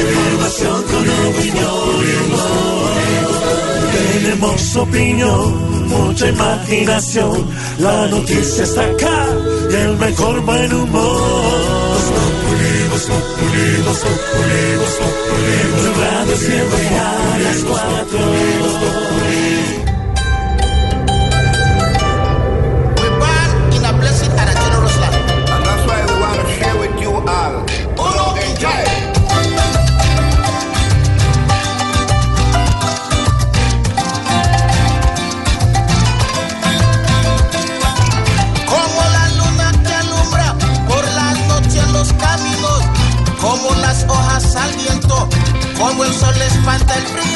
Información con opinión. Tenemos opinión, mucha imaginación. La noticia está acá y el mejor buen humor. Radio siempre a las cuatro. We're espanta el frío,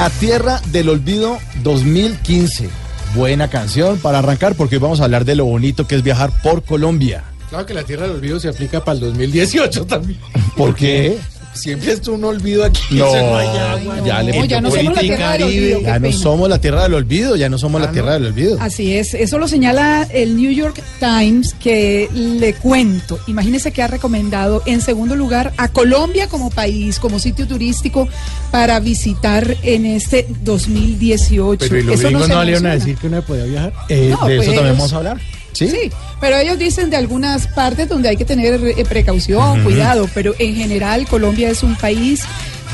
La Tierra del Olvido 2015. Buena canción para arrancar porque hoy vamos a hablar de lo bonito que es viajar por Colombia. Claro que la Tierra del Olvido se aplica para el 2018 también. ¿Por qué? Siempre es un olvido aquí. No, no hay agua, ya le No, ya no somos la política, tierra del olvido, Ya no somos la Tierra del Olvido, ya no somos la Tierra del Olvido. Así es, eso lo señala el New York Times, que le cuento, imagínese que ha recomendado en segundo lugar a Colombia como país, como sitio turístico para visitar en este 2018. Pero ¿y los Eso se no salieron a menciona. decir que uno podía viajar? Eh, No, de eso pues- también vamos a hablar. ¿Sí? Sí, pero ellos dicen de algunas partes donde hay que tener eh, precaución, cuidado, pero en general Colombia es un país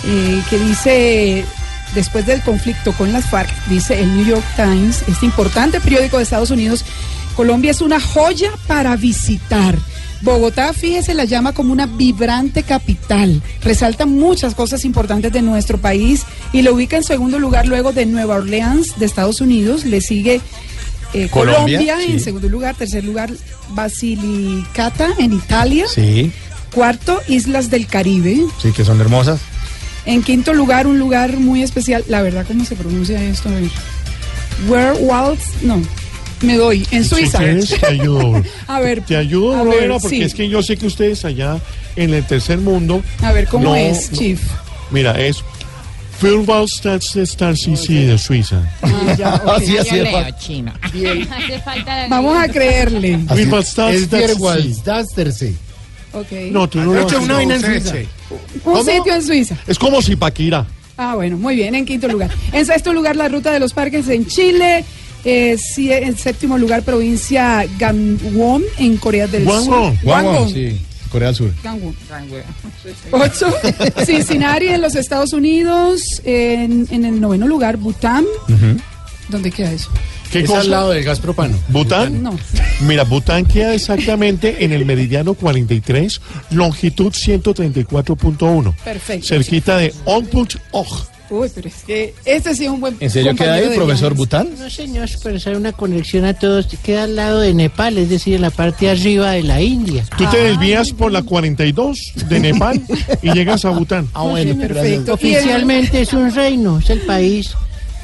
eh, que dice, después del conflicto con las FARC, dice el New York Times, este importante periódico de Estados Unidos, Colombia es una joya para visitar. Bogotá, fíjese, la llama como una vibrante capital. Resalta muchas cosas importantes de nuestro país y lo ubica en segundo lugar luego de Nueva Orleans, de Estados Unidos. Le sigue eh, Colombia, Colombia, en segundo lugar, tercer lugar Basilicata en Italia, Sí, cuarto Islas del Caribe, sí, que son hermosas. en quinto lugar un lugar muy especial, la verdad cómo se pronuncia esto, a ver. Werewolves, no, me doy, en Suiza. Si te ayudo. A ver, Te ayudo, a ver, Lorena, porque sí. es que yo sé que ustedes allá en el tercer mundo. A ver, ¿cómo no- es, no- Chief? Mira, es Star CC de Suiza. Ah. Así, la Vamos a creerle. Es. Ok. No, tú no lo Hecho una vaina en Suiza. un sitio en Suiza. Es como si Paquira. Ah, bueno, muy bien, en quinto lugar. En sexto lugar, la ruta de los parques en Chile. Eh, sí, en séptimo lugar, provincia Gangwon, en Corea del. Sur. Gwangwon. sí, Corea del Sur. Ocho, Cincinnati en los Estados Unidos. En, en el noveno lugar, Bután. ¿Dónde queda eso? ¿Qué Es cosa? al lado del gas propano. ¿Bután? No. Mira, Bután queda exactamente en el meridiano 43, longitud 134.1. Perfecto. Cerquita de Onput-Og. Uy, pero es que este sí es un buen ¿En serio queda ahí, profesor viajes. Bután? No, señor, pero hacer una conexión a todos. Queda al lado de Nepal, es decir, en la parte de arriba de la India. Tú te desvías por la 42 de Nepal y llegas a Bután. Ah, bueno. Perfecto. Oficialmente es un reino, es el país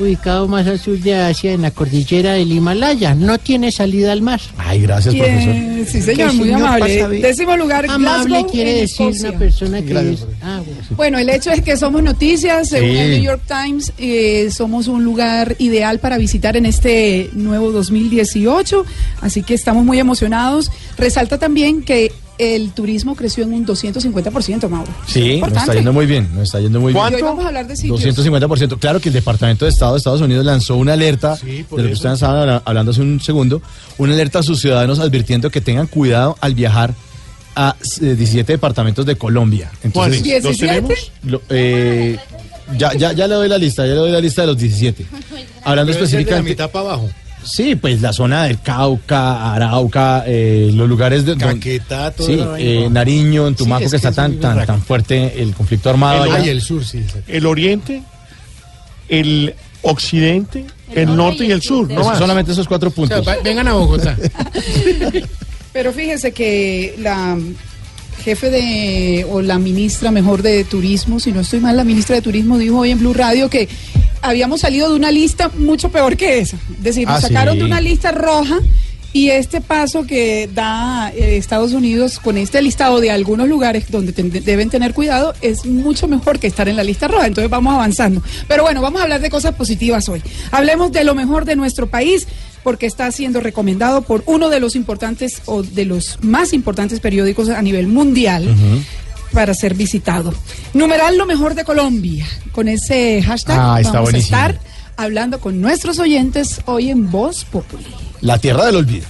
ubicado más al sur de Asia, en la cordillera del Himalaya. No tiene salida al mar. Ay, gracias, profesor. sí, señor, muy señor amable. Décimo lugar, Amable Glasgow, quiere en decir Escocia. una persona que Gracias, es... Ah, bueno. Bueno, el hecho es que somos noticias, según Sí. el New York Times, eh, somos un lugar ideal para visitar en este nuevo 2018, así que estamos muy emocionados. Resalta también que el turismo creció en un 250%, Mauro. Sí, nos está yendo muy bien, nos está yendo muy Y bien. hoy vamos a hablar de sitios. 250%. Claro que el Departamento de Estado de Estados Unidos lanzó una alerta, de por lo que ustedes estaban habla- hablando hace un segundo, una alerta a sus ciudadanos advirtiendo que tengan cuidado al viajar a eh, 17 departamentos de Colombia. ¿Cuáles? ¿Los 17? tenemos? lo- eh, ya, ya, ya le doy la lista, ya le doy la lista de los 17. Hablando ser de la específicamente... mitad para abajo. Sí, pues la zona del Cauca, Arauca, eh, los lugares de... Caquetá, toda Sí, eh, Nariño, en Tumaco, es que que está es tan, tan, tan fuerte el conflicto armado. El- allá. El sur, sí. El oriente, el occidente, el, norte y el sur, no más. solamente esos cuatro O sea, puntos. vengan a Bogotá. Pero fíjese que la jefe de, o la ministra mejor de turismo, si no estoy mal, la ministra de turismo dijo hoy en Blue Radio que habíamos salido de una lista mucho peor que esa. Es decir, nos Ah, sacaron sí. de una lista roja y este paso que da eh, Estados Unidos con este listado de algunos lugares donde ten- deben tener cuidado es mucho mejor que estar en la lista roja. Entonces vamos avanzando. Pero bueno, vamos a hablar de cosas positivas hoy. Hablemos de lo mejor de nuestro país porque está siendo recomendado por uno de los importantes o de los más importantes periódicos a nivel mundial para ser visitado. Numeral lo mejor de Colombia. Con ese hashtag Ah, está vamos buenísimo. a estar hablando con nuestros oyentes hoy en Voz Populi. La tierra del olvido.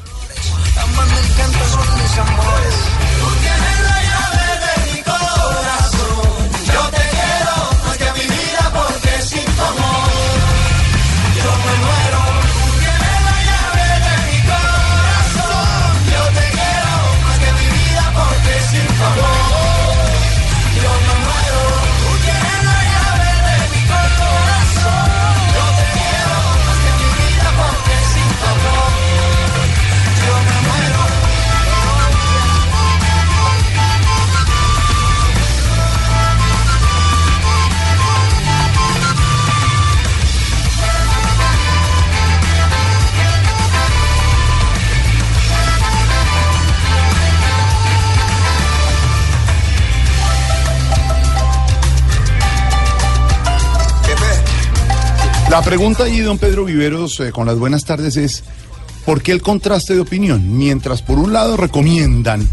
La pregunta allí, don Pedro Viveros, eh, con las buenas tardes es, ¿por qué el contraste de opinión? Mientras por un lado recomiendan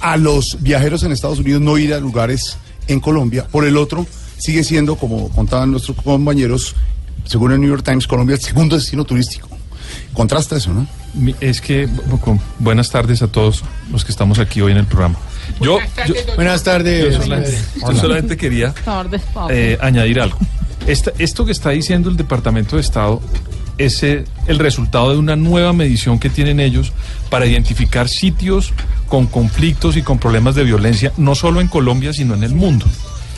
a los viajeros en Estados Unidos no ir a lugares en Colombia, por el otro sigue siendo, como contaban nuestros compañeros, según el New York Times, Colombia el segundo destino turístico. Contrasta eso, ¿no? Es que, buenas tardes a todos los que estamos aquí hoy en el programa. Yo, yo, Buenas tardes. yo solamente, yo solamente quería eh, añadir algo. Esto que está diciendo el Departamento de Estado es eh, el resultado de una nueva medición que tienen ellos para identificar sitios con conflictos y con problemas de violencia, no solo en Colombia, sino en el mundo.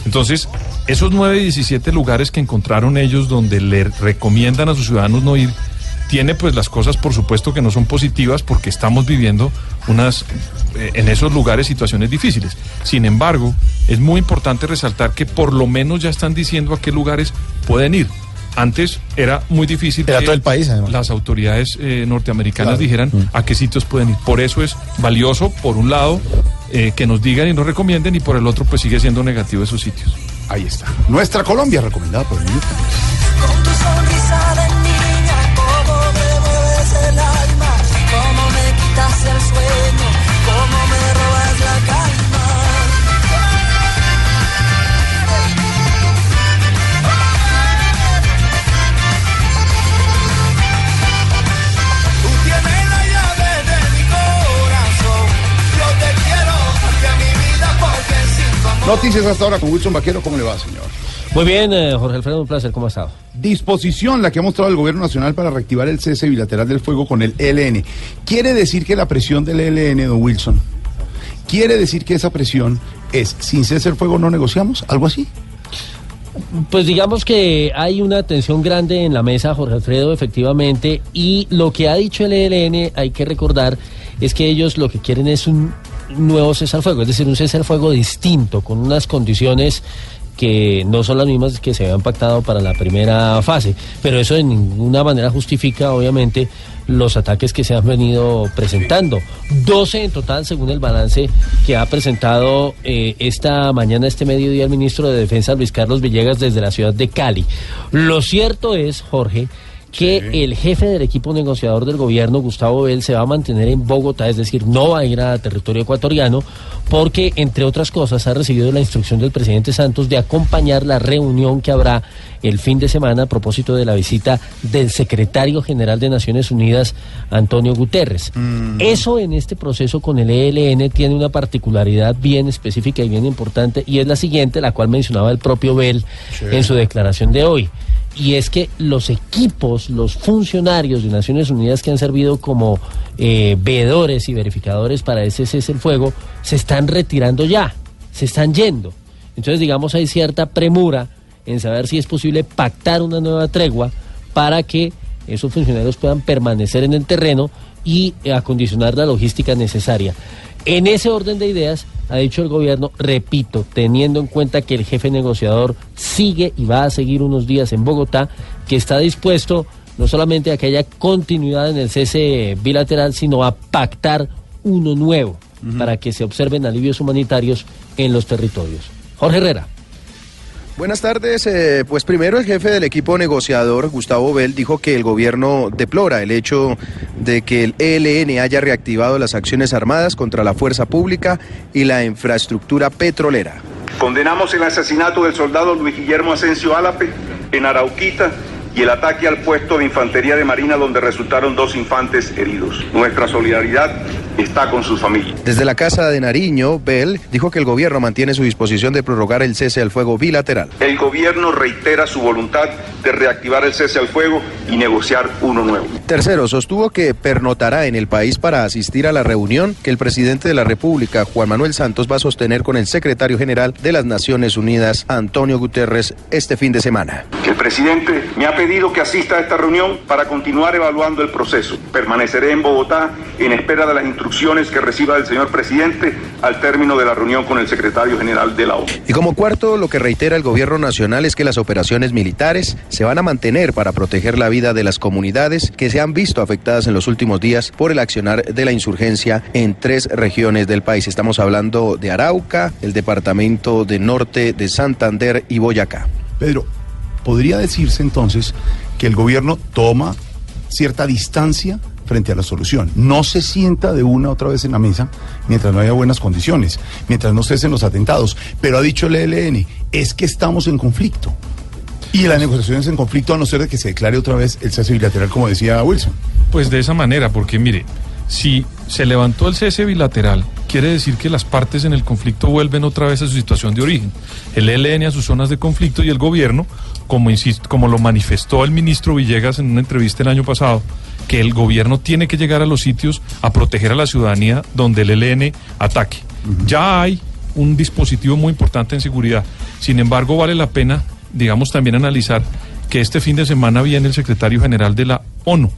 Entonces, esos 9 y 17 lugares que encontraron ellos donde le recomiendan a sus ciudadanos no ir, tiene pues las cosas por supuesto que no son positivas porque estamos viviendo unas eh, en esos lugares situaciones difíciles. Sin embargo, es muy importante resaltar que por lo menos ya están diciendo a qué lugares pueden ir. Antes era muy difícil Era que todo el país, además. las autoridades eh, norteamericanas Claro. dijeran Mm. a qué sitios pueden ir. Por eso es valioso, por un lado, eh, que nos digan y nos recomienden y por el otro pues sigue siendo negativo esos sitios. Ahí está. Nuestra Colombia recomendada por el Noticias hasta ahora con Wilson Vaquero. ¿Cómo le va, señor? Muy bien, eh, Jorge Alfredo, un placer, ¿cómo ha estado? Disposición la que ha mostrado el gobierno nacional para reactivar el cese bilateral del fuego con el ELN. Quiere decir que la presión del ELN, don Wilson, quiere decir que esa presión es sin cese el fuego no negociamos, algo así. Pues digamos que hay una tensión grande en la mesa, Jorge Alfredo, efectivamente, y lo que ha dicho el ELN, hay que recordar, es que ellos lo que quieren es un nuevo cese al fuego, es decir, un cese al fuego distinto, con unas condiciones que no son las mismas que se habían pactado para la primera fase, pero eso de ninguna manera justifica, obviamente, los ataques que se han venido presentando. 12 en total, según el balance que ha presentado eh, esta mañana, este mediodía, el ministro de Defensa, Luis Carlos Villegas, desde la ciudad de Cali. Lo cierto es, Jorge, que el jefe del equipo negociador del gobierno, Gustavo Bell, se va a mantener en Bogotá, es decir, no va a ir a territorio ecuatoriano, porque, entre otras cosas, ha recibido la instrucción del presidente Santos de acompañar la reunión que habrá el fin de semana a propósito de la visita del secretario general de Naciones Unidas, Antonio Guterres. Eso en este proceso con el ELN tiene una particularidad bien específica y bien importante, y es la siguiente, la cual mencionaba el propio Bell Sí. en su declaración de hoy y es que los equipos, los funcionarios de Naciones Unidas que han servido como eh, veedores y verificadores para ese cese el fuego se están retirando ya, se están yendo. Entonces, digamos, hay cierta premura en saber si es posible pactar una nueva tregua para que esos funcionarios puedan permanecer en el terreno y acondicionar la logística necesaria. En ese orden de ideas, ha dicho el gobierno, repito, teniendo en cuenta que el jefe negociador sigue y va a seguir unos días en Bogotá, que está dispuesto no solamente a que haya continuidad en el cese bilateral, sino a pactar uno nuevo para que se observen alivios humanitarios en los territorios. Jorge Herrera. Buenas tardes. eh, pues primero el jefe del equipo negociador, Gustavo Bell, dijo que el gobierno deplora el hecho de que el ELN haya reactivado las acciones armadas contra la fuerza pública y la infraestructura petrolera. Condenamos el asesinato del soldado Luis Guillermo Asensio Álape en Arauquita y el ataque al puesto de infantería de Marina donde resultaron dos infantes heridos. Nuestra solidaridad está con sus familias. Desde la Casa de Nariño, Bell dijo que el gobierno mantiene su disposición de prorrogar el cese al fuego bilateral. El gobierno reitera su voluntad de reactivar el cese al fuego y negociar uno nuevo. Tercero, sostuvo que pernotará en el país para asistir a la reunión que el presidente de la República, Juan Manuel Santos, va a sostener con el secretario general de las Naciones Unidas, Antonio Guterres, este fin de semana. El presidente me ha pedido que asista a esta reunión para continuar evaluando el proceso. Permaneceré en Bogotá en espera de las instrucciones que reciba del señor presidente al término de la reunión con el secretario general de la ONU. Y como cuarto, lo que reitera el gobierno nacional es que las operaciones militares se van a mantener para proteger la vida de las comunidades que se han visto afectadas en los últimos días por el accionar de la insurgencia en tres regiones del país. Estamos hablando de Arauca, el departamento de Norte, de Santander y Boyacá. Pedro, podría decirse entonces que el gobierno toma cierta distancia frente a la solución. No se sienta de una otra vez en la mesa mientras no haya buenas condiciones, mientras no cesen los atentados. Pero ha dicho el ELN, es que estamos en conflicto. Y la negociación es en conflicto a no ser de que se declare otra vez el cese bilateral, como decía Wilson. Pues de esa manera, porque mire, si se levantó el cese bilateral, quiere decir que las partes en el conflicto vuelven otra vez a su situación de origen. El ELN a sus zonas de conflicto y el gobierno, como, insisto, como lo manifestó el ministro Villegas en una entrevista el año pasado, que el gobierno tiene que llegar a los sitios a proteger a la ciudadanía donde el ELN ataque. Ya hay un dispositivo muy importante en seguridad. Sin embargo, vale la pena, digamos, también analizar que este fin de semana viene el secretario general de la ONU.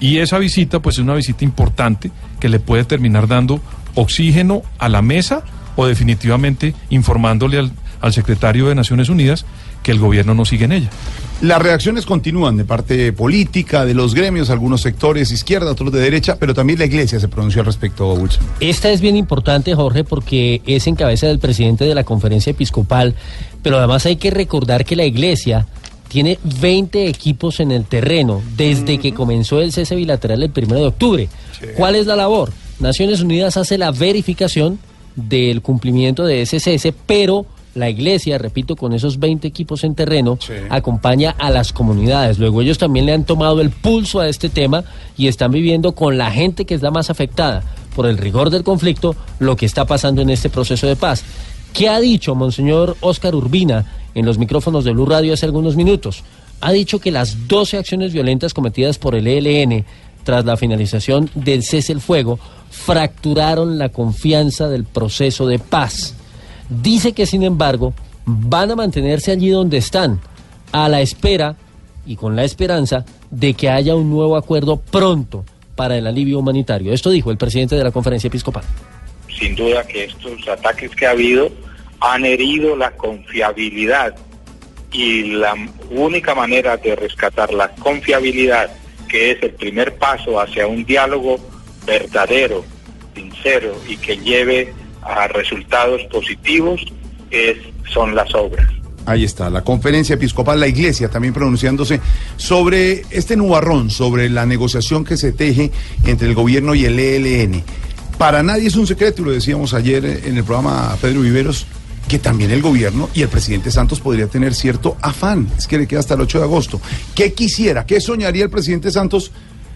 Y esa visita, pues es una visita importante que le puede terminar dando oxígeno a la mesa o definitivamente informándole al, al secretario de Naciones Unidas que el gobierno no sigue en ella. Las reacciones continúan de parte política, de los gremios, algunos sectores izquierda, otros de derecha, pero también la iglesia se pronunció al respecto, Wilson. Esta es bien importante, Jorge, porque es en cabeza del presidente de la conferencia episcopal, pero además hay que recordar que la iglesia tiene 20 equipos en el terreno desde que comenzó el cese bilateral el 1 de octubre. ¿Cuál es la labor? Naciones Unidas hace la verificación del cumplimiento de ese cese, pero la iglesia, repito, con esos 20 equipos en terreno, acompaña a las comunidades. Luego ellos también le han tomado el pulso a este tema y están viviendo con la gente que es la más afectada por el rigor del conflicto lo que está pasando en este proceso de paz. ¿Qué ha dicho Monseñor Oscar Urbina en los micrófonos de Blue Radio hace algunos minutos? Ha dicho que las 12 acciones violentas cometidas por el ELN tras la finalización del cese el fuego fracturaron la confianza del proceso de paz. Dice que, sin embargo, van a mantenerse allí donde están, a la espera y con la esperanza de que haya un nuevo acuerdo pronto para el alivio humanitario. Esto dijo el presidente de la conferencia episcopal. Sin duda que estos ataques que ha habido han herido la confiabilidad y la única manera de rescatar la confiabilidad, que es el primer paso hacia un diálogo verdadero, sincero y que lleve a resultados positivos, es, son las obras. Ahí está, la conferencia episcopal, la iglesia también pronunciándose sobre este nubarrón, sobre la negociación que se teje entre el gobierno y el ELN. Para nadie es un secreto, y lo decíamos ayer en el programa Pedro Viveros, que también el gobierno y el presidente Santos podría tener cierto afán. Es que le queda hasta el 8 de agosto. ¿Qué quisiera, qué soñaría el presidente Santos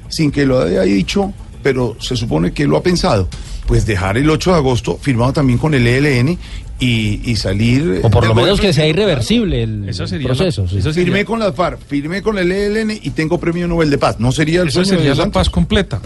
sin que lo haya dicho, pero se supone que lo ha pensado? Pues dejar el 8 de agosto firmado también con el ELN y, y salir... O por lo menos que sea irreversible el proceso. sí. Firmé con las FARC, firmé con el ELN y tengo premio Nobel de Paz. No sería el sueño sería de la Santos? paz completa.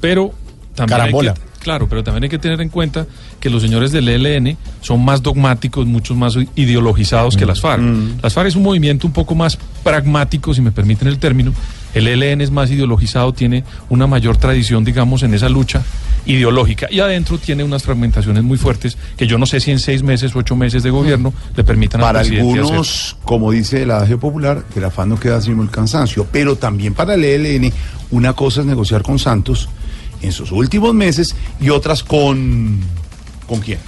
Pero también Carambola. hay que, claro, pero también hay que tener en cuenta que los señores del ELN son más dogmáticos, muchos más ideologizados que las FARC. Las FARC es un movimiento un poco más pragmático, si me permiten el término. El ELN es más ideologizado, tiene una mayor tradición, digamos, en esa lucha ideológica. Y adentro tiene unas fragmentaciones muy fuertes que yo no sé si en seis meses o ocho meses de gobierno le permitan Para al presidente hacer. algunos, como dice el adagio popular, el afán no queda sino el cansancio. Pero también para el ELN, una cosa es negociar con Santos en sus últimos meses y otras con. ¿Con quién?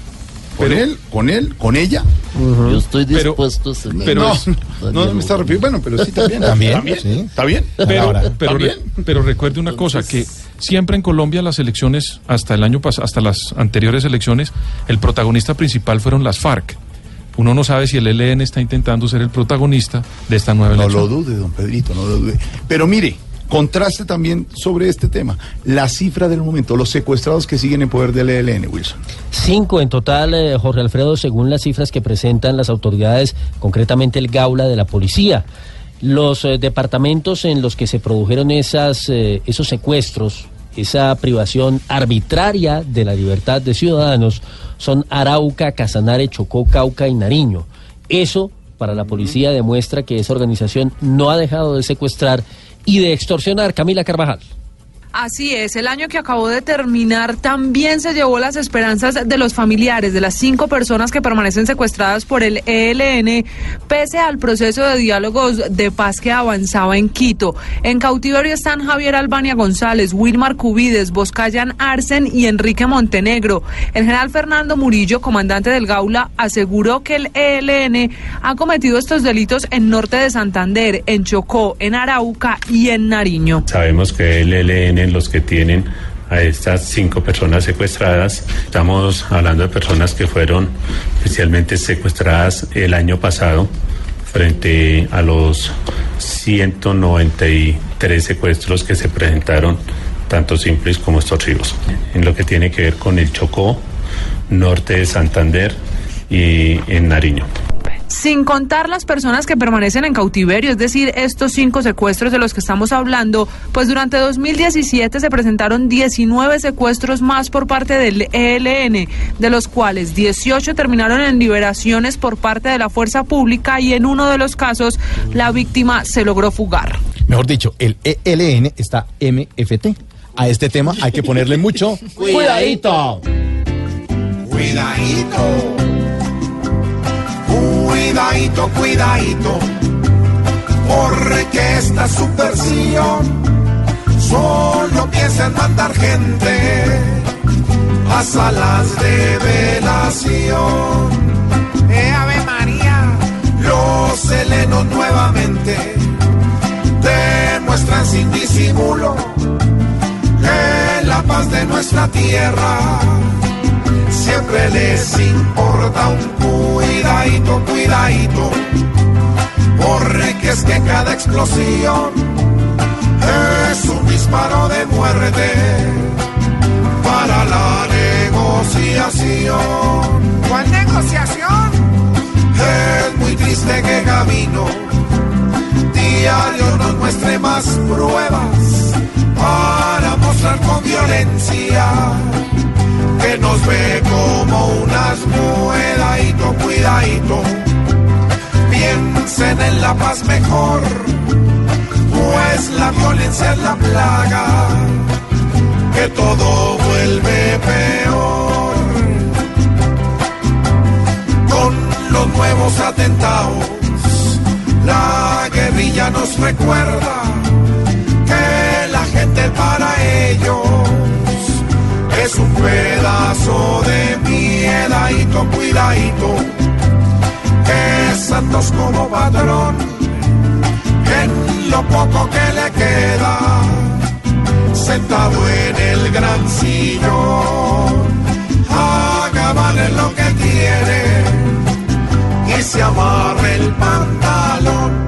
¿Con Pero- él? ¿Con él? ¿con ella? Yo estoy Pero- dispuesto. Pero no, Daniel no, no me está refiriendo. Bueno, pero sí también. También, ¿Está sí. bien? ¿Está bien? Pero, pero, re- ¿También? pero recuerde una cosa, que siempre en Colombia las elecciones, hasta el año pasado, hasta las anteriores elecciones, el protagonista principal fueron las FARC. Uno no sabe si el ELN está intentando ser el protagonista de esta nueva No elección. lo dude, don Pedrito, no lo dude. Pero mire, contraste también sobre este tema. La cifra del momento, los secuestrados que siguen en poder del ELN, Wilson. Cinco en total, eh, Jorge Alfredo, según las cifras que presentan las autoridades, concretamente el Gaula de la Policía. Los eh, departamentos en los que se produjeron esas, eh, esos secuestros, esa privación arbitraria de la libertad de ciudadanos, son Arauca, Casanare, Chocó, Cauca y Nariño. Eso, para la policía, demuestra que esa organización no ha dejado de secuestrar y de extorsionar. Camila Carvajal. Así es, el año que acabó de terminar también se llevó las esperanzas de los familiares de las cinco personas que permanecen secuestradas por el ELN, pese al proceso de diálogos de paz que avanzaba en Quito. En cautiverio están Javier Albania González, Wilmar Cubides, Boscayan Arsen y Enrique Montenegro. El general Fernando Murillo, comandante del Gaula, aseguró que el ELN ha cometido estos delitos en norte de Santander, en Chocó, en Arauca y en Nariño. Sabemos que el ELN, los que tienen a estas cinco personas secuestradas, estamos hablando de personas que fueron especialmente secuestradas el año pasado frente a los 193 secuestros que se presentaron, tanto simples como extorsivos. En lo que tiene que ver con el Chocó, norte de Santander y en Nariño. Sin contar las personas que permanecen en cautiverio, es decir, estos cinco secuestros de los que estamos hablando, pues durante 2017 se presentaron 19 secuestros más por parte del ELN, de los cuales 18 terminaron en liberaciones por parte de la fuerza pública y en uno de los casos la víctima se logró fugar. Mejor dicho, el ELN está MFT. A este tema hay que ponerle mucho cuidadito. Cuidadito. Cuidadito, cuidadito. Porque esta subversión solo piensa en mandar gente a salas de velación. ¡Eh, Ave María! Los helenos nuevamente demuestran sin disimulo que la paz de nuestra tierra siempre les importa un cuidadito, cuidadito, porque es que cada explosión es un disparo de muerte para la negociación. ¿Cuál negociación? Es muy triste que Camino diario nos muestre más pruebas para mostrar con violencia que nos ve como unas cuidadito, cuidadito. Piensen en la paz mejor, pues la violencia es la plaga que todo vuelve peor. Con los nuevos atentados, la guerrilla nos recuerda que la gente para ellos es un pedazo de miedadito, cuidadito. que Santos como patrón, en lo poco que le queda, sentado en el gran sillón, haga valer lo que tiene y se amarre el pantalón.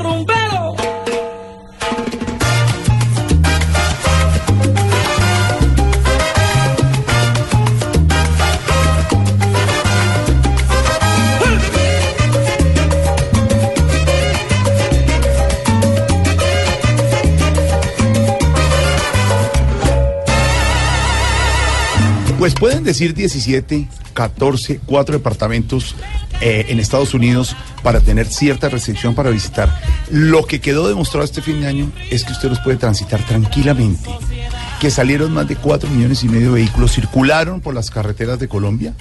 pueden decir 17, 14, cuatro departamentos eh, en Estados Unidos para tener cierta restricción para visitar. Lo que quedó demostrado este fin de año es que usted los puede transitar tranquilamente. Que salieron más de 4 millones y medio de vehículos, circularon por las carreteras de Colombia,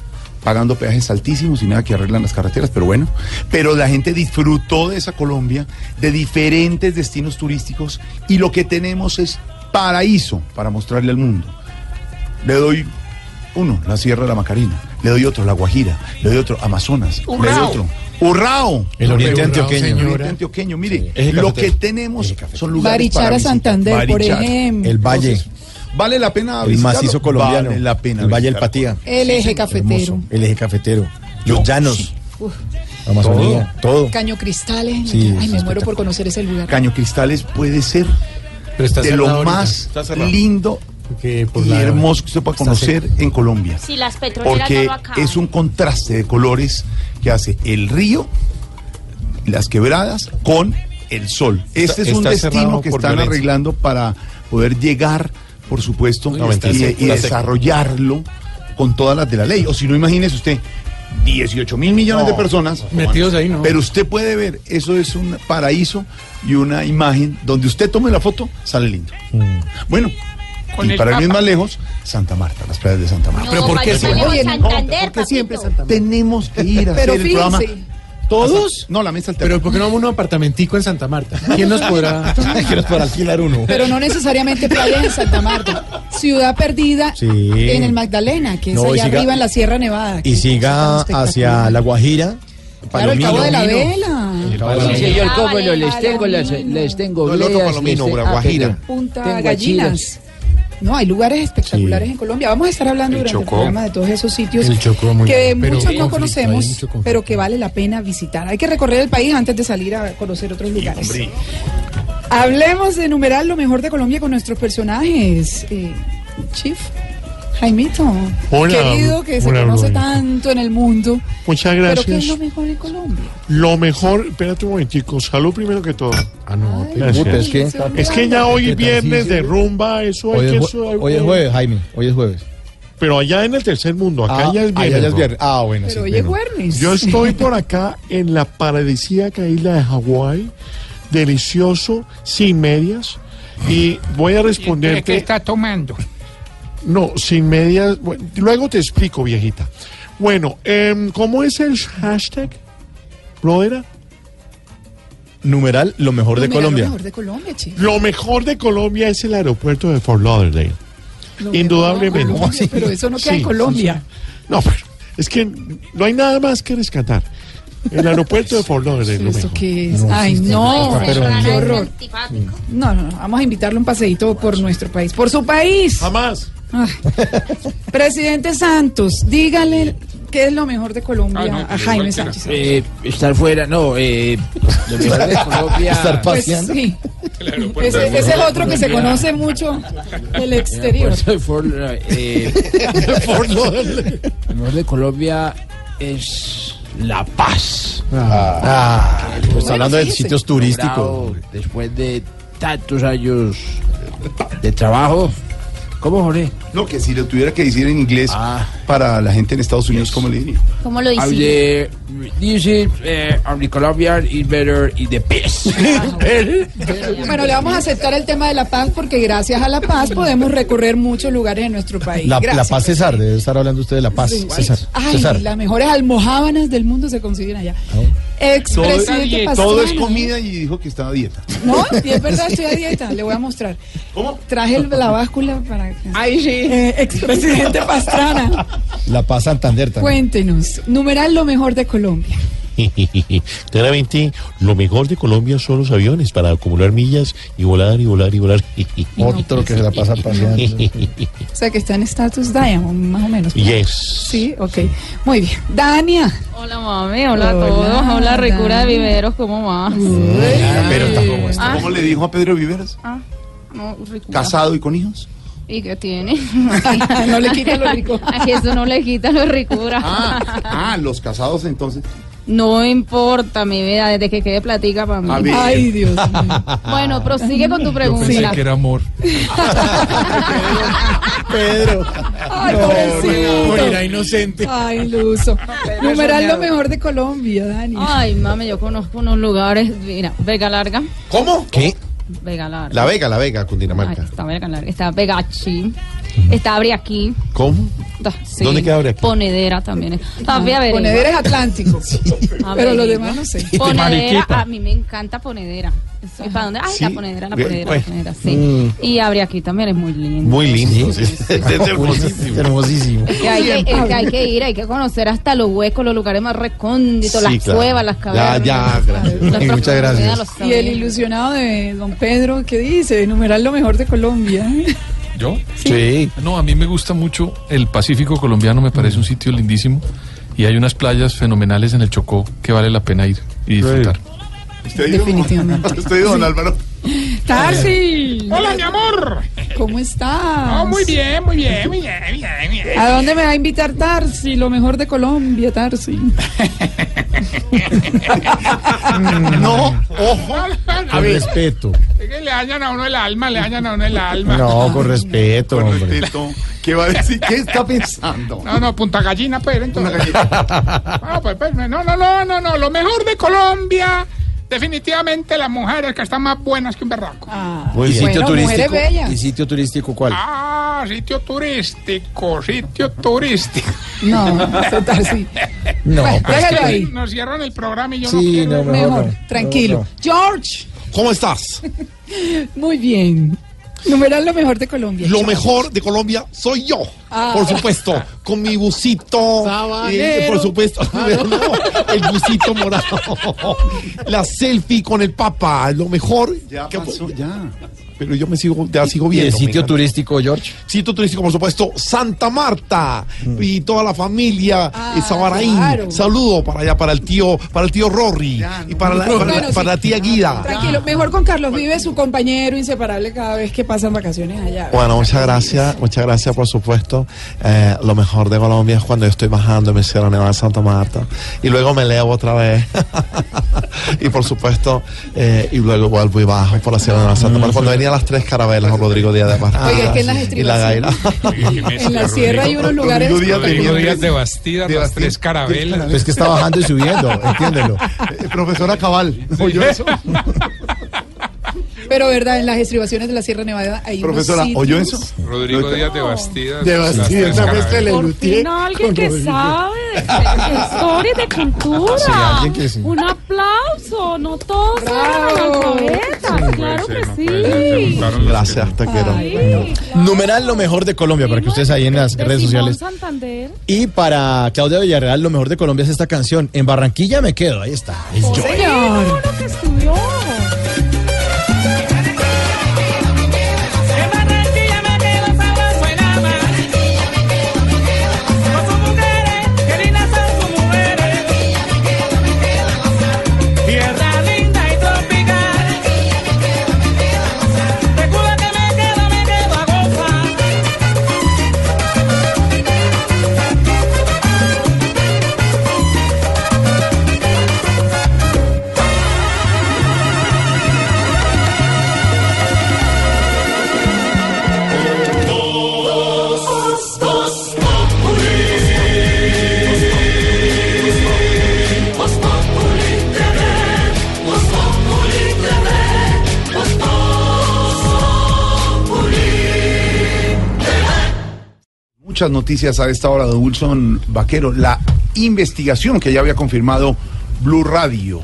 pagando peajes altísimos y nada que arreglan las carreteras, pero bueno. Pero la gente disfrutó de esa Colombia, de diferentes destinos turísticos, y lo que tenemos es paraíso para mostrarle al mundo. Le doy uno, la Sierra de la Macarena. Le doy otro, la Guajira. Le doy otro, Amazonas. Le doy otro. Urrao. El oriente antioqueño. El oriente antioqueño. Mire, lo que tenemos son lugares Barichara, para visitar. Santander, por ejemplo. El Valle. Vale la pena El macizo colombiano. Vale la pena El Valle del. Patía. El eje cafetero. Hermoso. El eje cafetero. Los llanos. Uf, Amazonía. Todo. Caño Cristales. Sí, Ay, me muero por conocer ese lugar. Caño Cristales puede ser de lo ahorita. más Está por y la- hermoso que usted pueda conocer en Colombia. Si las petroleras Porque no es un contraste de colores que hace el río, las quebradas con el sol. Este es un destino que están violencia. arreglando para poder llegar, por supuesto, No, y, desarrollarlo con todas las de la ley. O si no, imagínese usted, 18 mil millones No, de personas metidos ahí, ¿no? Pero usted puede ver, eso es un paraíso y una imagen donde usted tome la foto, sale lindo. Bueno, Con y el para ir más lejos, Santa Marta, las playas de Santa Marta. No, salimos Oye, no, Santander, Porque siempre. Santa Marta. Tenemos que ir a Pero hacer el programa. fíjense, ¿Todos? No, la mesa alterna. Pero ¿por qué no vamos a un apartamentico en Santa Marta? ¿Quién nos podrá...? nos alquilar uno. pero no necesariamente playas en Santa Marta. Ciudad perdida Sí. en el Magdalena, que es No, allá siga- arriba en la Sierra Nevada. Y siga hacia La Guajira. Claro, el Cabo de la Palomino. Vela. Sí, Vela. señor, Ah, cómo no, les tengo, las, Palomino. les tengo No, el otro Palomino, les te- Bra- Guajira. perdón. Punta Tengo Gallinas. No, hay lugares espectaculares en Colombia. Vamos a estar hablando El durante el programa de todos esos sitios Chocó, que bien. Muchos no conocemos, pero que vale la pena visitar. Hay que recorrer el país antes de salir a conocer otros lugares. Hablemos de enumerar lo mejor de Colombia con nuestros personajes. Eh, Chief, Jaimito, Hola, querido que se conoce tanto en el mundo. Muchas Pero ¿qué es gracias. lo mejor de Colombia? Lo mejor, espérate un momentico, salud primero que todo. Ah, no, Gracias. Puta, es que Es que ya hoy ¿Qué es viernes de rumba, eso hay hoy que... es, eso jue- hay- hoy es jueves, Jaime. Hoy es jueves. Pero allá en el tercer mundo, acá Ah, ya es allá viernes. ya es ¿no? viernes. Ah, bueno, Pero sí. hoy es bueno. jueves. Yo estoy por acá en la paradisíaca isla de Hawái, delicioso, sin medias, y voy a responderte... está tomando? No, sin medias. bueno, luego te explico, viejita. Bueno, em, ¿cómo es el hashtag, brother? Numeral, lo mejor de Colombia. Lo mejor de Colombia, Chief. Lo mejor de Colombia es el aeropuerto de Fort Lauderdale. Lo Indudablemente. Pero eso no queda Sí, en Colombia. No, pero es que no hay nada más que rescatar. El aeropuerto de Fort Lauderdale, lo ¿Esto mejor. qué es? Ay, no, pero- qué horror. No, no, no, vamos a invitarle un paseíto por nuestro país, por su país. Jamás. Ay. Presidente Santos, dígale qué es lo mejor de Colombia a Jaime Sánchez. Eh, estar fuera, no, eh, lo mejor de Colombia... Estar Pues paseando. sí. Ese, es el otro que se conoce mucho del exterior. De Fort- eh, Lauderdale. lo mejor de Colombia es la paz. Ah, pues Bueno, hablando de sitios turísticos. Después de tantos años de trabajo, ¿Cómo, Jorge? No, que si lo tuviera que decir en inglés para la gente en Estados Unidos, ¿cómo le diría? ¿Cómo lo the- This is, eh, Colombian is better in the best. Bueno, le vamos a aceptar el tema de la paz porque gracias a la paz podemos recorrer muchos lugares en nuestro país. La, la Gracias. Paz César, debe estar hablando usted de La Paz Sí. César. Ay, César. las mejores almohábanas del mundo se consiguen allá. Expresidente todo, todo es Pastrana. comida y dijo que estaba a dieta. No, y es verdad, estoy a dieta, le voy a mostrar. ¿Cómo? Traje el- la báscula para... Ay, sí. expresidente Pastrana, La Paz Santander también. cuéntenos, numeral lo mejor de Colombia. Claramente, lo mejor de Colombia son los aviones para acumular millas y volar y volar y volar. Otro que se la pasa paseando. O sea, que está en status Diamond, más o menos. Yes. Sí, ok. Muy bien. Dania. Hola, mami. Hola, a Hola, todos. Hola, Ricura de. Viveros. ¿Cómo vas? Pero tampoco está. Ah. ¿Cómo le dijo a Pedro Viveros? Ah, no, Ricura. ¿Casado y con hijos? ¿Y qué tiene? no le quita lo rico. Eso no le quita lo ricura. Ah, ah, los casados entonces. No importa mi vida, desde que quede platica para mí. A ver. Ay, Dios mío. Bueno, prosigue con tu Yo pregunta. pensé que era amor. Pedro. Ay, No, pobrecito. Morirá inocente. Ay, Luso. Numeral lo mejor de Colombia, Dani. Ay, mami, yo conozco unos lugares. Mira, Vega Larga. ¿Cómo? ¿Qué? Vega Larga. La Vega, la Vega, Ay, Cundinamarca. está Vega Larga. Está Vegachi. Está Abriaquí. ¿Cómo? Da- sí. ¿Dónde queda Abriaquí? Ponedera también. es. Ah, fui a ver. Ponedera es Atlántico. Pero los demás no sé. Ponedera, Mariquita. a mí me encanta Ponedera. ¿Y para dónde? Ay, Sí. la Ponedera, la Ponedera, pues. la Ponedera, sí. Mm. Y Abriaquí también es muy lindo. Muy lindo. sí. Es hermosísimo. Hermosísimo. Es que, hay que, es que hay que ir, hay que conocer hasta los huecos, los lugares más recónditos, Sí, las claro. cuevas, las Ya, cavernas. ya, gracias. las Muchas gracias. Y el ilusionado de don Pedro, ¿qué dice? Numeral lo mejor de Colombia. ¿Yo? Sí. No, a mí me gusta mucho el Pacífico colombiano, me parece un sitio lindísimo. Y hay unas playas fenomenales en el Chocó que vale la pena ir y disfrutar. ¿Usted ha ido? Definitivamente. ¿Usted ha ido, don Álvaro? Tarsi. Hola, mi amor. ¿Cómo estás? muy bien, muy bien, muy bien, bien, bien. ¿A dónde me va a invitar Tarsi? Lo mejor de Colombia, Tarsi. No, ojo. Con respeto. que le dañan a uno el alma, le dañan a uno el alma. No, con respeto, Con hombre. respeto. ¿Qué va a decir? ¿Qué está pensando? No, no, punta gallina, pues, entonces. Pues, pues, no, no, no, no, no. Lo mejor de Colombia, definitivamente las mujeres que están más buenas que un berraco. Ah, ¿Y sitio bueno, turístico? bellas. ¿Y sitio turístico cuál? Ah, sitio turístico, sitio turístico. No, ese Tarsi. No, Bueno, pues déjalo ahí. Nos cierran el programa y yo no Sí, quiero. no, mejor Mejor, no. tranquilo. No, George. ¿Cómo estás? Muy bien. Numeral lo mejor de Colombia. Lo mejor de Colombia soy yo. Ah. Por supuesto, con mi busito. Eh, por supuesto, no, el busito morado. La selfie con el papa. Lo mejor. Ya que- pasó, ya. Pero yo me sigo, ya sigo ¿Y viendo. el me sitio turístico, George? Sitio turístico, por supuesto, Santa Marta y toda la familia Ah, eh, Sabaraín. claro. Saludo para allá, para el tío, para el tío Rory y para la, para, la- Bueno, sí. para la tía Guida. Tranquilo, mejor con Carlos Vive, su compañero inseparable cada vez que pasan vacaciones allá. Bueno, muchas gracias, muchas gracias por supuesto. Eh, lo mejor de Colombia es cuando yo estoy bajando en mi Sierra Nevada de Santa Marta y luego me elevo otra vez. y por supuesto, eh, y luego vuelvo y bajo por la Sierra Nevada de Santa Marta. Cuando las tres carabelas, Rodrigo Díaz de Bastida Oiga, es que en las y la Gaira. En la sierra hay unos lugares. Rodrigo Díaz tenía de Bastida, las tres carabelas. Pues que está bajando y subiendo, entiéndelo. Eh, profesora Cabal, ¿oyó eso? Pero verdad, en las estribaciones de la Sierra Nevada hay unos Profesora, sitios- ¿oyó eso? Rodrigo Díaz de Bastida. De las Bastida, tres esa mezcla. Lelutier Fin, alguien que Rodrigo. sabe de, de historia y de cultura. Sí, alguien que sí. Un aplauso, no todos son Bravo. analfabetas, claro que no sí. Gracias, quiero. Sí, Numeral lo mejor de Colombia, para que ustedes ahí en las de redes Simón sociales. Santander. Y para Claudia Villarreal, lo mejor de Colombia es esta canción. En Barranquilla me quedo, ahí está. Es yo. Señor. Uno que estudió. Muchas noticias a esta hora de Wilson Vaquero. La investigación que ya había confirmado Blue Radio.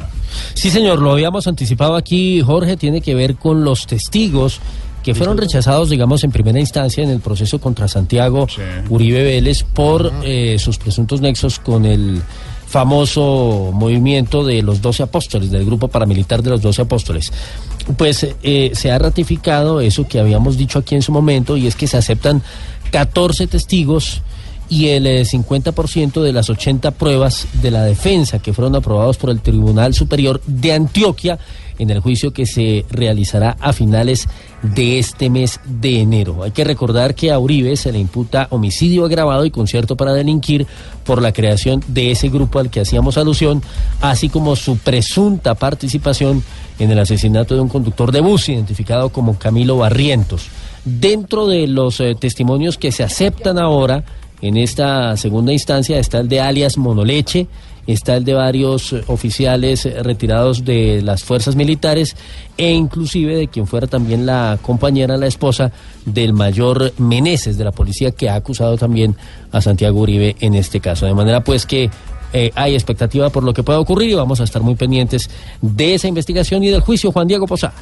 Sí, señor, lo habíamos anticipado aquí, Jorge, tiene que ver con los testigos que fueron rechazados, digamos, en primera instancia en el proceso contra Santiago Uribe Vélez por eh, sus presuntos nexos con el famoso movimiento de los doce apóstoles, del grupo paramilitar de los doce apóstoles. Pues eh, se ha ratificado eso que habíamos dicho aquí en su momento y es que se aceptan 14 testigos y el eh, 50% de las 80 pruebas de la defensa que fueron aprobados por el Tribunal Superior de Antioquia en el juicio que se realizará a finales de este mes de enero. Hay que recordar que a Uribe se le imputa homicidio agravado y concierto para delinquir por la creación de ese grupo al que hacíamos alusión, así como su presunta participación en el asesinato de un conductor de bus identificado como Camilo Barrientos. Dentro de los eh, testimonios que se aceptan ahora, en esta segunda instancia está el de alias Monoleche, está el de varios eh, oficiales eh, retirados de las fuerzas militares e inclusive de quien fuera también la compañera, la esposa del mayor Meneses de la policía que ha acusado también a Santiago Uribe en este caso. De manera pues que hay expectativa por lo que pueda ocurrir y vamos a estar muy pendientes de esa investigación y del juicio Juan Diego Posada.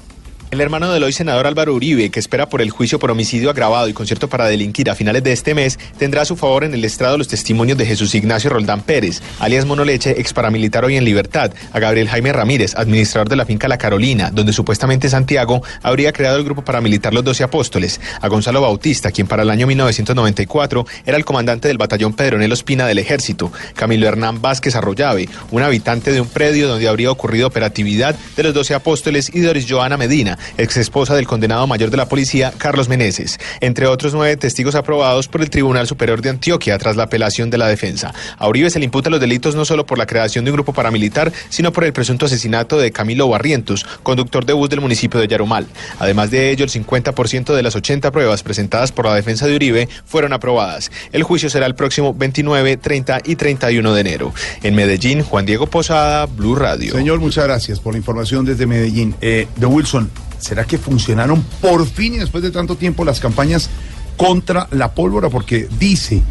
El hermano del hoy senador Álvaro Uribe, que espera por el juicio por homicidio agravado y concierto para delinquir a finales de este mes, tendrá a su favor en el estrado los testimonios de Jesús Ignacio Roldán Pérez, alias Monoleche, ex paramilitar hoy en libertad, a Gabriel Jaime Ramírez, administrador de la finca La Carolina, donde supuestamente Santiago habría creado el grupo paramilitar Los Doce Apóstoles, a Gonzalo Bautista, quien para el año 1994 era el comandante del batallón Pedronel Ospina del Ejército, Camilo Hernán Vázquez Arroyave, un habitante de un predio donde habría ocurrido operatividad de los Doce Apóstoles y Doris Joana Medina, ex esposa del condenado mayor de la policía, Carlos Meneses, entre otros nueve testigos aprobados por el Tribunal Superior de Antioquia tras la apelación de la defensa. A Uribe se le imputa los delitos no solo por la creación de un grupo paramilitar, sino por el presunto asesinato de Camilo Barrientos, conductor de bus del municipio de Yarumal. Además de ello, el 50% de las 80 pruebas presentadas por la defensa de Uribe fueron aprobadas. El juicio será el próximo 29, 30 y 31 de enero. En Medellín, Juan Diego Posada, Blue Radio. Señor, muchas gracias por la información desde Medellín. Eh, de Wilson, ¿será que funcionaron por fin y después de tanto tiempo las campañas contra la pólvora? Porque dice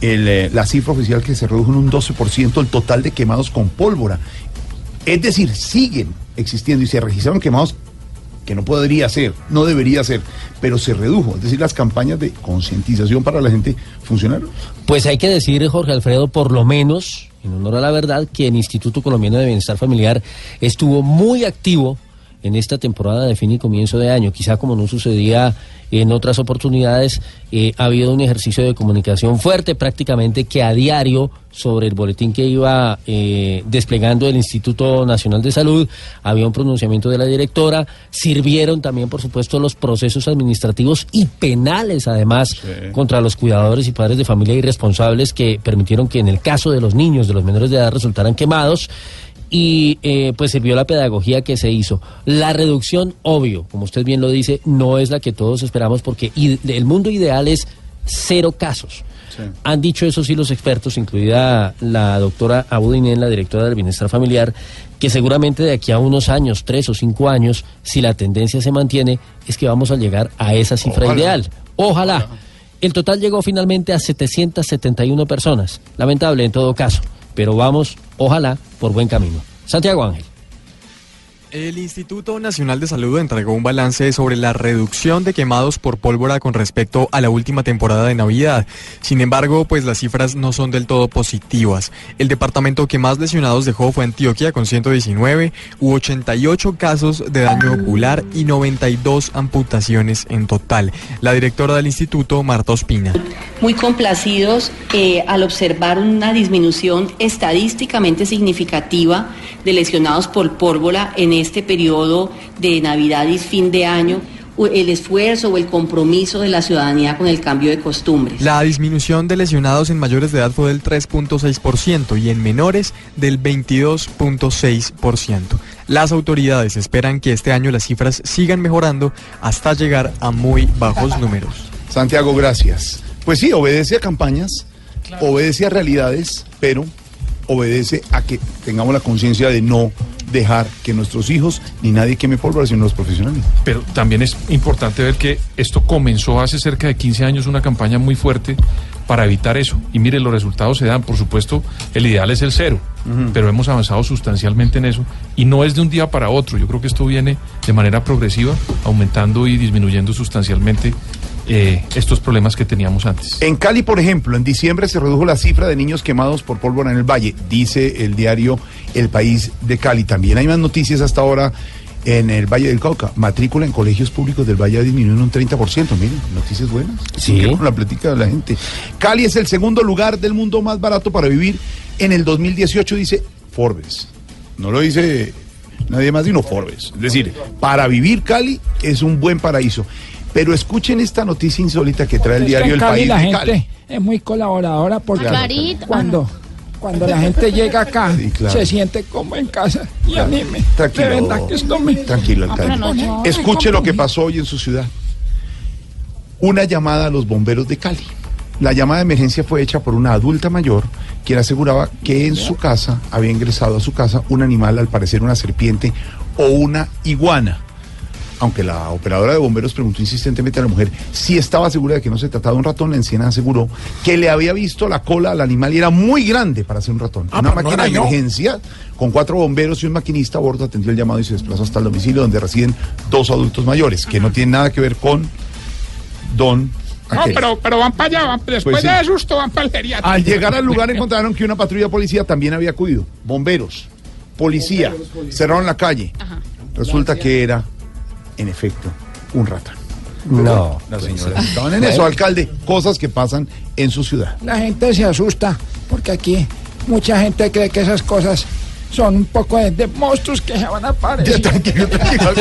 eh, la cifra oficial que se redujo en un 12% el total de quemados con pólvora. Es decir, siguen existiendo y se registraron quemados que no podría ser, no debería ser, pero se redujo. Es decir, las campañas de concientización para la gente funcionaron. Pues hay que decir, Jorge Alfredo, por lo menos, en honor a la verdad, que el Instituto Colombiano de Bienestar Familiar estuvo muy activo en esta temporada de fin y comienzo de año. Quizá como no sucedía en otras oportunidades, eh, ha habido un ejercicio de comunicación fuerte, prácticamente que a diario, sobre el boletín que iba eh, desplegando el Instituto Nacional de Salud, había un pronunciamiento de la directora, sirvieron también, por supuesto, los procesos administrativos y penales, además, contra los cuidadores y padres de familia irresponsables que permitieron que en el caso de los niños, de los menores de edad, resultaran quemados y eh, pues sirvió la pedagogía que se hizo. La reducción, obvio, como usted bien lo dice, no es la que todos esperamos porque el mundo ideal es cero casos. Han dicho eso sí los expertos, incluida la doctora Abudinen, la directora del Bienestar Familiar, que seguramente de aquí a unos años, tres o cinco años, si la tendencia se mantiene, es que vamos a llegar a esa cifra Ojalá. ideal. Ojalá. El total llegó finalmente a 771 personas. Lamentable en todo caso, pero vamos, ojalá, por buen camino. Santiago Ángel. El Instituto Nacional de Salud entregó un balance sobre la reducción de quemados por pólvora con respecto a la última temporada de Navidad. Sin embargo, pues las cifras no son del todo positivas. El departamento que más lesionados dejó fue Antioquia con 119, u 88 casos de daño ocular y 92 amputaciones en total. La directora del instituto, Marta Ospina. muy complacidos eh, al observar una disminución estadísticamente significativa de lesionados por pólvora en este periodo de Navidad y fin de año, el esfuerzo o el compromiso de la ciudadanía con el cambio de costumbres. La disminución de lesionados en mayores de edad fue del 3.6% y en menores del 22.6%. Las autoridades esperan que este año las cifras sigan mejorando hasta llegar a muy bajos números. Santiago, gracias. Pues sí, obedece a campañas, obedece a realidades, pero obedece a que tengamos la conciencia de no dejar que nuestros hijos ni nadie queme pólvora, sino los profesionales. Pero también es importante ver que esto comenzó hace cerca de 15 años una campaña muy fuerte para evitar eso. Y mire, los resultados se dan, por supuesto, el ideal es el cero, pero hemos avanzado sustancialmente en eso y no es de un día para otro. Yo creo que esto viene de manera progresiva, aumentando y disminuyendo sustancialmente eh, estos problemas que teníamos antes. En Cali, por ejemplo, en diciembre se redujo la cifra de niños quemados por pólvora en el valle, dice el diario El País de Cali. También hay más noticias hasta ahora en el Valle del Cauca. Matrícula en colegios públicos del Valle ha disminuido un 30%. Miren, noticias buenas. Sí. Con la plática de la gente. Cali es el segundo lugar del mundo más barato para vivir en el 2018, dice Forbes. No lo dice nadie más, sino Forbes. Es decir, para vivir Cali es un buen paraíso. Pero escuchen esta noticia insólita que trae el diario El Cali País la de gente Cali. es muy colaboradora porque Clarita. cuando, cuando la gente llega acá Sí, claro. se siente como en casa y a mí me Tranquilo. de verdad que esto me Tranquilo, Ah, alcalde. no, no, Escuche no, lo que pasó hoy en su ciudad. Una llamada a los bomberos de Cali. La llamada de emergencia fue hecha por una adulta mayor quien aseguraba que en su casa había ingresado a su casa un animal, al parecer una serpiente o una iguana. Aunque la operadora de bomberos preguntó insistentemente a la mujer si estaba segura de que no se trataba de un ratón, la anciana aseguró que le había visto la cola al animal y era muy grande para ser un ratón. Ah, una no máquina de yo. emergencia con cuatro bomberos y un maquinista a bordo atendió el llamado y se desplazó hasta el domicilio donde residen dos adultos mayores, que no tienen nada que ver con Don No, pero, pero van para allá, van- después Pues sí. de susto van para el geriátrico. Al llegar al lugar encontraron que una patrulla policía también había acudido. Bomberos, policía, cerraron la calle. Resulta que era, en efecto, un ratón. No. Las señoras estaban en eso, alcalde. Cosas que pasan en su ciudad. La gente se asusta porque aquí mucha gente cree que esas cosas son un poco de, de monstruos que se van a aparecer. tranquilo, tranquilo,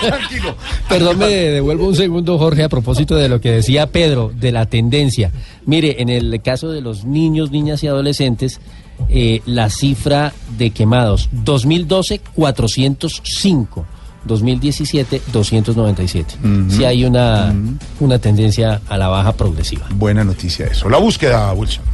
tranquilo. Perdón, me devuelvo un segundo, Jorge, a propósito de lo que decía Pedro, de la tendencia. Mire, en el caso de los niños, niñas y adolescentes, eh, la cifra de quemados, 2012, 405. 2017, 297. Sí hay una, una tendencia a la baja progresiva. Buena noticia eso. La búsqueda, Wilson.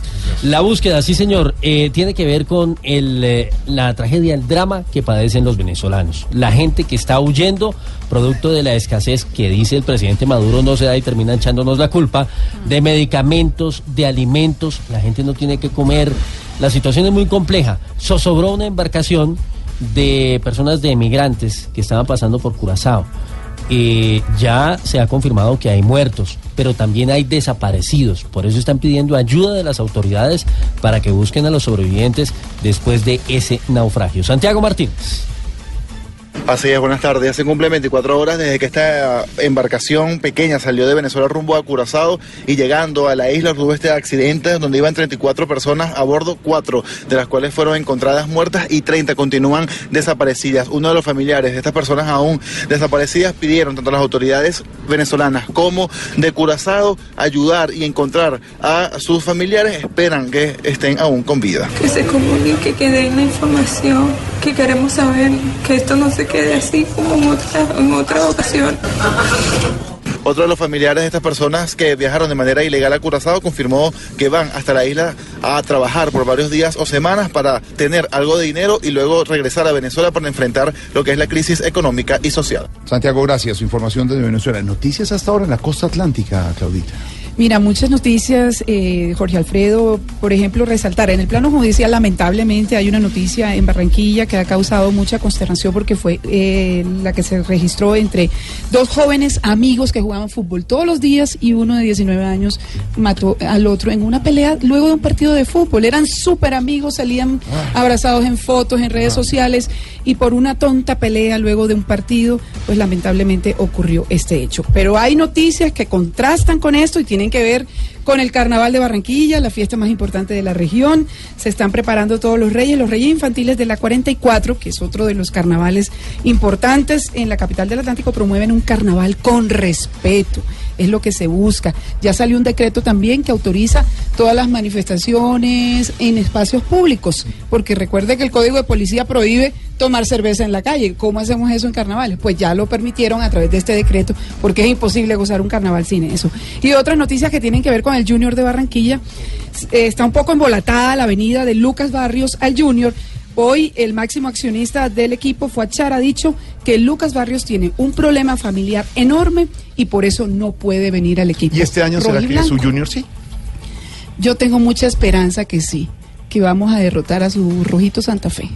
La búsqueda, sí señor, eh, tiene que ver con el, eh, la tragedia, el drama que padecen los venezolanos. La gente que está huyendo, producto de la escasez que dice el presidente Maduro no se da y termina echándonos la culpa, de medicamentos, de alimentos, la gente no tiene que comer. La situación es muy compleja. Zozobró una embarcación de personas de emigrantes que estaban pasando por Curazao. Eh, ya se ha confirmado que hay muertos, pero también hay desaparecidos. Por eso están pidiendo ayuda de las autoridades para que busquen a los sobrevivientes después de ese naufragio. Santiago Martínez. Así es, buenas tardes. Se cumplen 24 horas desde que esta embarcación pequeña salió de Venezuela rumbo a Curazao y llegando a la isla tuvo este accidente donde iban 34 personas a bordo, cuatro de las cuales fueron encontradas muertas y 30 continúan desaparecidas. Uno de los familiares de estas personas aún desaparecidas pidieron tanto a las autoridades venezolanas como de Curazao ayudar y encontrar a sus familiares. Esperan que estén aún con vida. que se comunique, que den la información, que queremos saber que esto no se quede así como en otra, en otra ocasión. Otro de los familiares de estas personas que viajaron de manera ilegal a Curazao confirmó que van hasta la isla a trabajar por varios días o semanas para tener algo de dinero y luego regresar a Venezuela para enfrentar lo que es la crisis económica y social. Santiago, gracias. Su información desde Venezuela. Noticias hasta ahora en la costa atlántica, Claudita. Mira, muchas noticias, eh, Jorge Alfredo, por ejemplo, resaltar, en el plano judicial lamentablemente hay una noticia en Barranquilla que ha causado mucha consternación porque fue eh, la que se registró entre dos jóvenes amigos que jugaban fútbol todos los días y uno de 19 años mató al otro en una pelea luego de un partido de fútbol. Eran súper amigos, salían abrazados en fotos, en redes sociales y por una tonta pelea luego de un partido, pues lamentablemente ocurrió este hecho. Pero hay noticias que contrastan con esto y tienen que ver con el Carnaval de Barranquilla, la fiesta más importante de la región. Se están preparando todos los reyes, los reyes infantiles de la 44, que es otro de los carnavales importantes en la capital del Atlántico, promueven un carnaval con respeto. Es lo que se busca. Ya salió un decreto también que autoriza todas las manifestaciones en espacios públicos, porque recuerde que el Código de Policía prohíbe tomar cerveza en la calle. ¿Cómo hacemos eso en carnavales? Pues ya lo permitieron a través de este decreto, porque es imposible gozar un carnaval sin eso. Y otras noticias que tienen que ver con el Junior de Barranquilla. Eh, está un poco embolatada la avenida de Lucas Barrios al Junior. Hoy el máximo accionista del equipo, Fuachar, ha dicho que Lucas Barrios tiene un problema familiar enorme y por eso no puede venir al equipo. ¿Y este año será que su junior sí? Yo tengo mucha esperanza que sí, que vamos a derrotar a su Rojito Santa Fe.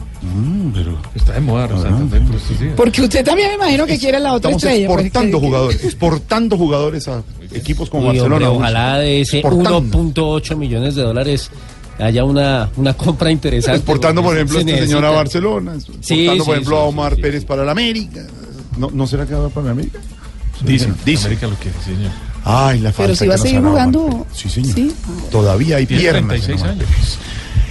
Está de moda, Rosana, por estos días. Porque usted también me imagino que quiere la otra Estamos estrella. exportando que- jugadores, exportando jugadores a equipos como Uy, hombre, Barcelona. ojalá de ese Exportando. 1.8 millones de dólares haya una, una compra interesante. Exportando, por ejemplo, a Se esta señora a. Barcelona. Exportando, Sí, por ejemplo, sí, a Omar Pérez para la América. ¿No, ¿No será que va para la América? Dicen, dicen. América lo quiere, sí, señor. Ay, la falta Pero si que va a seguir jugando. Sí, señor. Sí. Todavía hay Tiene piernas. 36 en Omar años.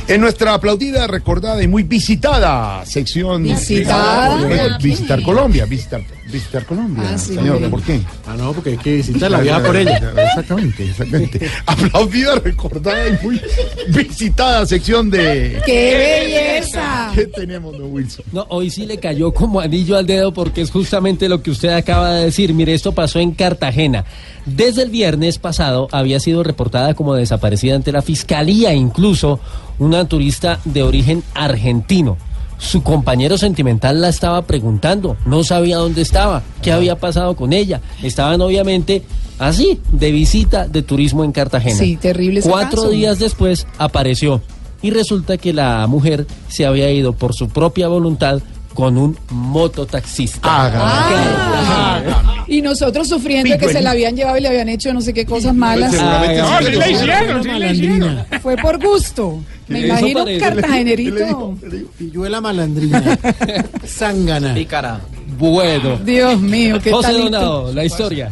En nuestra aplaudida, recordada y muy visitada sección. ¿Visitada? Visitar Colombia, visitar, visitar Colombia. Ah, sí, señor. ¿por qué? Ah, no, porque hay que visitarla, viaja por ella. Exactamente, exactamente. Aplaudida, recordada y muy visitada sección de. ¡Qué belleza! ¿Qué tenemos, don Wilson? No, hoy sí le cayó como anillo al dedo porque es justamente lo que usted acaba de decir. Mire, esto pasó en Cartagena. Desde el viernes pasado había sido reportada como desaparecida ante la fiscalía, incluso una turista de origen argentino. Su compañero sentimental la estaba preguntando, no sabía dónde estaba, qué había pasado con ella. Estaban obviamente así, de visita de turismo en Cartagena. Sí, terrible ese Cuatro caso. días después apareció y resulta que la mujer se había ido por su propia voluntad con un mototaxista. Ah. Y nosotros sufriendo que se la habían llevado y le habían hecho no sé qué cosas malas. sí le hicieron, sí le hicieron. Fue por gusto. Me imagino un cartagenerito. Pilluela malandrina. Zángana. Pícara. Bueno. Dios mío, qué José talento. Donado, la historia.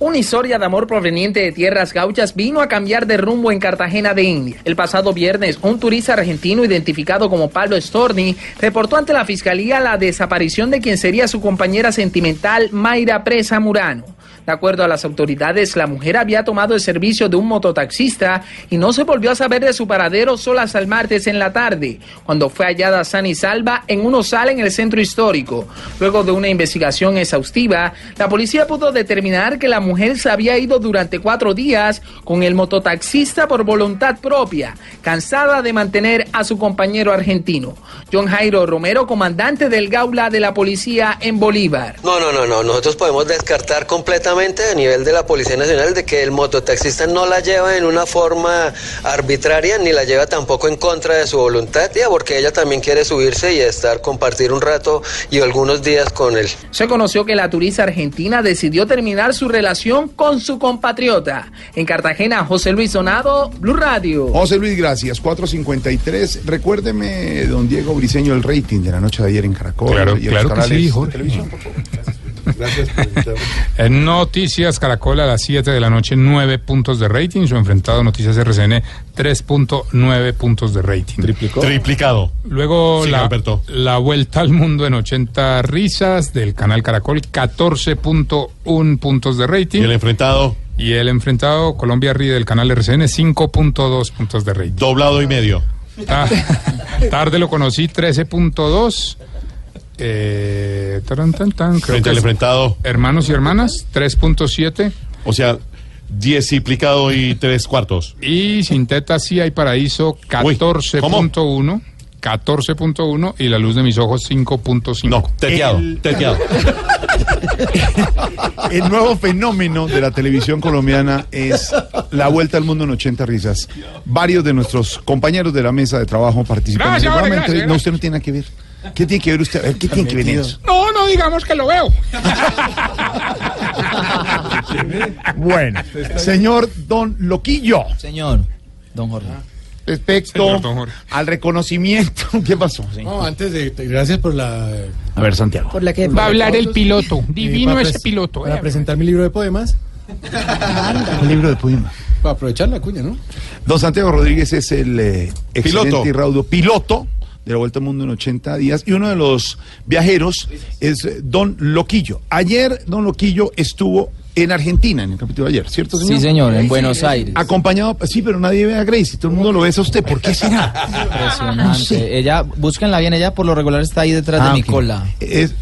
Una historia de amor proveniente de tierras gauchas vino a cambiar de rumbo en Cartagena de India. El pasado viernes, un turista argentino identificado como Pablo Storni reportó ante la fiscalía la desaparición de quien sería su compañera sentimental Mayra Presa Murano. De acuerdo a las autoridades, la mujer había tomado el servicio de un mototaxista y no se volvió a saber de su paradero solo hasta el martes en la tarde, cuando fue hallada sana y salva en un osal en el centro histórico. Luego de una investigación exhaustiva, la policía pudo determinar que la mujer se había ido durante cuatro días con el mototaxista por voluntad propia, cansada de mantener a su compañero argentino. John Jairo Romero, comandante del Gaula de la policía en Bolívar. No, no, no, no. Nosotros podemos descartar completamente a nivel de la Policía Nacional de que el mototaxista no la lleva en una forma arbitraria ni la lleva tampoco en contra de su voluntad, tía, porque ella también quiere subirse y estar, compartir un rato y algunos días con él. Se conoció que la turista argentina decidió terminar su relación con su compatriota. En Cartagena, José Luis Sonado, Blue Radio. José Luis, gracias. 453. Recuérdeme, don Diego Briseño, el rating de la noche de ayer en Caracol. Claro, y claro que sí, de Jorge. televisión, por favor. Gracias por invitarme. En Noticias Caracol a las 7 de la noche, 9 puntos de rating. Su enfrentado Noticias RCN, 3.9 puntos de rating. Triplicado. Luego Sí, la, Alberto. la vuelta al mundo en 80 risas del canal Caracol, 14.1 puntos de rating. Y el enfrentado, Y el enfrentado Colombia Ríe del canal RCN, 5.2 puntos de rating. doblado y medio. Ta- tarde lo conocí, 13.2. Eh, taran, tan, tan, creo Frente que al es enfrentado. Hermanos y hermanas, 3.7. O sea, 10 triplicado y 3 cuartos. Y sin teta sí hay paraíso, 14.1. 14.1 y la luz de mis ojos 5.5. No, teteado, teteado. El nuevo fenómeno de la televisión colombiana es la vuelta al mundo en 80 risas. Varios de nuestros compañeros de la mesa de trabajo participan. Gracias, No, usted no tiene nada que ver. ¿Qué tiene que ver usted? A ver, ¿qué tiene que ver eso? No, no digamos que lo veo. Bueno, señor Don Loquillo. Señor, don Jorge. Respecto Señor don Jorge. al reconocimiento, ¿qué pasó? No, antes de. Gracias por la. A ver, Santiago. Por la que Va a hablar el piloto. Divino para ese piloto. Para presentar mi libro de poemas. Un libro de poemas. Para aprovechar la cuña, ¿no? Don Santiago Rodríguez es el eh, excelente Piloto. y raudo piloto de la Vuelta al Mundo en 80 días y uno de los viajeros es eh, Don Loquillo. Ayer Don Loquillo estuvo en Argentina, en el capítulo de ayer, ¿cierto, señor? Sí, señor, en Buenos Aires. Acompañado, sí, pero nadie ve a Grace y todo el mundo lo ve a usted. ¿Por qué será? Impresionante. Ella, búsquenla bien, ella por lo regular está ahí detrás Ah, de mi ok. cola. Es,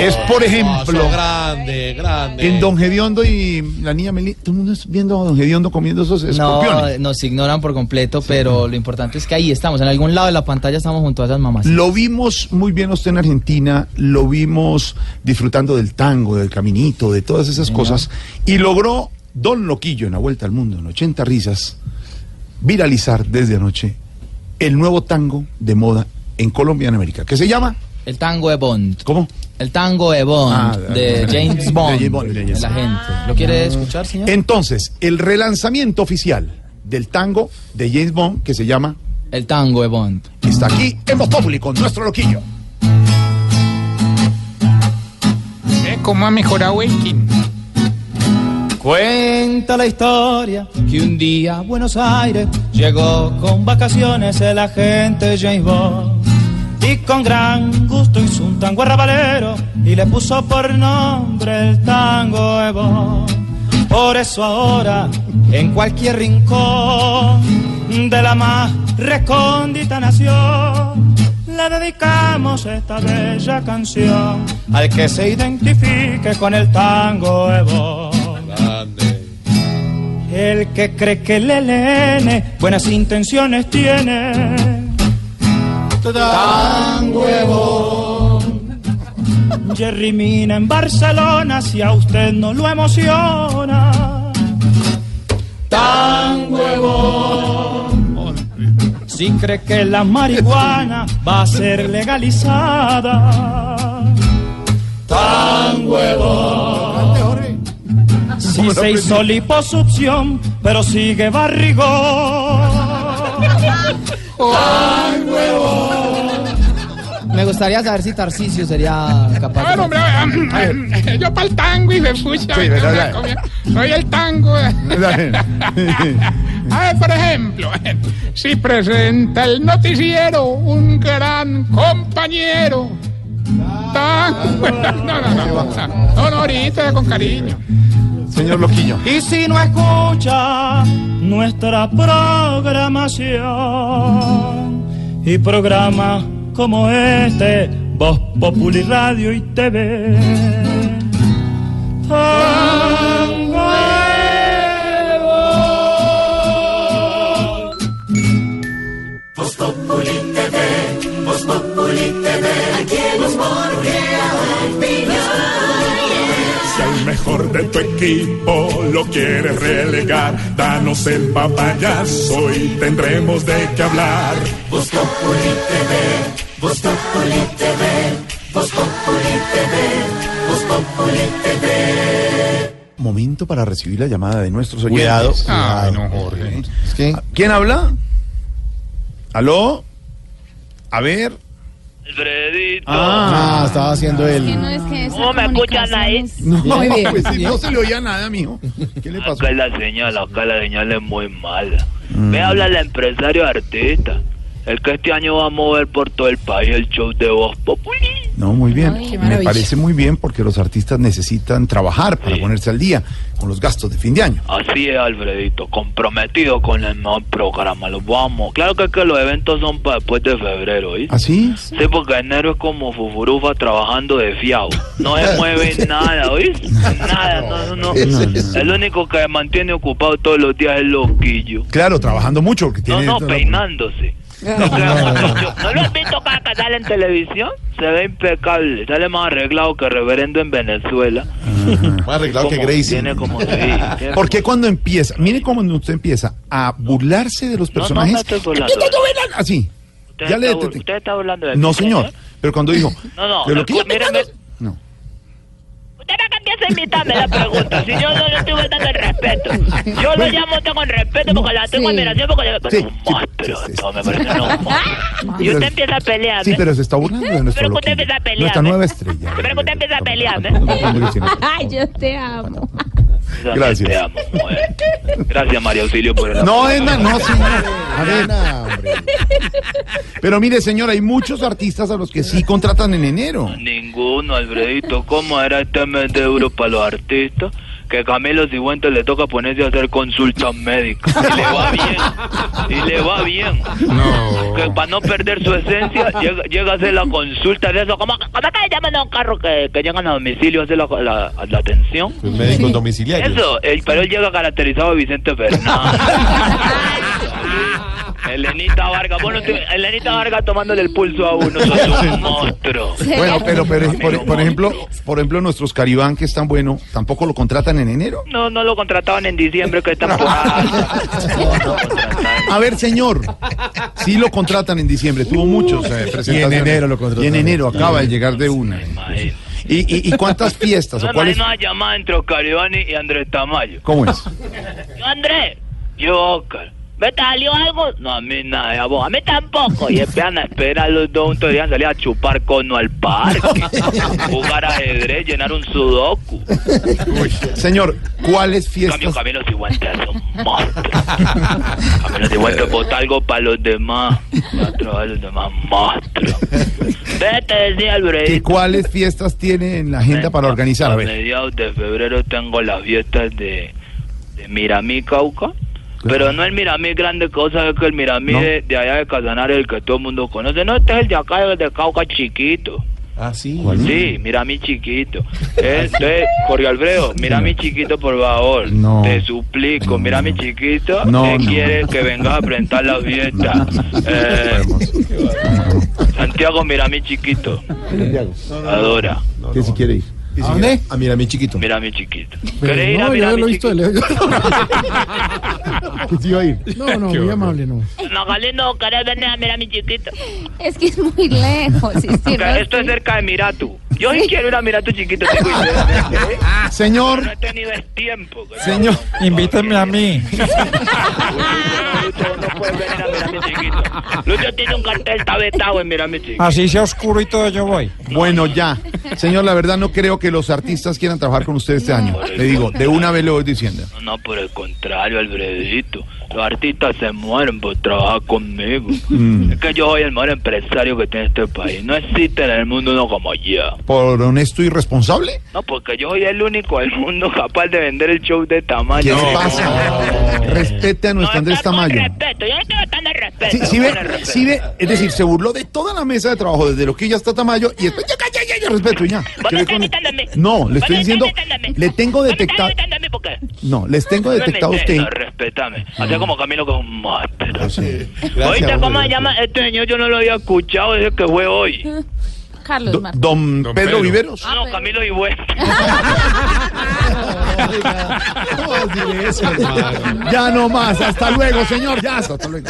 es por ejemplo, grande, grande. en Don Gediondo y la niña Meli, todo el mundo está viendo a Don Gediondo comiendo esos escorpiones. No, nos ignoran por completo, pero lo importante es que ahí estamos, en algún lado de la pantalla estamos junto a esas mamás. Lo vimos muy bien usted en Argentina, lo vimos disfrutando del tango, del caminito, de todas esas cosas, y logró Don Loquillo en la vuelta al mundo en 80 risas, viralizar desde anoche el nuevo tango de moda en Colombia y en América, que se llama El tango de Bond. ¿Cómo? El tango de Bond, Ah, de James de Bond, James Bond, de de James la gente. ¿Lo quiere escuchar, señor? Entonces, el relanzamiento oficial del tango de James Bond que se llama El tango de Bond. Está aquí en Voz Populi con nuestro loquillo. ¿Cómo ha mejorado? Cuenta la historia que un día a Buenos Aires llegó con vacaciones el agente James Bond y con gran gusto hizo un tango arrabalero y le puso por nombre el tango Bond. Por eso ahora en cualquier rincón de la más recóndita nación le dedicamos esta bella canción al que se identifique con el tango Bond. El que cree que el LN buenas intenciones tiene. Tan huevo. Jerry Mina en Barcelona, si a usted no lo emociona. Tan huevo. Si cree que la marihuana va a ser legalizada. Tan huevo. Si se hizo liposucción, pero sigue barrigón. ¡Ay, Me gustaría saber si Tarcisio sería capaz ver, hombre, ver, yo para el tango y me. Sí, venga, Soy el tango. A ver, por ejemplo, si presenta el noticiero un gran compañero. Tan... No, no, no, no, ahorita con cariño. Señor Loquillo. Y si no escucha nuestra programación y programas como este, Voz Populi Radio y TV. Voz Populi TV, Voz Populi TV, aquí en Si mejor de tu equipo lo quieres relegar, danos el papayazo y tendremos de qué hablar. Voz Populi TV, Voz Populi TV, Voz Populi TV, Populi TV. Momento para recibir la llamada de nuestros oyentes. Cuidado, Ay, cuidado. no, Jorge. ¿Quién habla? ¿Aló? A ver. Alfredito. Ah, estaba haciendo el. ¿Cómo me escuchan ahí? No, Muy bien. pues sí, no se le oía nada, mijo. ¿Qué le pasó? Acá es la señal, acá la señal es muy mala. Mm. Me habla el empresario artista. El que este año va a mover por todo el país el show de Voz Populi. No, muy bien. Ay, Me parece muy bien porque los artistas necesitan trabajar para ponerse al día con los gastos de fin de año. Así es, Alfredito, comprometido con el mejor programa. Lo vamos. Claro que, es que los eventos son para después de febrero, ¿sí? ¿Ah, sí? Sí, porque enero es como Fufurufa trabajando de fiado. No se mueve nada, ¿oís? Nada, no, no, no. El único que mantiene ocupado todos los días es Loquillo. Claro, trabajando mucho. Porque No, tiene no, peinándose. No, ¿No lo has visto cada sale en televisión? Se ve impecable. Sale más arreglado que reverendo en Venezuela. Más arreglado que Gracie. Tiene como... Sí, tiene ¿Por qué cuando empieza? Mire cómo usted empieza a burlarse de los No, no personajes. me estoy burlando. Así. ¿Usted, Ya le está, detecté. usted está hablando de No, señor. Pero cuando dijo. No, no, ¿de lo que escu- míreme. No. Usted va a imitarme la pregunta. Si yo no le estoy dando el respeto. Yo lo llamo usted con respeto porque la tengo Sí. admiración porque le Sí, un monstruo. No, me parece un monstruo. Y usted empieza a pelearme. Sí, pero se está burlando de nuestro Pero que usted empieza a Nuestra pelearme. nueva estrella. Pero que usted empieza a pelearme. Ay, yo te amo. Gracias. Te amo, mujer. Gracias, María Auxilio, por el No, Edna, no, señor. A ver. Pero mire, señor, hay muchos artistas a los que sí contratan en enero. Ninguno, Alfredito. ¿Cómo era este mes de euros para los artistas? Que Camilo Cifuentes le toca ponerse a hacer consultas médicas. Y le va bien. Y le va bien. No. Que para no perder su esencia, llega, llega a hacer la consulta de eso. ¿Cómo, cómo que le llaman a un carro que, que llegan a domicilio a hacer la, la, la atención? Los médicos domiciliarios. Eso, pero él llega caracterizado de Vicente Fernández. Elenita Vargas, bueno, Elenita Vargas tomándole el pulso a uno, sos un monstruo. Bueno, pero, pero por, por ejemplo, por ejemplo, nuestros Caribán, que es tan bueno, tampoco lo contratan en enero. No, no lo contrataban en diciembre, que es temporada. A ver, señor, sí lo contratan en diciembre, tuvo muchos eh, presentaciones. enero lo contrataron. Y en enero acaba de llegar de una. ¿Y, y, y cuántas fiestas o Me cuáles? una llamada entre Oscar Iván y Andrés Tamayo. ¿Cómo es? Yo, Andrés, yo, Oscar. ¿Me te salió algo? No, a mí nada, a vos, a mí tampoco. Y empiezan a esperar los dos juntos, deberían salir a chupar cono al parque, jugar ajedrez, llenar un sudoku. Señor, ¿cuáles En cambio, fiestas? Camilo Cifuentes es un monstruo. Camilo Cifuentes vota algo para los demás. Otro a los demás, monstruo. Vete, decía el ¿Qué, Brady. ¿Cuáles fiestas tiene en la agenda para organizar? A A ver. mediados de febrero tengo las fiestas de, de Miramí Cauca. Pero no el Miramí grande, cosa es que el Miramí No. de, de allá de Casanare, el que todo el mundo conoce. No, este es el de acá, el de Cauca chiquito. Ah, sí. Sí, Miramí chiquito. Este, Jorge Alfredo, Miramí chiquito, por favor. No. Te suplico, Miramí chiquito. No, ¿Qué no. quiere que vengas a presentar la fiesta? Eh, Santiago Miramí chiquito. Adora. ¿Qué si quiere ir? ¿A dónde? A mira, mi chiquito. Miramí chiquito. Pero ¿Querés ir a no, yo Miramí lo he visto de lejos. ¿Qué se iba a ir? No, no, muy amable, no. No, Galindo, ¿querés venir a Miramí chiquito? Es que es muy lejos. sí, sí, Que no, esto es cerca de Miratu. Yo sí quiero ir a Miratu chiquito, tengo idea. ¿eh? Señor, No he tenido es tiempo. señor. Invítame a mí. Lucho, no puedes venir a Miramí chiquito. Lucho tiene un cartel, está vetado en Miramí chiquito. Así sea oscuro y todo, yo voy. Bueno, ya. Señor, la verdad no creo que los artistas quieran trabajar con usted este año. Le digo, de una vez le voy diciendo. No, no, por el contrario, Alfredito. Los artistas se mueren por trabajar conmigo. Mm. Es que yo soy el mejor empresario que tiene este país. No existe en el mundo uno como yo. ¿Por honesto y responsable? No, porque yo soy el único del mundo capaz de vender el show de tamaño. ¿Qué No, pasa? Respete a nuestro Andrés Tamayo. respeto, yo no estoy botando el respeto. Sí, sí ve, respeto. sí ve, es decir, se burló de toda la mesa de trabajo, desde lo que ya está Tamayo, y después, ya, ya, ya, ya, respeto, ya. Vos con-. No, le estoy diciendo, le tengo detectado, no, les tengo detectado a usted. No, respétame. Hacía como Camilo con un monstruo. ¿Oíste Gracias, cómo se llama? Este señor yo no lo había escuchado desde que fue hoy. Carlos Martín. don, Pedro, Pedro. Viveros. Ah, no, Camilo y bueno. Ya no más, hasta luego, señor, ya, hasta luego.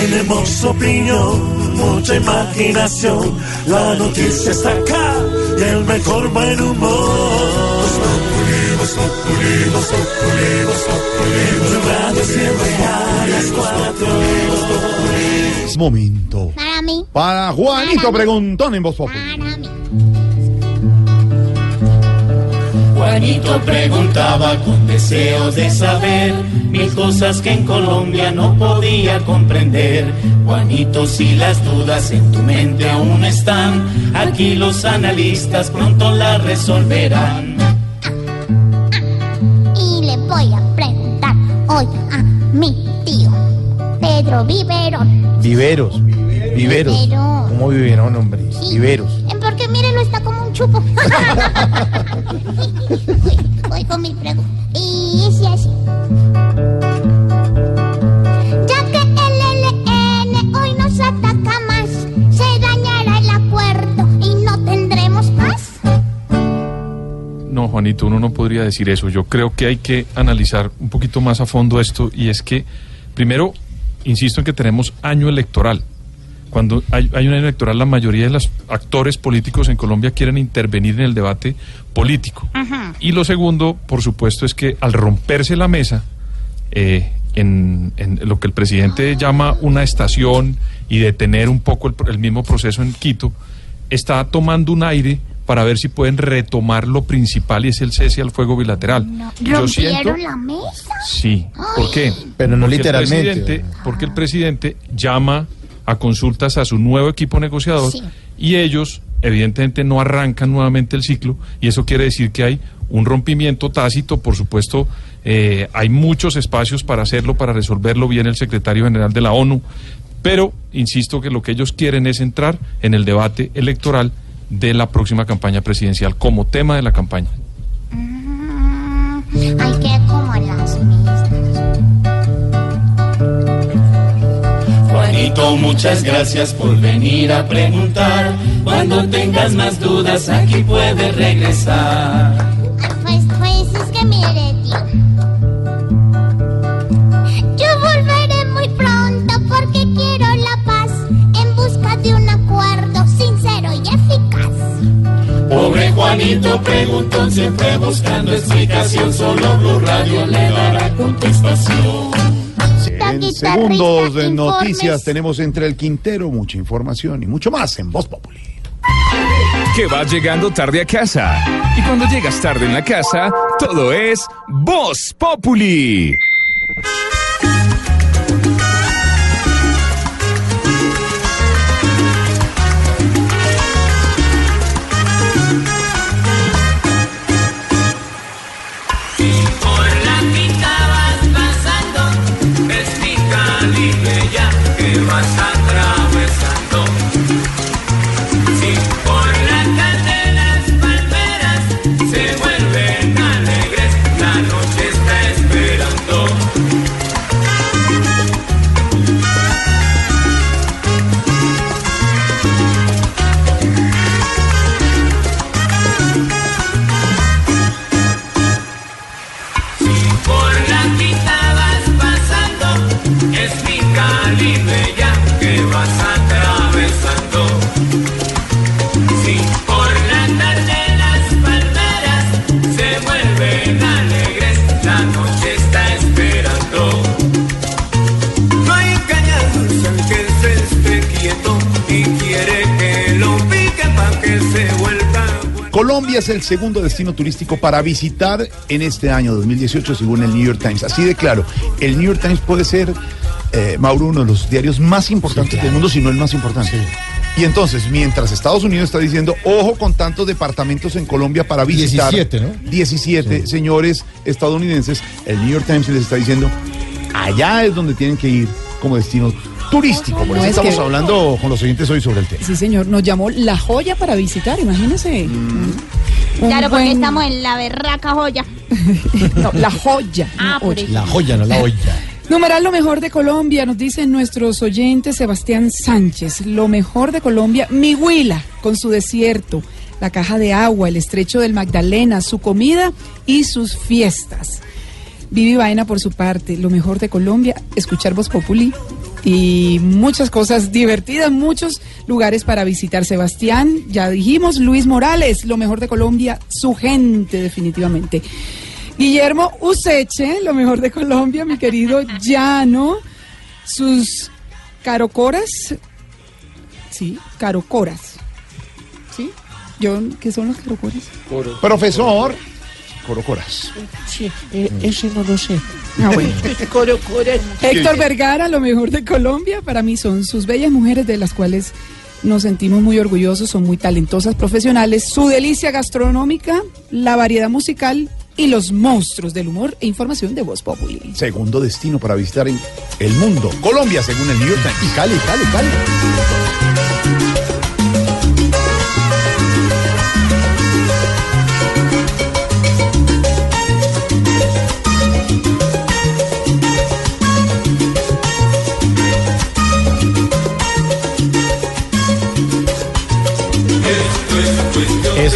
Tenemos opinión, mucha imaginación. La noticia está acá y el mejor buen humor. Radio siempre a las cuatro. Momento. Para mí. Para Juanito Preguntón en Voz Populi. Juanito preguntaba con deseo de saber mil cosas que en Colombia no podía comprender. Juanito, si las dudas en tu mente aún están, aquí los analistas pronto las resolverán. Y le voy a preguntar hoy a mi tío Pedro Viverón. Viveros. Viveros. Vivero. ¿Cómo vivieron, hombre? Sí. Viveros. Porque mírelo, está como chupo. voy, con mi pregunta. Y dice así. Ya que el LN hoy nos ataca más, se dañará el acuerdo y no tendremos paz. No, Juanito, uno no podría decir eso. Yo creo que hay que analizar un poquito más a fondo esto y es que, primero, insisto en que tenemos año electoral. Cuando hay, hay un año electoral, la mayoría de los actores políticos en Colombia quieren intervenir en el debate político. Y lo segundo, por supuesto, es que al romperse la mesa, eh, en, en lo que el presidente llama una estación y detener un poco el, el mismo proceso en Quito, está tomando un aire para ver si pueden retomar lo principal y es el cese al fuego bilateral. Yo siento, ¿Rompieron la mesa? sí. ¿Por qué? Pero no Porque el literalmente. presidente- porque el presidente llama a consultas a su nuevo equipo negociador Sí. y ellos evidentemente no arrancan nuevamente el ciclo y eso quiere decir que hay un rompimiento tácito, por supuesto, eh, hay muchos espacios para hacerlo, para resolverlo bien el secretario general de la ONU, pero insisto que lo que ellos quieren es entrar en el debate electoral de la próxima campaña presidencial como tema de la campaña. Ay, Juanito, muchas gracias por venir a preguntar. Cuando tengas más dudas, aquí puedes regresar. Pues, pues es que mire, tío. Yo volveré muy pronto porque quiero la paz en busca de un acuerdo sincero y eficaz. Pobre Juanito preguntó siempre buscando explicación. Solo Blue Radio le dará contestación. En segundos de noticias tenemos entre el Quintero mucha información y mucho más en Voz Populi. que vas llegando tarde a casa. Y cuando llegas tarde en la casa, todo es Voz Populi. Colombia es el segundo destino turístico para visitar en este año 2018 según el New York Times. Así de claro, el New York Times puede ser, eh, Mauro, uno de los diarios más importantes del mundo, si no el más importante. Y entonces, mientras Estados Unidos está diciendo, ojo con tantos departamentos en Colombia para visitar. 17, ¿no? 17 señores estadounidenses, el New York Times les está diciendo, allá es donde tienen que ir como destino turístico. Por No, eso es estamos que- hablando con los oyentes hoy sobre el tema. Sí, señor, nos llamó La Joya para visitar, imagínese. Un Claro, porque buen- estamos en la berraca joya. No, La Joya. Ah, no por olla. La joya, no la olla. Numeral lo mejor de Colombia, nos dicen nuestros oyentes Sebastián Sánchez. Lo mejor de Colombia, mi Huila, con su desierto, la caja de agua, el estrecho del Magdalena, su comida y sus fiestas. Vivi Vaina por su parte, lo mejor de Colombia, escuchar Voz Populi y muchas cosas divertidas, muchos lugares para visitar. Sebastián, ya dijimos, Luis Morales, lo mejor de Colombia, su gente definitivamente. Guillermo Useche, lo mejor de Colombia, mi querido Llano, sus carocoras, sí, carocoras, ¿sí? Yo, ¿qué son los carocoras? Profesor, Corocoras. Sí, eh, ese no lo sé. Ah, bueno. Corocoras. Héctor Vergara, lo mejor de Colombia, para mí son sus bellas mujeres de las cuales nos sentimos muy orgullosos, son muy talentosas, profesionales, su delicia gastronómica, la variedad musical y los monstruos del humor e información de Voz Populi. Segundo destino para visitar en el mundo. Colombia, según el New York Times. Y Cali, Cali, Cali.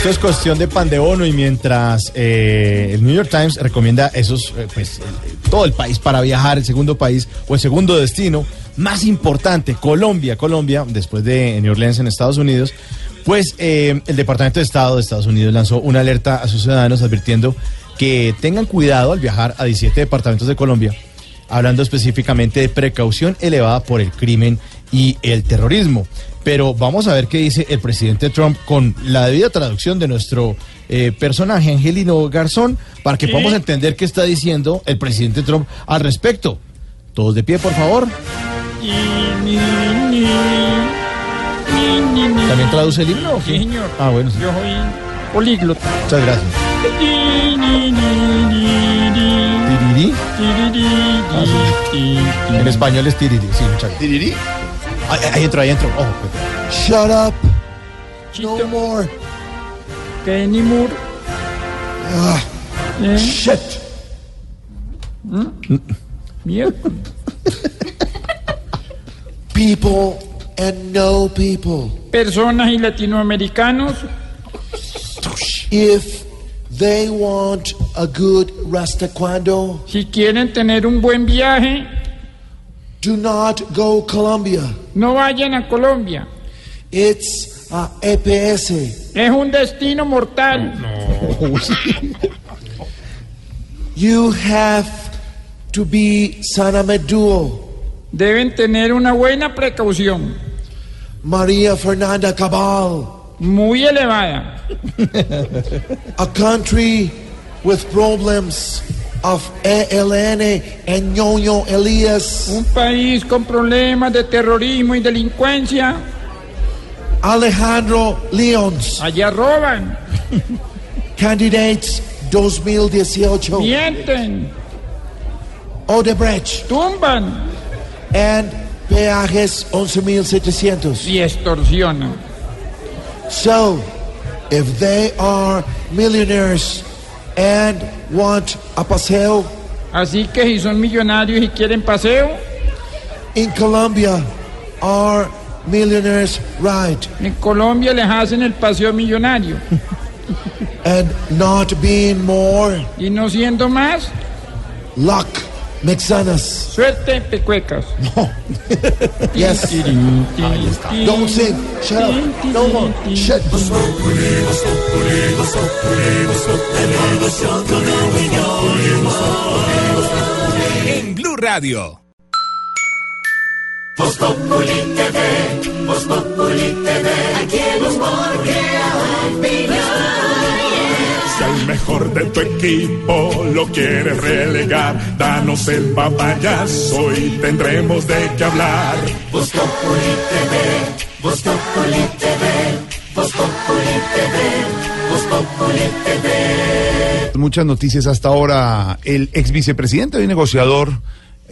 Es cuestión de pan de y mientras eh, el New York Times recomienda esos, eh, pues, el- todo el país para viajar, el segundo país o el segundo destino más importante, Colombia, Colombia, después de New Orleans en Estados Unidos, pues eh, el Departamento de Estado de Estados Unidos lanzó una alerta a sus ciudadanos advirtiendo que tengan cuidado al viajar a 17 departamentos de Colombia, hablando específicamente de precaución elevada por el crimen y el terrorismo. Pero vamos a ver qué dice el presidente Trump con la debida traducción de nuestro eh, personaje, Angelino Garzón, para que Sí. podamos entender qué está diciendo el presidente Trump al respecto. Todos de pie, por favor. ¿También traduce el himno? Sí, señor. Ah, bueno. sí. Yo soy políglota. Muchas gracias. ¿Tirirí? Ah, sí. En español es tiriri, sí, muchas gracias. ¿Tirirí? Ahí, ahí entro, ahí entro. Ojo, Pepe. Shut up. Nachito. Que Demi Moore. ¿Eh? Shit. ¿Mm? Mierda. People and no people. Personas y latinoamericanos. If they want a good restacuando, Si quieren tener un buen viaje, do not go Colombia. no vayan a Colombia. It's a EPS. Es un destino mortal. You have to be Sanameduo. Deben tener una buena precaución. Maria Fernanda Cabal. Muy elevada. A country with problems of ELN and Ñoño Elias. Un país con problemas de terrorismo y delincuencia. Alejandro Leons. Allá roban. Candidates 2018. Mienten. Odebrecht. Tumban. And peajes 11.700. Y extorsionan. So, if they are millionaires and want a paseo? Así que si son millonarios y quieren paseo, in Colombia, are millionaires right? en Colombia les hacen el paseo millonario. and not being more Y no siendo más, luck mexanas? suerte pecuecas. Yes. Don't sing. Shut up. No more. Shut. En Blue Radio. Voz Populi TV, Voz Populi TV, aquí el humor crea opinión. Si al mejor de tu equipo lo quieres relegar, danos el papayazo y tendremos de qué hablar. Voz Populi TV, Voz Populi TV, Voz Populi TV, Voz Populi TV. Muchas noticias hasta ahora. El ex vicepresidente y negociador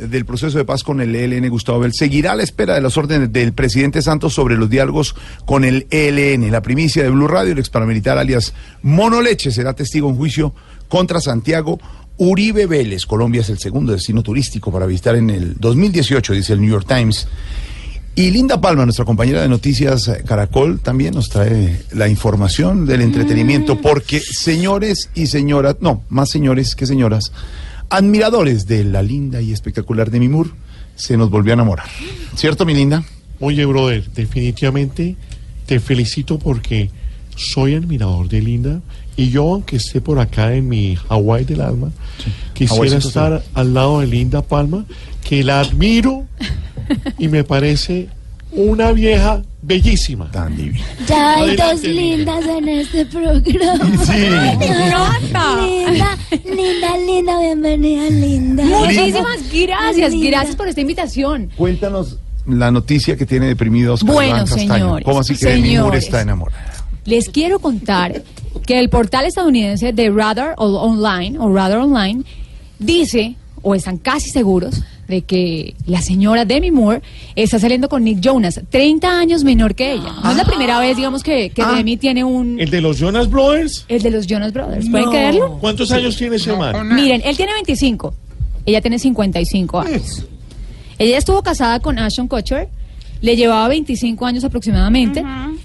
del proceso de paz con el ELN, Gustavo Bell, seguirá a la espera de las órdenes del presidente Santos sobre los diálogos con el ELN. La primicia de Blue Radio, el ex paramilitar alias Mono Leche, será testigo en juicio contra Santiago Uribe Vélez. Colombia es el segundo destino turístico para visitar en el 2018, dice el New York Times. Y Linda Palma, nuestra compañera de noticias Caracol, también nos trae la información del entretenimiento, porque señores y señoras, no, más señores que señoras, admiradores de la linda y espectacular Demi Moore, se nos volvió a enamorar. ¿Cierto, mi linda? Oye, brother, definitivamente te felicito porque soy admirador de Linda y yo, aunque esté por acá en mi Hawái del alma, quisiera estar al lado de Linda Palma, que la admiro y me parece una vieja bellísima. Tan divina. Ya hay Adelante, dos lindas en este programa. Sí. Linda, linda, linda, bienvenida, linda. Muchísimas gracias, Linda. gracias por esta invitación. Cuéntanos la noticia que tiene deprimido Oscar Bueno, Iván Castaño. señores, ¿Cómo así que Demi Moore señores. está enamorada? Les quiero contar que el portal estadounidense de Radar o- Online o Radar Online dice o están casi seguros de que la señora Demi Moore está saliendo con Nick Jonas, 30 años menor que ella. No es la primera vez, digamos, que, que Demi tiene un... ¿El de los Jonas Brothers? El de los Jonas Brothers, ¿pueden No. creerlo? ¿Cuántos años tiene ese man? Miren, él tiene 25, ella tiene 55 años. Ella estuvo casada con Ashton Kutcher, le llevaba 25 años aproximadamente.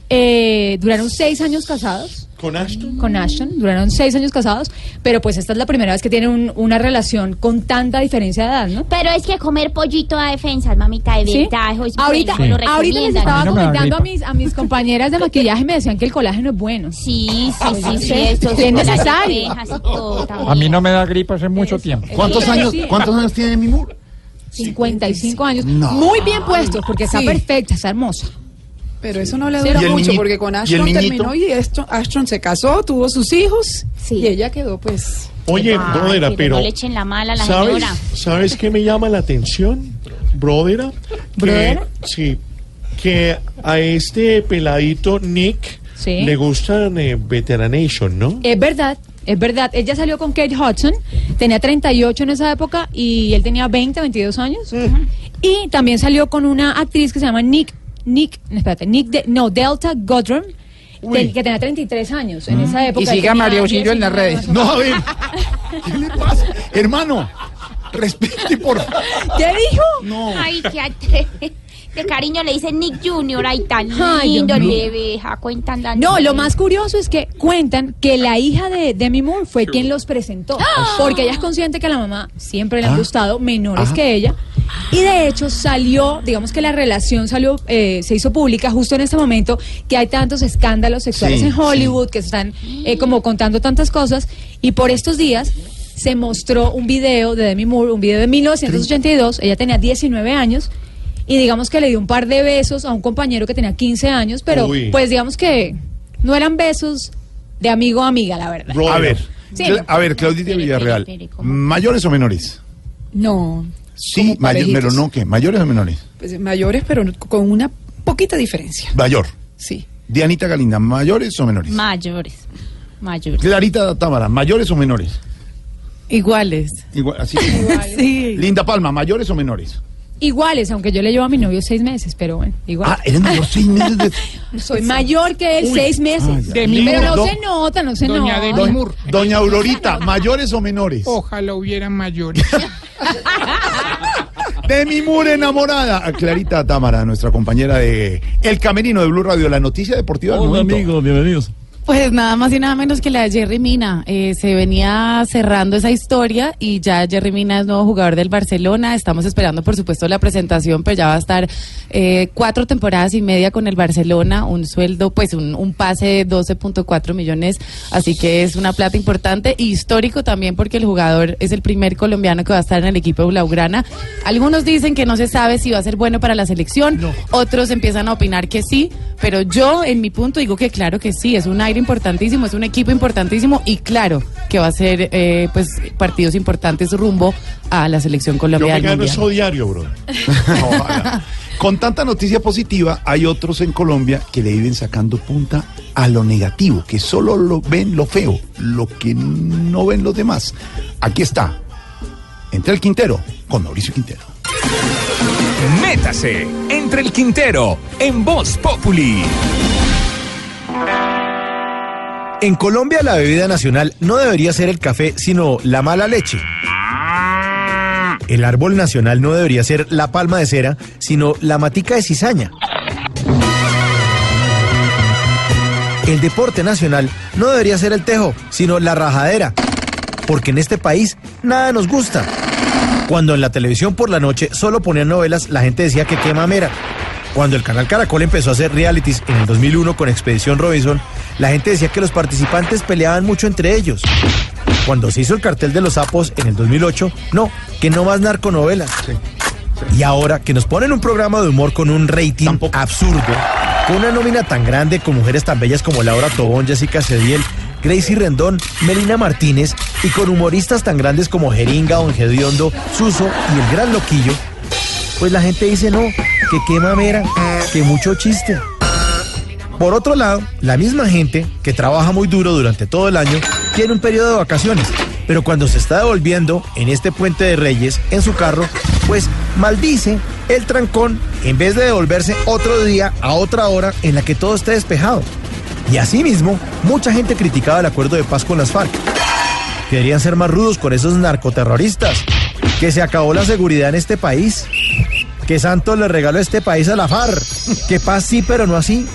Eh, duraron seis años casados. ¿Con Ashton? Con Ashton, duraron seis años casados, pero pues esta es la primera vez que tienen un- una relación con tanta diferencia de edad, ¿no? Pero es que comer pollito a defensa, mamita, de ¿Sí? verdad. es Ahorita, bueno, lo ahorita les estaba A no comentando a mis, a mis compañeras de maquillaje y me decían que el colágeno es bueno. Sí, sí, Pues sí, sí, esto es necesario. A mí no me da gripa hace mucho tiempo. ¿Cuántos años, Sí. ¿cuántos años tiene Demi Moore? 55 años. No. Muy bien puestos, porque está Sí. perfecta, está hermosa. Pero eso no le ¿Y dura mucho porque con Ashton terminó y esto, Ashton se casó, tuvo sus hijos y ella quedó pues... Oye, Ay, brodera, pero pero... no le echen la mala a la ¿sabes, señora. ¿Sabes qué me llama la atención, brodera? Que- ¿Brodera? Sí, que a este peladito Nick Sí. le gustan eh, Veteranation, ¿no? Es verdad, es verdad. Ella salió con Kate Hudson, tenía 38 en esa época y él tenía 20, 22 años. Y también salió con una actriz que se llama Nick, Nick, no, espérate, Nick, de- no, Delta Godrum. que tenía 33 años en esa época. Y siga María Auxilio en las 19 redes. No, a ver. ¿Qué le pasa? Hermano, respete por ¿Qué dijo? No. Ay, qué atre... De cariño le dicen Nick Junior, ay, tan Ay, lindo, le deja, cuentan la No, lo más curioso es que cuentan que la hija de Demi Moore fue quien los presentó. Porque ella es consciente que a la mamá siempre le han Ah. gustado menores Ajá. que ella. Y de hecho salió, digamos que la relación salió, eh, se hizo pública justo en este momento que hay tantos escándalos sexuales Sí, en Hollywood, que se están eh, como contando tantas cosas. Y por estos días se mostró un video de Demi Moore, un video de 1982. Ella tenía 19 años. Y digamos que le dio un par de besos a un compañero que tenía 15 años, pero Uy. pues digamos que no eran besos de amigo a amiga, la verdad. A ver, Sí, a ver, Claudita Villarreal, ¿mayores o menores? No, Sí, mayor, pero no, ¿qué? ¿Mayores o menores? pues mayores, pero con una poquita diferencia. Mayor. Sí. Dianita Galinda, ¿mayores o menores? Mayores. Mayores. Clarita Támara, ¿mayores o menores? Iguales. Igual, así. Sí. Linda Palma, ¿mayores o menores? Iguales, aunque yo le llevo a mi novio seis meses, pero bueno, igual. Ah, de los seis meses de... Soy mayor que él, Uy. seis meses. Ay, pero Demi no se nota, no se Doña nota. Demi Moore. Doña Aurorita, ¿mayores o menores? Ojalá hubieran mayores. Demi Moore enamorada. A Clarita Támara, nuestra compañera de El Camerino de Blue Radio, la noticia deportiva momento. amigos, bienvenidos. Pues nada más y nada menos que la de Jerry Mina. Eh, se venía cerrando esa historia y ya Jerry Mina es nuevo jugador del Barcelona. Estamos esperando, por supuesto, la presentación, pero ya va a estar eh, cuatro temporadas y media con el Barcelona, un sueldo, pues un, un pase de 12.4 millones. Así que es una plata importante y histórico también porque el jugador es el primer colombiano que va a estar en el equipo Blaugrana. Algunos dicen que no se sabe si va a ser bueno para la selección, otros empiezan a opinar que sí, pero yo en mi punto digo que claro que sí, es un aire importantísimo, es un equipo importantísimo y claro que va a ser eh, pues partidos importantes rumbo a la selección Yo colombiana. me gano Mundial. eso diario, bro. Con tanta noticia positiva, hay otros en Colombia que le viven sacando punta a lo negativo, que solo lo ven lo feo, lo que no ven los demás. Aquí está, entre el Quintero, con Mauricio Quintero. Métase entre el Quintero en Voz Populi. En Colombia la bebida nacional no debería ser el café, sino la mala leche. El árbol nacional no debería ser la palma de cera, sino la matica de cizaña. El deporte nacional no debería ser el tejo, sino la rajadera. Porque en este país nada nos gusta. Cuando en la televisión por la noche solo ponían novelas, la gente decía que qué mamera. Cuando el canal Caracol empezó a hacer realities en el 2001 con Expedición Robinson, la gente decía que los participantes peleaban mucho entre ellos. Cuando se hizo el cartel de los sapos en el 2008, no, que no más narconovelas. Y ahora que nos ponen un programa de humor con un rating absurdo, con una nómina tan grande con mujeres tan bellas como Laura Tobón, Jessica Cediel, Gracie Rendón, Melina Martínez y con humoristas tan grandes como Jeringa, Don Gediondo, Suso y el Gran Loquillo, pues la gente dice no, que qué mamera, que mucho chiste. Por otro lado, la misma gente que trabaja muy duro durante todo el año tiene un periodo de vacaciones, pero cuando se está devolviendo en este puente de Reyes en su carro, pues maldice el trancón en vez de devolverse otro día a otra hora en la que todo esté despejado. Y asimismo, mucha gente criticaba el acuerdo de paz con las FARC. Que deberían ser más rudos con esos narcoterroristas. Que se acabó la seguridad en este país. Que Santos le regaló este país a la FARC. Que paz sí, pero no así.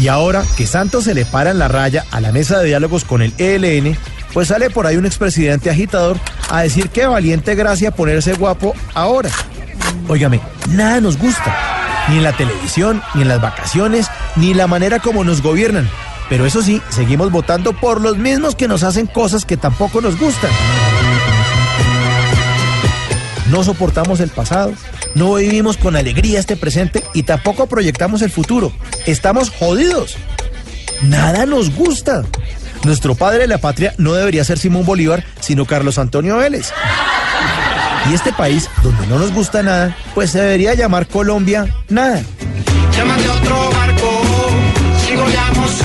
Y ahora que Santos se le para en la raya a la mesa de diálogos con el ELN, pues sale por ahí un expresidente agitador a decir que valiente gracia ponerse guapo ahora. Óigame, nada nos gusta. Ni en la televisión, ni en las vacaciones, ni la manera como nos gobiernan. Pero eso sí, seguimos votando por los mismos que nos hacen cosas que tampoco nos gustan. No soportamos el pasado, no vivimos con alegría este presente y tampoco proyectamos el futuro. Estamos jodidos. Nada nos gusta. Nuestro padre de la patria no debería ser Simón Bolívar, sino Carlos Antonio Vélez. Y este país, donde no nos gusta nada, pues se debería llamar Colombia nada. Llámate otro barco, si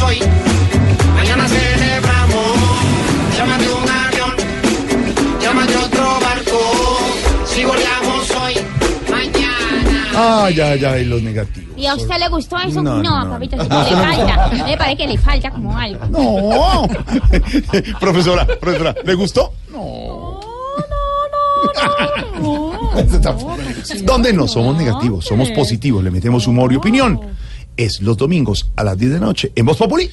hoy, Ay, ay, ay, los negativos. ¿Y a usted le gustó eso? No, No, no. papito, No, le no. falta. Me parece que le falta como algo. No. profesora, profesora, ¿le gustó? ¿Dónde no somos negativos? Somos positivos, le metemos humor y opinión. Es los domingos a las 10 de la noche en Voz Populi.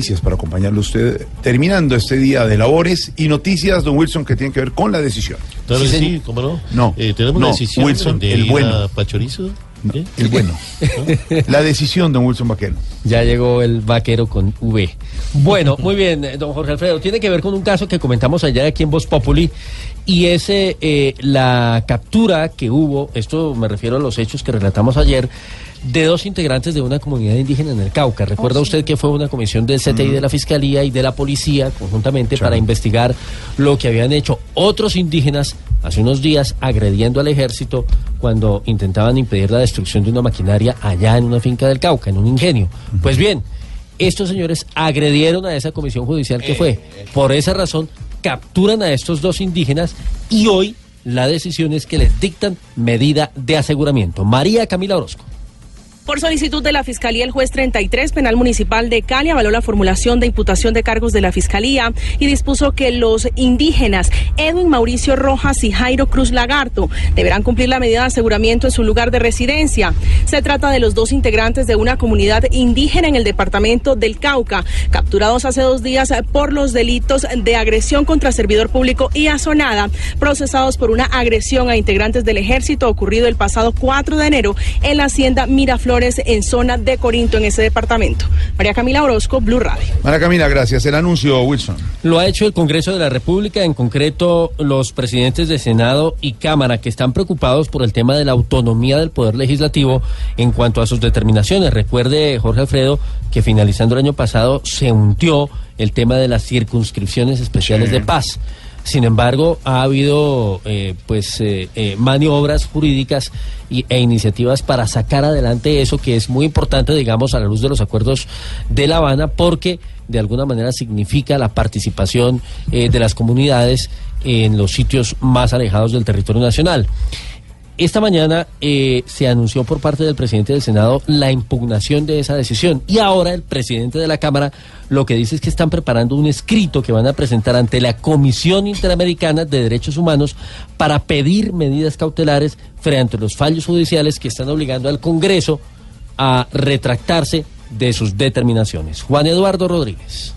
Noticias para acompañarlo a usted terminando este día de labores y noticias, don Wilson, que tienen que ver con la decisión. Claro que Sí, sí. ¿cómo no? No, Eh, tenemos no, la decisión Wilson, de el bueno. ¿Qué? El bueno. La decisión, don Wilson Vaquero. Ya llegó el vaquero con V. Bueno, muy bien, eh, don Jorge Alfredo. Tiene que ver con un caso que comentamos ayer aquí en Voz Populi y es eh, eh, la captura que hubo, esto me refiero a los hechos que relatamos ayer, de dos integrantes de una comunidad indígena en el Cauca. ¿Recuerda usted que fue una comisión del CTI de la Fiscalía y de la Policía conjuntamente para investigar lo que habían hecho otros indígenas hace unos días agrediendo al ejército cuando intentaban impedir la destrucción de una maquinaria allá en una finca del Cauca, en un ingenio? Pues bien, estos señores agredieron a esa comisión judicial que fue. Por esa razón, capturan a estos dos indígenas y hoy la decisión es que les dictan medida de aseguramiento. María Camila Orozco. Por solicitud de la Fiscalía, el juez 33 Penal Municipal de Cali avaló la formulación de imputación de cargos de la Fiscalía y dispuso que los indígenas Edwin Mauricio Rojas y Jairo Cruz Lagarto deberán cumplir la medida de aseguramiento en su lugar de residencia. Se trata de los dos integrantes de una comunidad indígena en el departamento del Cauca, capturados hace dos días por los delitos de agresión contra servidor público y azonada, procesados por una agresión a integrantes del ejército ocurrido el pasado 4 de enero en la hacienda Miraflores en zona de Corinto en ese departamento. María Camila Orozco, Blue Radio. María Camila, gracias. El anuncio, Wilson. Lo ha hecho el Congreso de la República, en concreto los presidentes de Senado y Cámara, que están preocupados por el tema de la autonomía del Poder Legislativo en cuanto a sus determinaciones. Recuerde, Jorge Alfredo, que finalizando el año pasado se hundió el tema de las circunscripciones especiales Sí. de paz. Sin embargo, ha habido eh, pues eh, eh, maniobras jurídicas y- e iniciativas para sacar adelante eso que es muy importante, digamos, a la luz de los acuerdos de La Habana, porque de alguna manera significa la participación de las comunidades en los sitios más alejados del territorio nacional. Esta mañana eh, se anunció por parte del presidente del Senado la impugnación de esa decisión y ahora el presidente de la Cámara lo que dice es que están preparando un escrito que van a presentar ante la Comisión Interamericana de Derechos Humanos para pedir medidas cautelares frente a los fallos judiciales que están obligando al Congreso a retractarse de sus determinaciones. Juan Eduardo Rodríguez.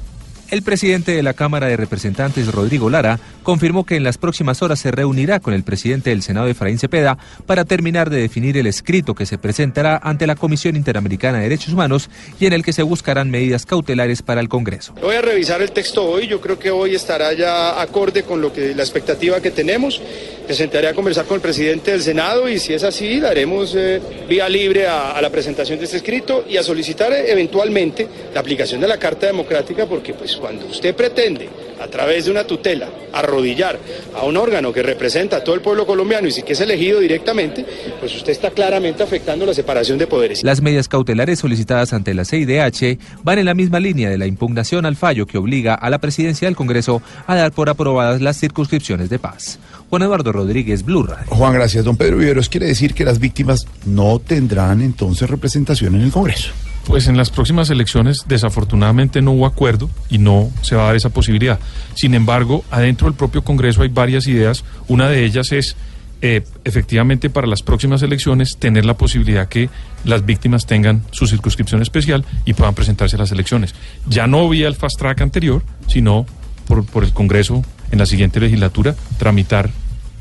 El presidente de la Cámara de Representantes, Rodrigo Lara, confirmó que en las próximas horas se reunirá con el presidente del Senado, Efraín Cepeda, para terminar de definir el escrito que se presentará ante la Comisión Interamericana de Derechos Humanos y en el que se buscarán medidas cautelares para el Congreso. Voy a revisar el texto hoy, yo creo que hoy estará ya acorde con lo que la expectativa que tenemos. Me sentaré a conversar con el presidente del Senado y si es así, daremos eh, vía libre a, la presentación de este escrito y a solicitar eh, eventualmente la aplicación de la Carta Democrática porque pues cuando usted pretende a través de una tutela arrodillar a un órgano que representa a todo el pueblo colombiano y si que es elegido directamente, pues usted está claramente afectando la separación de poderes. Las medidas cautelares solicitadas ante la CIDH van en la misma línea de la impugnación al fallo que obliga a la presidencia del Congreso a dar por aprobadas las circunscripciones de paz. Juan Eduardo Rodríguez, Blue Radio. Juan, gracias. Don Pedro Viveros quiere decir que las víctimas no tendrán entonces representación en el Congreso. Pues en las próximas elecciones desafortunadamente no hubo acuerdo y no se va a dar esa posibilidad. Sin embargo, adentro del propio Congreso hay varias ideas. Una de ellas es eh, efectivamente para las próximas elecciones tener la posibilidad que las víctimas tengan su circunscripción especial y puedan presentarse a las elecciones. Ya no vía el fast track anterior, sino por, por el Congreso en la siguiente legislatura tramitar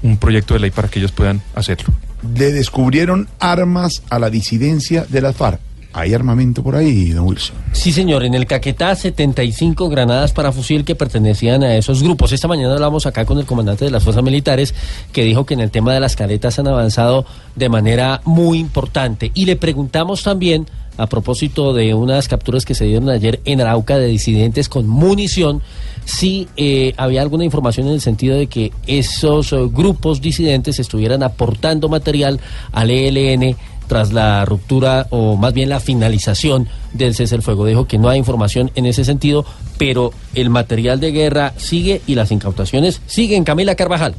un proyecto de ley para que ellos puedan hacerlo. Le descubrieron armas a la disidencia de las FARC. Hay armamento por ahí, don Wilson. Sí, señor, en el Caquetá 75 granadas para fusil que pertenecían a esos grupos. Esta mañana hablamos acá con el comandante de las fuerzas militares que dijo que en el tema de las caletas han avanzado de manera muy importante. Y le preguntamos también a propósito de unas capturas que se dieron ayer en Arauca de disidentes con munición, si eh, había alguna información en el sentido de que esos eh, grupos disidentes estuvieran aportando material al ELN tras la ruptura o más bien la finalización del cese el fuego. Dijo que no hay información en ese sentido, pero el material de guerra sigue y las incautaciones siguen. Camila Carvajal.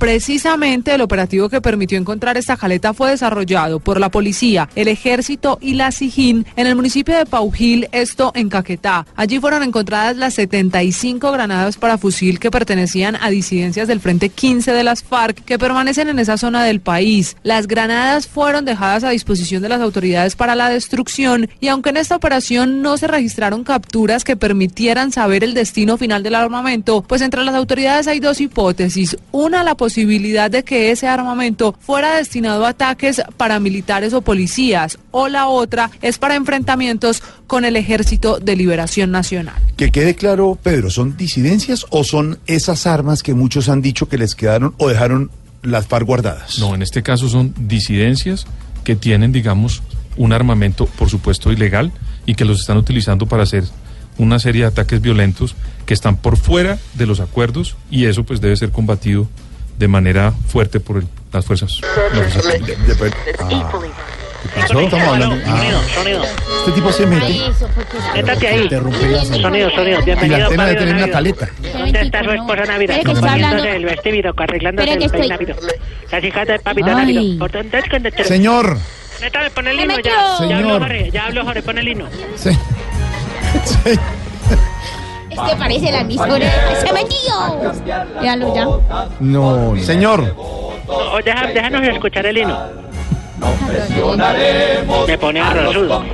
Precisamente el operativo que permitió encontrar esta jaleta fue desarrollado por la policía, el ejército y la SIJIN en el municipio de Paujil, esto en Caquetá. Allí fueron encontradas las 75 granadas para fusil que pertenecían a disidencias del Frente 15 de las FARC que permanecen en esa zona del país. Las granadas fueron dejadas a disposición de las autoridades para la destrucción y aunque en esta operación no se registraron capturas que permitieran saber el destino final del armamento, pues entre las autoridades hay dos hipótesis. Una, la posibilidad de que ese armamento fuera destinado a ataques paramilitares o policías, o la otra es para enfrentamientos con el Ejército de Liberación Nacional. Que quede claro, Pedro, ¿son disidencias o son esas armas que muchos han dicho que les quedaron o dejaron las FARC guardadas? No, en este caso son disidencias que tienen, digamos, un armamento, por supuesto, ilegal y que los están utilizando para hacer una serie de ataques violentos que están por fuera de los acuerdos y eso pues debe ser combatido de manera fuerte por el- las fuerzas. las fuerzas militares. pasó? Estamos hablando. Sonido, sonido. Este tipo se mete. Métate ahí. Sonido, sonido. Y la Bienvenido, antena de tener una caleta. ¿Dónde está su esposa Navidad? Espere que está Poniéndose hablando. el vestido, arreglándose el peinado. Las hijas de papito Ay. Navido. ¿Por dónde es que te- Señor. Métame, pon el himno ya. Ya Señor. habló Jorge, ya habló Jorge, pon el himno. Sí. Este parece la emisora. ¡Se metió! Véalo ya. No, señor. No, deja- déjanos escuchar el himno. Me pone arrozudo.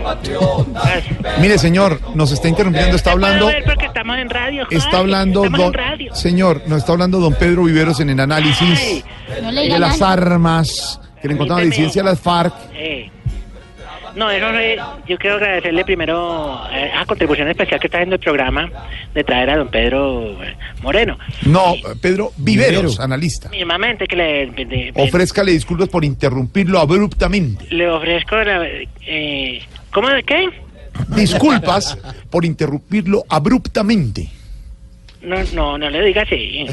Mire, señor, nos está interrumpiendo, está hablando. Puedo ver porque estamos en radio. Jorge. Está hablando don, en radio. señor, nos está hablando don Pedro Viveros en el análisis de las armas que le encontraron a disidencia de las FARC. Eh, No, eso es- yo quiero agradecerle primero eh, a contribución especial que está haciendo el programa de traer a don Pedro eh, Moreno. No, Pedro Viveros, Viveros. analista. Mismamente que le, de- de- Ofrézcale disculpas por interrumpirlo abruptamente. le ofrezco la... Eh, ¿Cómo de qué? Disculpas por interrumpirlo abruptamente. No, no, no le diga así.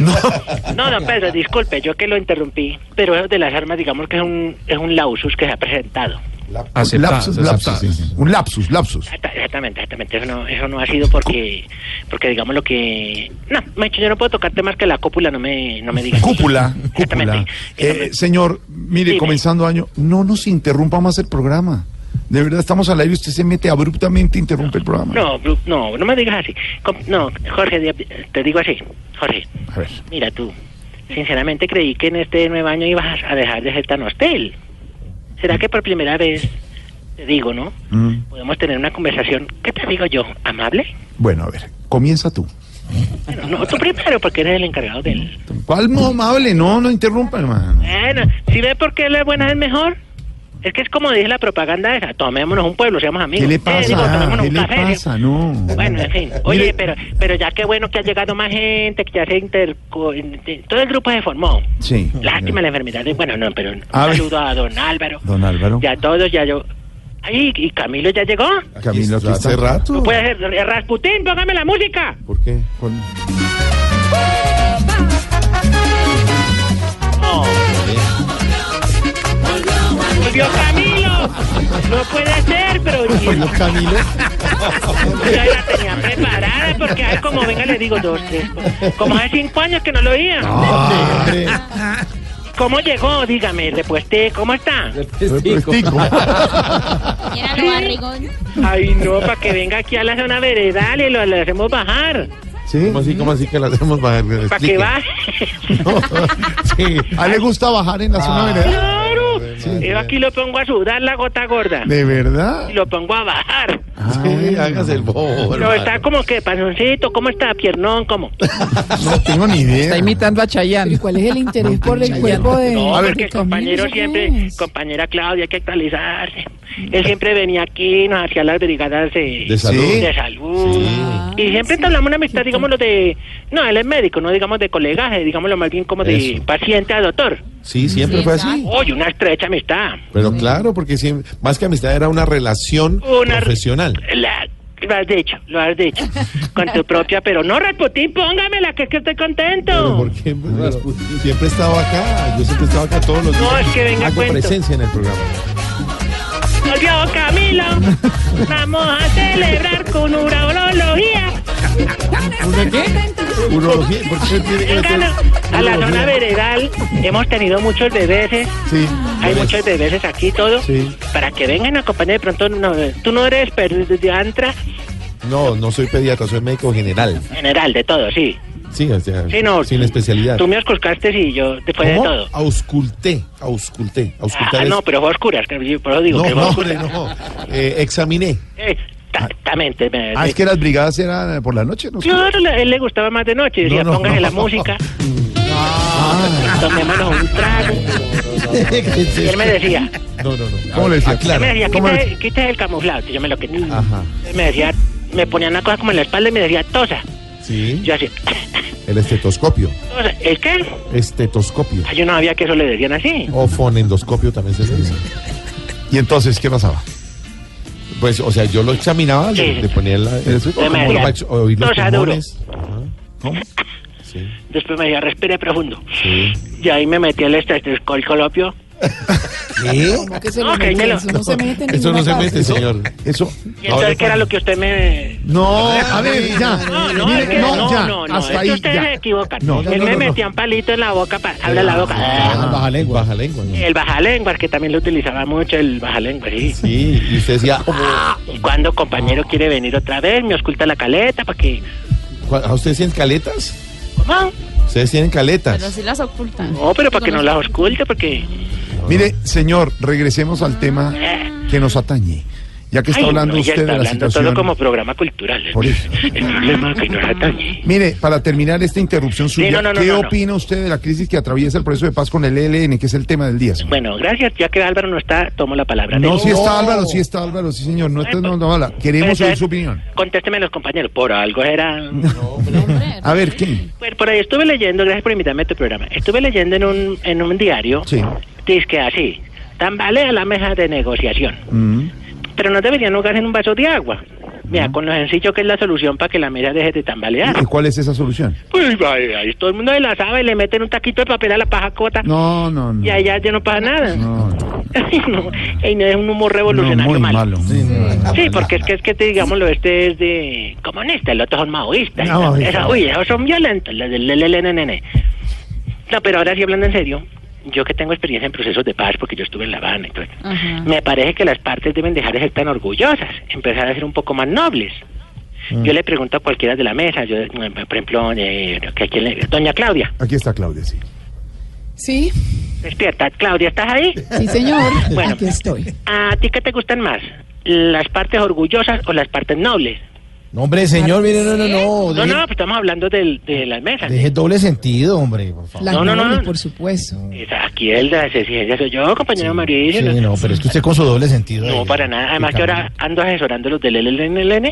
No, don Pedro, disculpe, yo que lo interrumpí, pero eso de las armas, digamos que es un, es un lausus que se ha presentado. Lapsus, aceptado. lapsus, sí, sí. Un lapsus, lapsus. Exacta- Exactamente, exactamente. Eso no, eso no ha sido porque, porque digamos lo que... No, me yo no puedo tocar temas que la cópula no me, no me diga. Cúpula, cúpula. Eh, señor, mire, Dime. comenzando año, no nos interrumpa más el programa. De verdad, estamos al aire y usted se mete abruptamente e interrumpe el programa. No, no, no me digas así. No, Jorge, te digo así. Jorge, A ver. mira tú. Sinceramente creí que en este nuevo año ibas a dejar de ser tan hostil. ¿Será que por primera vez, te digo, ¿no? Mm. Podemos tener una conversación, ¿qué te digo yo? ¿Amable? Bueno, a ver, comienza tú. Bueno, no, tú primero, porque eres el encargado del... ¿Cuál no amable? No, no interrumpa, hermano. Bueno, ¿si ve por qué la buena es mejor? Es que es como dice la propaganda esa, tomémonos un pueblo, seamos amigos. ¿Qué le Eh, pasa? digo, tomémonos ¿Qué un le café, pasa? No. Bueno, en fin. Oye, Mire- pero pero ya qué bueno que ha llegado más gente, que ya se interco... Todo el grupo se formó. Sí. Lástima la enfermedad. de- Bueno, no, pero un A ver. saludo a don Álvaro. Don Álvaro. Ya todos, ya yo... Ay, ¿y Camilo ya llegó? Camilo, aquí hace está. rato. No puede ser. Rasputín, póngame la música. ¿Por qué? Con- ¡Volvió Camilo! No puede ser, pero... Bueno, Camilo. Ya la tenía preparada porque ay, como venga le digo dos, tres, como hace cinco años que no lo oía. ¿Cómo llegó? Dígame, repueste, ¿cómo está? Barrigón. Ay, no, para que venga aquí a la zona veredal y lo le hacemos bajar. ¿Sí? ¿Cómo así, cómo así que la hacemos bajar? Para que Explique. baje. Sí. A él le gusta bajar en la zona Ah. veredal. Claro. Yo aquí lo pongo a sudar la gota gorda. ¿De verdad? Y lo pongo a bajar. Sí, hágase el bobo. No, está como que pasoncito, ¿cómo está? Piernón, ¿cómo? No tengo ni idea. Está imitando a Chayanne. ¿Y cuál es el interés por el cuerpo de No, de porque el compañero ¿Eso siempre, es? compañera Claudia, hay que actualizarse. Él siempre venía aquí, nos hacía las brigadas de, De salud. de salud. Y siempre entablamos una amistad, digámoslo, de... No, él es médico, no digamos de colegaje, digámoslo más bien como de Eso. paciente a doctor. Sí, siempre fue así. Oye, una estrecha amistad. Pero claro, porque siempre, más que amistad era una relación Una- profesional. La- lo has dicho, lo has dicho. Con tu propia, pero no, Rasputín, póngamela, que es que estoy contento. Porque pero siempre he estado acá, yo siempre he estado acá todos los días. No, es que venga, Hago cuento. presencia en el programa. Volvió Camilo. Vamos a celebrar con urología. ¿Una qué? Urología, ¿por qué tiene que meter Vengan a la zona veredal. Hemos tenido muchos bebés. Sí. Hay muchos bebés aquí todo. Sí. Para que vengan a acompañar de pronto. No, tú no eres pediatra No, no soy pediatra, soy médico general. general, de todo, sí. Sí, o sea, Sí, no. sin especialidad. Tú me auscultaste y yo después de ¿Cómo? todo. Ausculté, ausculté. Auscultar Ah, es- no, pero fue a oscuras, por eso digo no, que no, oscuras. hombre, no. Eh, examiné. Exactamente. me- Ah, es que las brigadas eran por la noche, ¿no? Claro, a él le gustaba más de noche. Decía, No, no, póngase no. la música. Tomémonos un trago. Y él me decía, No, no, no. ¿Cómo le decía? él me decía, ¿Cómo le quita, quita el camuflado. Yo me lo quité. Ajá. Él me decía, me ponía una cosa como en la espalda y me decía, tosa. Sí. Yo así, El estetoscopio. ¿Es qué? Estetoscopio. Ah, Yo no sabía que eso le decían así. O fonendoscopio también se le dice. ¿Y entonces qué pasaba? Pues, o sea, yo lo examinaba, le, le ponía la, el, me como decía, los "Tosa duro". pulmones. Ajá. Sí, Después me decía, respire profundo. sí. Y ahí me metí el estetoscopio. ¿Qué? ¿Cómo que se No, Eso no se mete en Eso no se mete, señor. Eso. Y entonces, ¿qué era lo que usted me...? No, a ver, ya. No, no, Mire, es que no, no, ya, no, no, hasta es ahí, que ustedes ya. se equivocan. No, Él no, me metía un palito en la boca, para, habla la boca. Ah, baja lengua. Baja lengua. ¿no? El bajalenguas, que también lo utilizaba mucho, el bajalenguas, sí. Sí, y usted decía, Y cuando compañero quiere venir otra vez, me oculta la caleta para que... ¿cuál- ¿a ustedes tienen caletas? ¿Cómo? Ustedes tienen caletas. Pero sí las ocultan. No, pero para que no las oculte, porque... Mire, señor, regresemos al tema que nos atañe. Ya que está Ay, hablando no, usted está de la situación. todo como programa cultural. Por eso. El problema que nos atañe. Mire, para terminar esta interrupción suya, no, no, no, ¿qué opina usted de la crisis que atraviesa el proceso de paz con el ELN, que es el tema del día? señor? Bueno, gracias. Ya que Álvaro no está, tomo la palabra. No, si está Álvaro, sí está Álvaro, sí señor, no está no, no, habla. Queremos oír su opinión. Contésteme los compañeros. Por algo era... A ver, ¿qué? Pues por ahí estuve leyendo, gracias por invitarme a tu programa. Estuve leyendo en un, en un diario, Sí. dice que así, tambalea la mesa de negociación, Mm. Pero no deberían ahogarse en un vaso de agua. Mira, con lo sencillo que es la solución para que la mesa deje de tambalear. ¿Y cuál es esa solución? Pues ahí, ahí todo el mundo se la sabe, le meten un taquito de papel a la paja cota No, no, no. y ahí ya, no pasa nada. No, no, Ay, no, es un humor no, revolucionario muy malo. malo. Sí, porque es que es que te, digámoslo, este es de comunista, el otro son maoístas. Hija. uy, esos son violentos, los del LLNN. No, pero ahora sí hablando en serio, yo que tengo experiencia en procesos de paz, porque yo estuve en La Habana y todo, me parece que las partes deben dejar de ser tan orgullosas, empezar a ser un poco más nobles. Mm. Yo le pregunto a cualquiera de la mesa, yo, por ejemplo, eh, que a quién le- doña Claudia, Aquí está Claudia, sí. Sí, despierta. Claudia, ¿estás ahí? sí, señor. Bueno. Aquí estoy. ¿A ti qué te gustan más? ¿Las partes orgullosas o las partes nobles? No, hombre, señor, mire, no, no, no. No, deje- no, pues estamos hablando del- de, las mesas. Deje doble sentido, hombre, por favor. No, no, no, no. por supuesto. Aquí el de las exigencias soy yo, compañero Mauricio. Sí, no, pero es que usted con su doble sentido. No, ahí, para nada. Además que ahora ando asesorando los del LLN.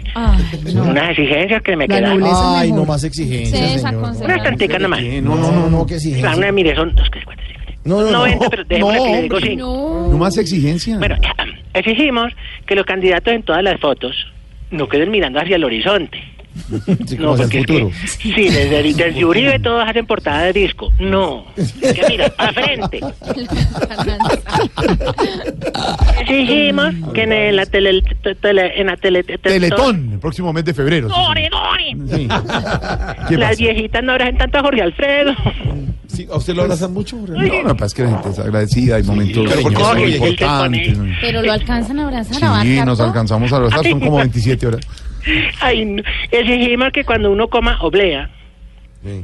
no. Unas exigencias que me quedan. Ay, no más exigencias, Sí, señor. Unas tanticas nomás. No, no, no, no, que exigencia. Claro, una, mire, son dos, tres, cuatro, cinco. No, no, no. 90, pero No, que le digo hombre. cinco. No más exigencia. Bueno, exigimos que los candidatos en todas las fotos no queden mirando hacia el horizonte. Sí, No, el porque es que- futuro. sí, desde, desde Uribe todos hacen portada de disco. No. Que mira, para frente. Exigimos que en la tele, tele- en la tele, tele- Teletón, el próximo mes de febrero. sí, ¡Gore, señor. gore! Sí. ¿Qué Las pasa? viejitas no abracen tanto a Jorge Alfredo. Sí, ¿A usted lo abrazan mucho? No, no, pasa que la gente es agradecida, hay momentos pero. Pero lo alcanzan a abrazar, Sí, nos alcanzamos a abrazar, son como 27 horas. Ay, no. Exigimos que cuando uno coma oblea,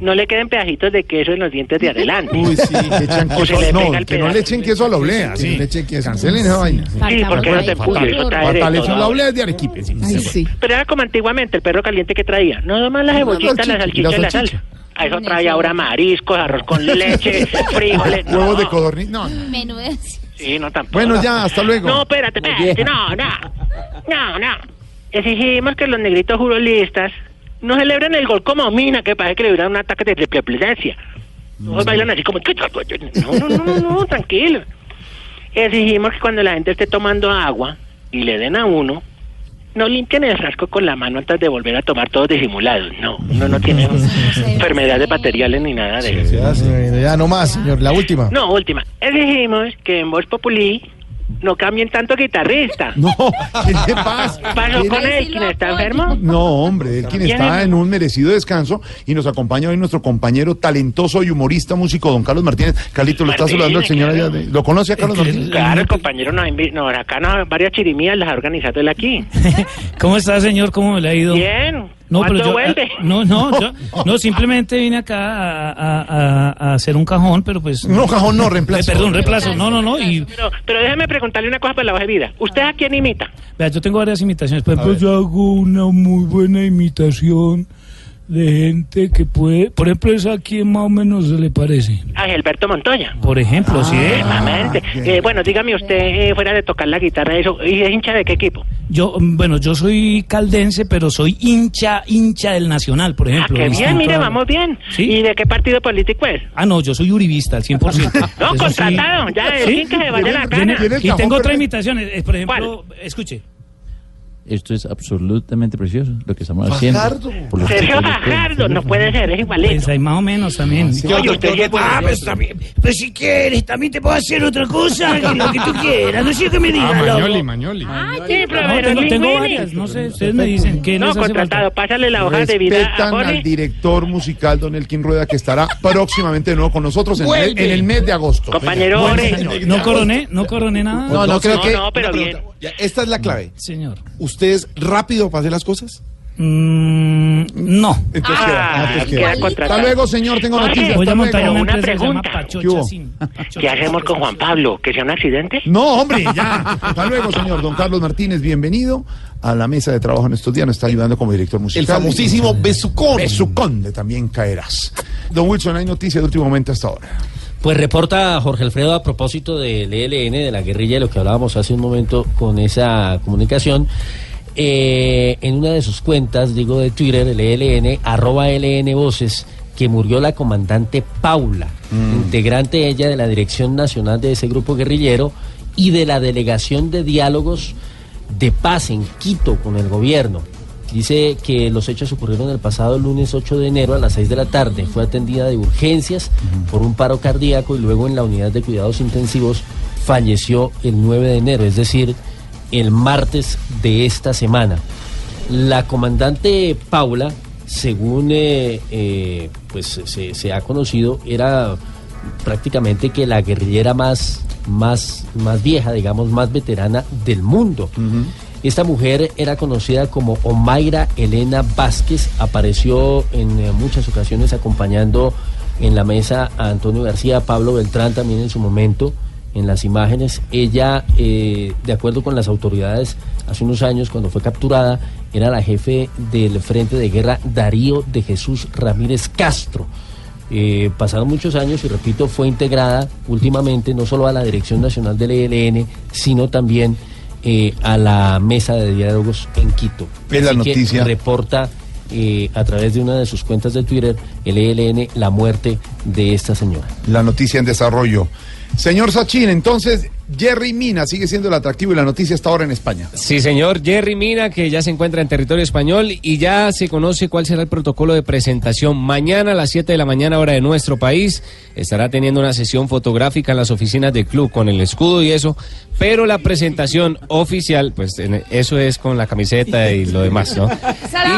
no le queden pedacitos de queso en los dientes de adelante. Uy, sí, que echan O se queso. le No, pega el que no le echen queso a la oblea, sí. no le echen queso. Cancelen esa vaina. sí. Sí, porque no te pude, eso trae la oblea es de Arequipe, sí. Ay, sí. Pero era como antiguamente, el perro caliente que traía. No nomás las La salchicha, la salchicha y la salsa. A eso trae ahora mariscos, arroz con leche, frijoles. no. Huevos de codorniz. No, no. Menudez. Sí, no tampoco. Bueno, ya, hasta luego. No, espérate, espérate, no, no. No, no. Exigimos que los negritos jurolistas no celebren el gol como mina, que parece que le hubieran un ataque de triple plesencia. Todos bailan así como... No, no, no, no, no, tranquilo. Exigimos que cuando la gente esté tomando agua y le den a uno, no limpien el frasco con la mano antes de volver a tomar todos disimulados. No, uno no tiene enfermedades materiales ni nada de eso. Ya no más, señor. La última. No, última. Exigimos que en Voz Populi no cambien tanto guitarrista. No, ¿qué le pasa? ¿Pasó con él? ¿Quién está enfermo? No, hombre, él quien ¿Quién está es? en un merecido descanso y nos acompaña hoy nuestro compañero talentoso y humorista músico, don Carlos Martínez. Carlito, lo está saludando el señor allá. de- ¿Lo conoce a Carlos Martínez? Claro, el compañero nos no, acá no, varias chirimías las ha organizado él aquí. ¿Cómo está, señor? ¿Cómo me le ha ido? Bien. No, pero ¿Cuándo yo, ah, no, no, yo- no, simplemente vine acá a, a- a- a hacer un cajón, pero pues... No, cajón no, reemplazo. Eh, perdón, reemplazo, no, no, no, y Pero, pero déjeme preguntarle una cosa para la hoja de vida. ¿Usted a quién imita? vea, yo tengo varias imitaciones, por ejemplo, yo hago una muy buena imitación de gente que puede, por ejemplo, esa a quién más o menos se le parece. A Gilberto Montoya. Por ejemplo, sí. Exactamente. Eh, bueno, dígame usted, eh, fuera de tocar la guitarra, eso, ¿y es hincha de qué equipo? Yo, mm, bueno, yo soy caldense, pero soy hincha, hincha del Nacional, por Ah, ejemplo. qué bien, mire, a- vamos bien. ¿Sí? ¿Y de qué partido político es? Ah, no, yo soy uribista al 100%. No, Eso sí. contratado, ya, el fin que se vaya la cara. Y tengo otra imitación, eh, por ejemplo, escuche. Esto es absolutamente precioso lo que estamos haciendo. por los Sergio. Fajardo, no puede ser, es igualito. Pues ahí más o menos también. Oye, usted sí es bueno. Ah, pues también, pues si quieres, también te puedo hacer otra cosa, lo que tú quieras, no sé qué me digas. Ah. Mañoli, Mañoli. Sí, pero No, pero tengo, tengo varias, no sé, ustedes me dicen qué No, les hace contratado, falta. pásale la hoja de vida a Respetan al Jorge. director musical, don Elkin Rueda, que estará próximamente de nuevo con nosotros en, el, en el mes de agosto. Compañero. Jorge. No coroné, no coroné nada. No, no, creo No, que. no, pero bien. Ya, esta es la clave. Señor. ¿Usted es rápido para hacer las cosas? Mm, no. Entonces, Ah, queda. Ah, pues queda queda. contratado. Hasta luego, señor. Tengo noticias. Voy a montar una pregunta. ¿Qué? Sin. ¿Qué hacemos con Juan Pablo? ¿Que sea un accidente? No, hombre, ya. Hasta luego, señor. Don Carlos Martínez, bienvenido a la mesa de trabajo en estos días. Nos está ayudando como director musical. El famosísimo Besucón. Besucón, de también caerás. Don Wilson, hay noticias de último momento hasta ahora. Pues reporta Jorge Alfredo a propósito del ELN, de la guerrilla, de lo que hablábamos hace un momento con esa comunicación. eh, en una de sus cuentas, digo de Twitter, el ELN, arroba LN Voces, que murió la comandante Paula, integrante ella de la Dirección Nacional de ese grupo guerrillero y de la Delegación de Diálogos de Paz en Quito con el gobierno. Dice que los hechos ocurrieron el pasado lunes 8 de enero a las 6 de la tarde. Fue atendida de urgencias por un paro cardíaco y luego en la unidad de cuidados intensivos falleció el 9 de enero, es decir, el martes de esta semana. La comandante Paula, según eh, eh, pues se, se ha conocido, era prácticamente que la guerrillera más, más, más vieja, digamos, más veterana del mundo. Esta mujer era conocida como Omaira Elena Vázquez, apareció en eh, muchas ocasiones acompañando en la mesa a Antonio García, Pablo Beltrán también en su momento, en las imágenes. Ella, eh, de acuerdo con las autoridades, hace unos años cuando fue capturada, era la jefe del Frente de Guerra Darío de Jesús Ramírez Castro. Eh, pasaron muchos años y repito, fue integrada últimamente no solo a la Dirección Nacional del ELN, sino también eh, a la mesa de diálogos en Quito. Es la que noticia. reporta eh, a través de una de sus cuentas de Twitter el ELN la muerte de esta señora. La noticia en desarrollo. Señor Sachin, entonces, Jerry Mina sigue siendo el atractivo y la noticia está ahora en España. Sí, señor. Jerry Mina, que ya se encuentra en territorio español y ya se conoce cuál será el protocolo de presentación. Mañana a las 7 de la mañana, hora de nuestro país, estará teniendo una sesión fotográfica en las oficinas del club con el escudo y eso, pero la presentación oficial, pues eso es con la camiseta y lo demás, ¿no?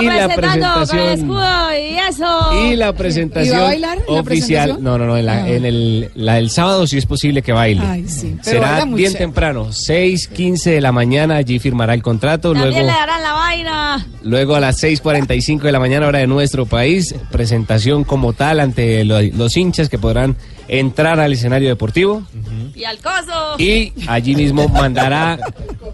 Y la presentando con el presentación- escudo y eso. Y la presentación ¿Y va a bailar en la oficial, presentación? no, no, no, en, la- Ah. en el, la sábado sí es posible que baile. Ay, sí. Pero Será bien temprano, 6, 15 de la mañana, allí firmará el contrato, También luego... le darán la vaina. Luego a las 6.45 de la mañana hora de nuestro país, presentación como tal ante lo- los hinchas que podrán entrar al escenario deportivo Y al coso. y allí mismo mandará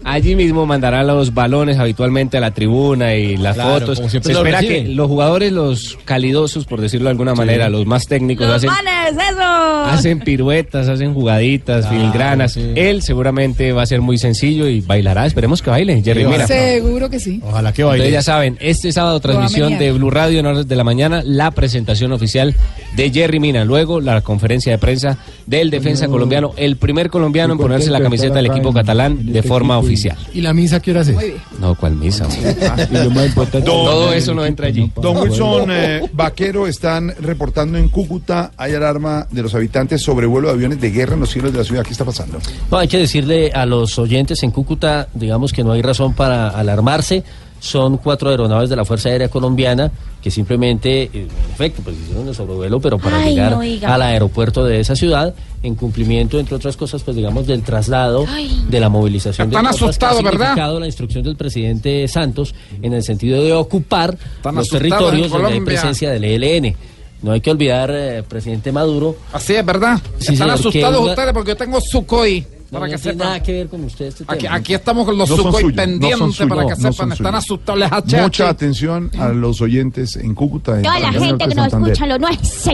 allí mismo mandará los balones habitualmente a la tribuna y las Claro, fotos. como Se espera que los jugadores, los calidosos, por decirlo de alguna manera, los más técnicos, Los hacen, manes, eso. hacen piruetas, hacen jugaditas, filigranas. Él seguramente va a ser muy sencillo y bailará. Esperemos que baile, Jerry Mina. Seguro que sí. Ojalá que Entonces baile. ya saben, este sábado transmisión de Blue Radio en horas de la mañana, la presentación oficial de Jerry Mina. Luego la conferencia de prensa del defensa colombiano, el primer colombiano en ponerse la camiseta del equipo catalán de forma oficial. ¿Y la misa qué hora es? No, ¿cuál misa? hombre? Y lo más importante- Todo eso no entra allí. Don Wilson eh, Vaquero están reportando en Cúcuta hay alarma de los habitantes sobre vuelo de aviones de guerra en los cielos de la ciudad. ¿Qué está pasando? No, hay que decirle a los oyentes en Cúcuta, digamos que no hay razón para alarmarse. Son cuatro aeronaves de la Fuerza Aérea Colombiana que simplemente, eh, en efecto, pues hicieron el sobrevuelo, pero para Ay, llegar no al aeropuerto de esa ciudad, en cumplimiento, entre otras cosas, pues digamos, del traslado, Ay. de la movilización Están asustados, ¿verdad? la instrucción del presidente Santos en el sentido de ocupar Están los territorios donde hay presencia del ELN. No hay que olvidar, eh, presidente Maduro. Así es, ¿verdad? Sí, Están señor, asustados una- ustedes porque yo tengo Sukhoi. No, Para no que tiene sepan. nada que ver con usted este Aquí, aquí estamos con los No no pendientes para que no sepan. Están asustados. Les HH. Mucha atención a los oyentes en Cúcuta. en Toda la gente que nos escucha lo nuestro.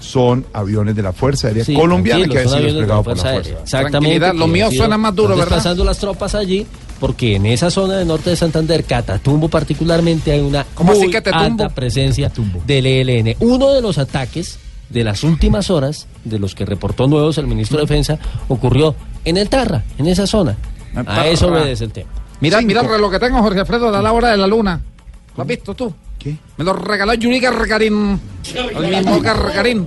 Son aviones de la Fuerza Aérea Sí, Colombiana que ha sido aviones de la desplegado por la Fuerza. Aérea. Exactamente. Tranquilidad, lo mío sido- suena más duro, están ¿verdad? desplazando las tropas allí porque en esa zona del norte de Santander, Catatumbo particularmente, hay una ¿Cómo así muy Catatumbo? alta presencia del ELN. Uno de los ataques de las últimas horas, de los que reportó nuevos el ministro de Defensa, ocurrió en el Tarra, en esa zona. A eso obedece el tema. Mira, mira el reloj que tengo, Jorge Alfredo, da la hora de la luna. ¿Lo has visto tú? ¿Qué? Me lo regaló Yuri Gargarín. El mismo Gargarín.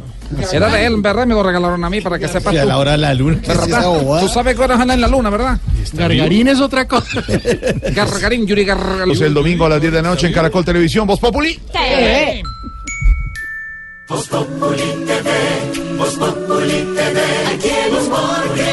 Era de él, ¿verdad? Me lo regalaron a mí para que sepas Sí, a la hora de la luna. Tú sabes que andan en la luna, ¿verdad? Gargarín es otra cosa. Gargarín, Yuri Gargarín. Entonces, el domingo a las 10 de la noche en Caracol Televisión, Voz Populi. Voz Populi TV, Voz Populi TV, aquí. Si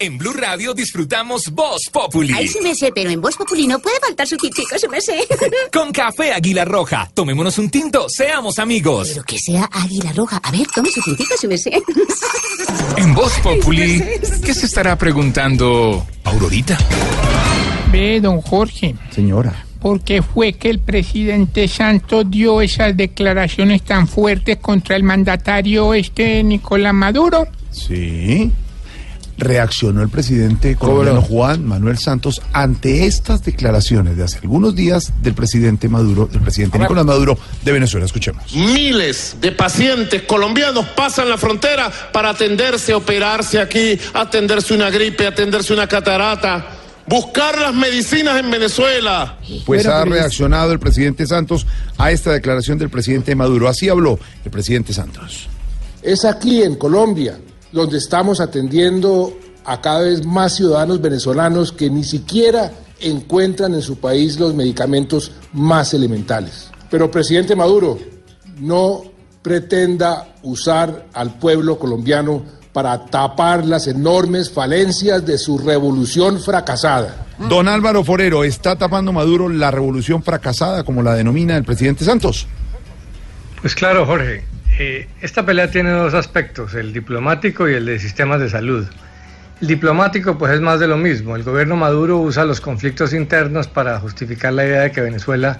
En Blue Radio disfrutamos Voz Populi. Ay, sí me sé, pero en Voz Populi no puede faltar su tintico, sí me sé. Con café Águila Roja. Tomémonos un tinto, seamos amigos. Pero que sea águila roja. A ver, tome su tintico, sí me sé. En Voz Populi, ¿qué se estará preguntando Aurorita? Ve, don Jorge. Señora. ¿Por qué fue que el presidente Santos dio esas declaraciones tan fuertes contra el mandatario este Nicolás Maduro? Sí. Reaccionó el presidente colombiano Juan Manuel Santos ante estas declaraciones de hace algunos días del presidente Maduro, del presidente Nicolás Maduro de Venezuela. Escuchemos. Miles de pacientes colombianos pasan la frontera para atenderse, operarse aquí, atenderse una gripe, atenderse una catarata, buscar las medicinas en Venezuela. Pues ha reaccionado el presidente Santos a esta declaración del presidente Maduro. Así habló el presidente Santos. Es aquí en Colombia donde estamos atendiendo a cada vez más ciudadanos venezolanos que ni siquiera encuentran en su país los medicamentos más elementales. Pero presidente Maduro, no pretenda usar al pueblo colombiano para tapar las enormes falencias de su revolución fracasada. Don Álvaro Forero, ¿está tapando Maduro la revolución fracasada, como la denomina el presidente Santos? Pues claro, Jorge. Eh, esta pelea tiene dos aspectos, el diplomático y el de sistemas de salud. El diplomático pues es más de lo mismo. El gobierno Maduro usa los conflictos internos para justificar la idea de que Venezuela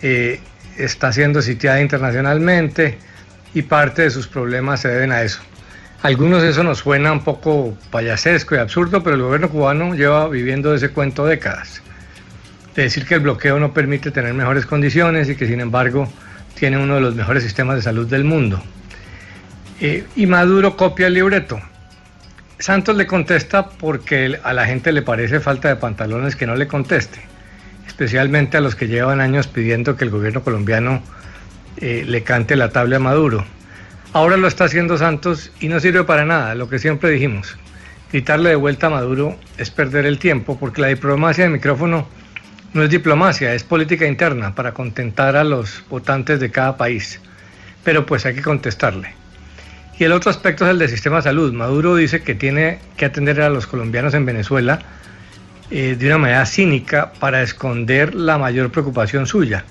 eh, está siendo sitiada internacionalmente y parte de sus problemas se deben a eso. Algunos eso nos suena un poco payasesco y absurdo, pero el gobierno cubano lleva viviendo ese cuento décadas. De decir que el bloqueo no permite tener mejores condiciones y que sin embargo tiene uno de los mejores sistemas de salud del mundo. Eh, y Maduro copia el libreto. Santos le contesta porque a la gente le parece falta de pantalones que no le conteste, especialmente a los que llevan años pidiendo que el gobierno colombiano eh, le cante la tabla a Maduro. Ahora lo está haciendo Santos y no sirve para nada, lo que siempre dijimos. Gritarle de vuelta a Maduro es perder el tiempo porque la diplomacia de micrófono no es diplomacia, es política interna para contentar a los votantes de cada país. Pero pues hay que contestarle. Y el otro aspecto es el del sistema de salud. Maduro dice que tiene que atender a los colombianos en Venezuela eh, de una manera cínica para esconder la mayor preocupación suya,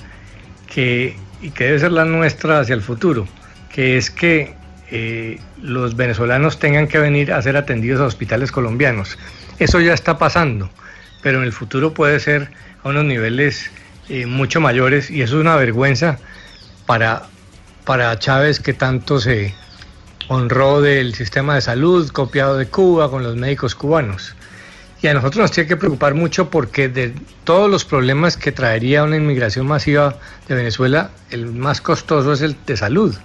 que, y que debe ser la nuestra hacia el futuro, que es que eh, los venezolanos tengan que venir a ser atendidos a hospitales colombianos. Eso ya está pasando, pero en el futuro puede ser a unos niveles eh, mucho mayores y eso es una vergüenza para, para Chávez que tanto se honró del sistema de salud copiado de Cuba con los médicos cubanos. Y a nosotros nos tiene que preocupar mucho porque de todos los problemas que traería una inmigración masiva de Venezuela, el más costoso es el de salud,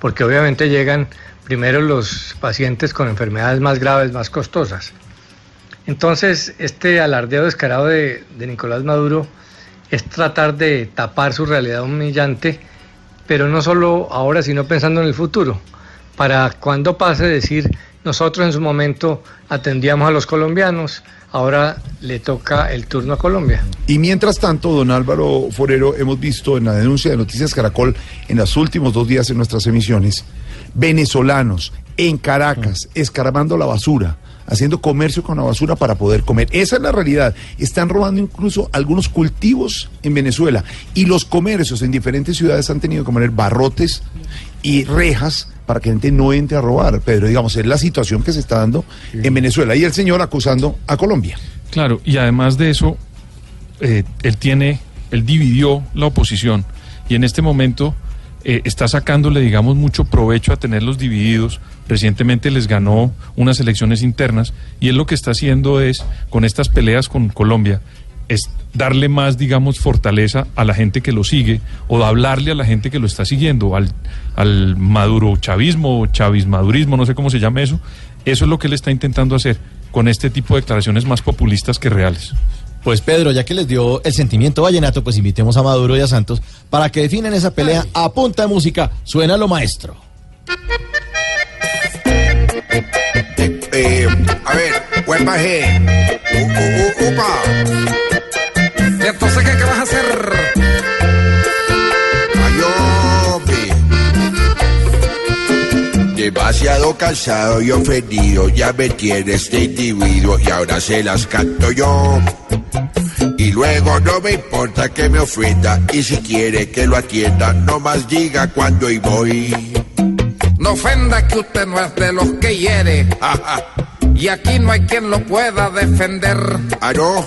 porque obviamente llegan primero los pacientes con enfermedades más graves, más costosas. Entonces, este alardeo descarado de, de Nicolás Maduro es tratar de tapar su realidad humillante, pero no solo ahora, sino pensando en el futuro. Para cuando pase decir, nosotros en su momento atendíamos a los colombianos, ahora le toca el turno a Colombia. Y mientras tanto, don Álvaro Forero, hemos visto en la denuncia de Noticias Caracol en los últimos dos días en nuestras emisiones, venezolanos en Caracas escarbando la basura, haciendo comercio con la basura para poder comer. Esa es la realidad. Están robando incluso algunos cultivos en Venezuela y los comercios en diferentes ciudades han tenido que poner barrotes y rejas para que la gente no entre a robar. Pedro, digamos, es la situación que se está dando en Venezuela y el señor acusando a Colombia. Claro, y además de eso, eh, él tiene, él dividió la oposición y en este momento eh, está sacándole, digamos, mucho provecho a tenerlos divididos. Recientemente les ganó unas elecciones internas y él lo que está haciendo es, con estas peleas con Colombia, es darle más, digamos, fortaleza a la gente que lo sigue o hablarle a la gente que lo está siguiendo, al, al maduro chavismo, chavismadurismo, no sé cómo se llama eso. Eso es lo que él está intentando hacer con este tipo de declaraciones más populistas que reales. Pues Pedro, ya que les dio el sentimiento vallenato, pues invitemos a Maduro y a Santos para que definen esa pelea a punta de música. Suena lo maestro. Eh, a ver, huepa G. U, u, u, upa. ¿Y entonces qué vas a hacer? Demasiado cansado y ofendido, ya me tiene este individuo y ahora se las canto yo. Y luego no me importa que me ofenda y si quiere que lo atienda, no más diga cuándo y voy. No ofenda que usted no es de los que hiere. Y aquí no hay quien lo pueda defender. ¿Ah, no?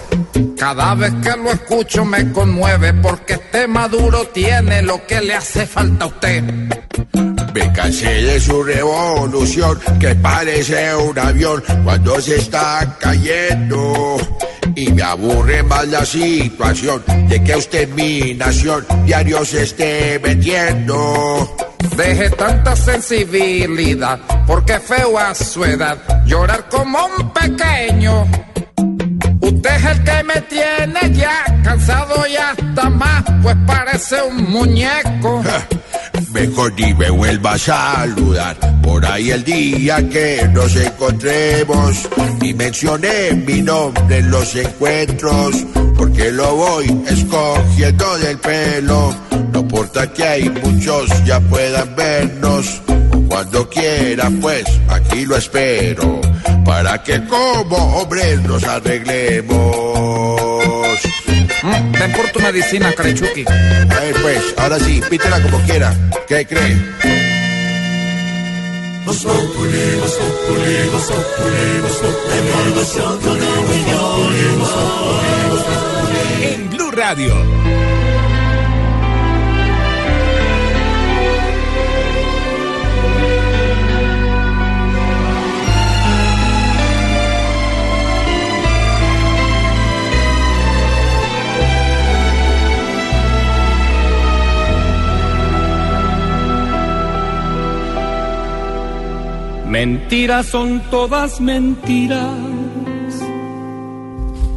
Cada vez que lo escucho me conmueve porque este maduro tiene lo que le hace falta a usted. Me cansé de su revolución que parece un avión cuando se está cayendo. Y me aburre más la situación de que usted mi nación diario se esté metiendo. Deje tanta sensibilidad, porque feo a su edad llorar como un pequeño. Usted es el que me tiene ya cansado y hasta más, pues parece un muñeco. Mejor ni me vuelva a saludar por ahí el día que nos encontremos. Y mencioné mi nombre en los encuentros, porque lo voy escogiendo del pelo. No importa que hay muchos ya puedan vernos. Cuando quiera, pues aquí lo espero. Para que como hombres nos arreglemos. Mm, ven por tu medicina, Carechuki. A ver, pues, ahora sí, pítela como quiera. ¿Qué cree? Voz Populi, Voz Mentiras son todas mentiras.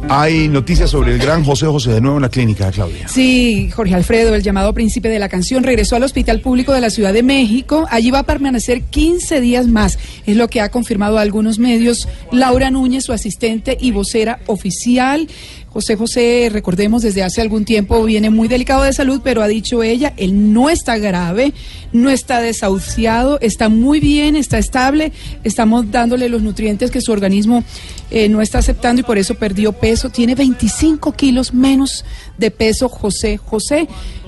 Hay noticias sobre el gran José José de nuevo en la clínica, Claudia. Sí, Jorge Alfredo, el llamado príncipe de la canción, regresó al Hospital Público de la Ciudad de México. Allí va a permanecer 15 días más. Es lo que ha confirmado a algunos medios Laura Núñez, su asistente y vocera oficial. José José, recordemos, desde hace algún tiempo viene muy delicado de salud, pero ha dicho ella, él no está grave, no está desahuciado, está muy bien, está estable, estamos dándole los nutrientes que su organismo eh, no está aceptando y por eso perdió peso. Tiene 25 kilos menos de peso José José,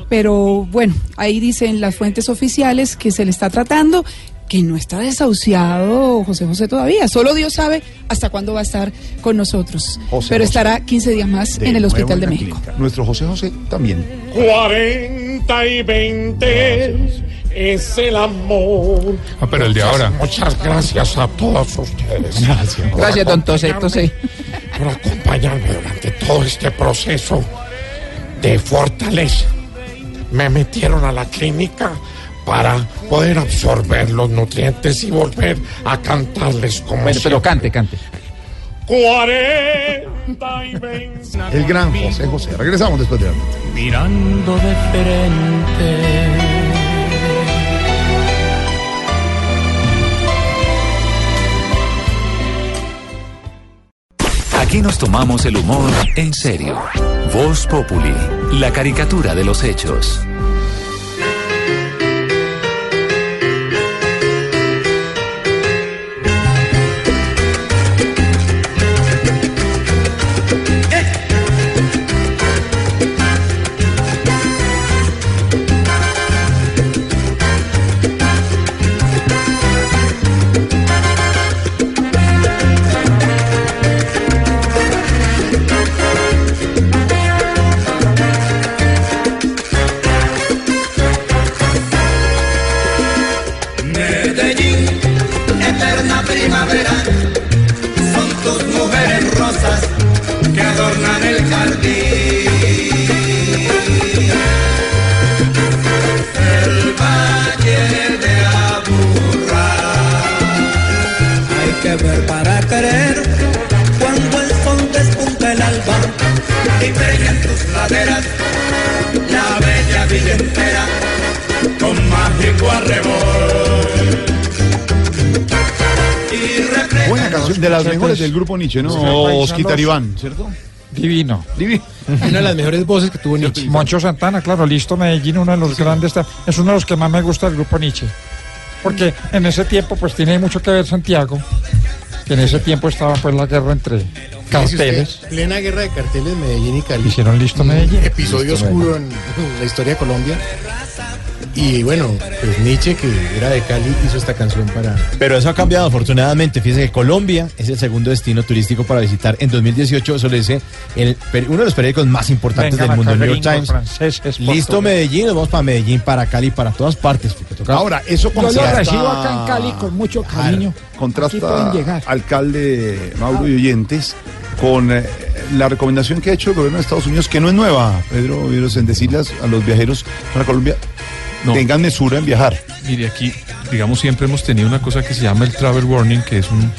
pero bueno, ahí dicen las fuentes oficiales que se le está tratando que no está desahuciado José José todavía. Solo Dios sabe hasta cuándo va a estar con nosotros. José Pero José. estará 15 días más en el Hospital de México. clínica. Nuestro José José también. 40 y 20 es el amor. Ah, pero el de ahora. Muchas gracias a todos ustedes. Gracias. Gracias, don Tose, Tose. Por acompañarme durante todo este proceso de fortaleza. Me metieron a la clínica para poder absorber los nutrientes y volver a cantarles como Bueno, pero siempre. cante, cante. 40 y 20. El gran José José. Regresamos después de algo. mirando de frente. Aquí nos tomamos el humor en serio. Voz Populi, la caricatura de los hechos. La bella villa entera con mágico arrebol. Buena canción, de las mejores del grupo Nietzsche, ¿no? Osquitar Iván, ¿cierto? Divino. Divino. Una de las mejores voces que tuvo Nietzsche. Moncho Santana, claro, listo Medellín, uno de los grandes, es uno de los que más me gusta del grupo Nietzsche. Porque en ese tiempo pues tiene mucho que ver Santiago, que en ese tiempo estaba pues la guerra entre carteles. Plena guerra de carteles Medellín y Cali. Hicieron listo Medellín. Episodio Listo oscuro en la historia de Colombia. Y bueno, pues Nietzsche, que era de Cali, hizo esta canción para. Pero eso ha cambiado afortunadamente. Fíjese que Colombia es el segundo destino turístico para visitar en 2018. Eso lo dice el uno de los periódicos más importantes del mundo, el New York Times. Listo. Medellín, nos vamos para Medellín, para Cali, para todas partes. toca- Ahora, eso Yo lo contrasta- recibo acá en Cali con mucho cariño. Pueden Contrasta alcalde Mauro y oyentes con eh, la recomendación que ha hecho el gobierno de Estados Unidos, que no es nueva, Pedro Viveros, en decirles a los viajeros para Colombia, No. tengan mesura en viajar. Mire, aquí, digamos, siempre hemos tenido una cosa que se llama el Travel Warning, que es un-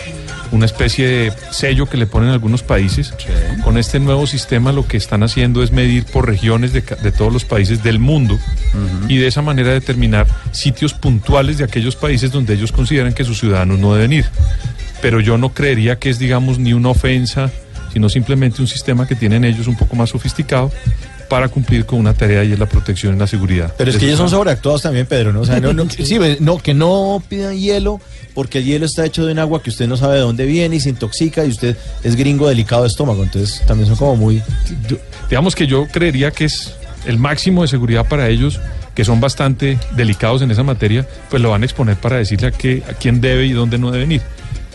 una especie de sello que le ponen algunos países. Con este nuevo sistema lo que están haciendo es medir por regiones de, de todos los países del mundo y de esa manera determinar sitios puntuales de aquellos países donde ellos consideran que sus ciudadanos no deben ir. Pero yo no creería que es, digamos, ni una ofensa, sino simplemente un sistema que tienen ellos un poco más sofisticado para cumplir con una tarea y es la protección y la seguridad. Pero es que ellos son sobreactuados también, Pedro, ¿no? O sea, no, no, sí, pues, no, que no pidan hielo, porque el hielo está hecho de un agua que usted no sabe de dónde viene y se intoxica y usted es gringo delicado de estómago. Entonces también son como muy... digamos que yo creería que es el máximo de seguridad para ellos, que son bastante delicados en esa materia, pues lo van a exponer para decirle a, qué, a quién debe y dónde no deben ir.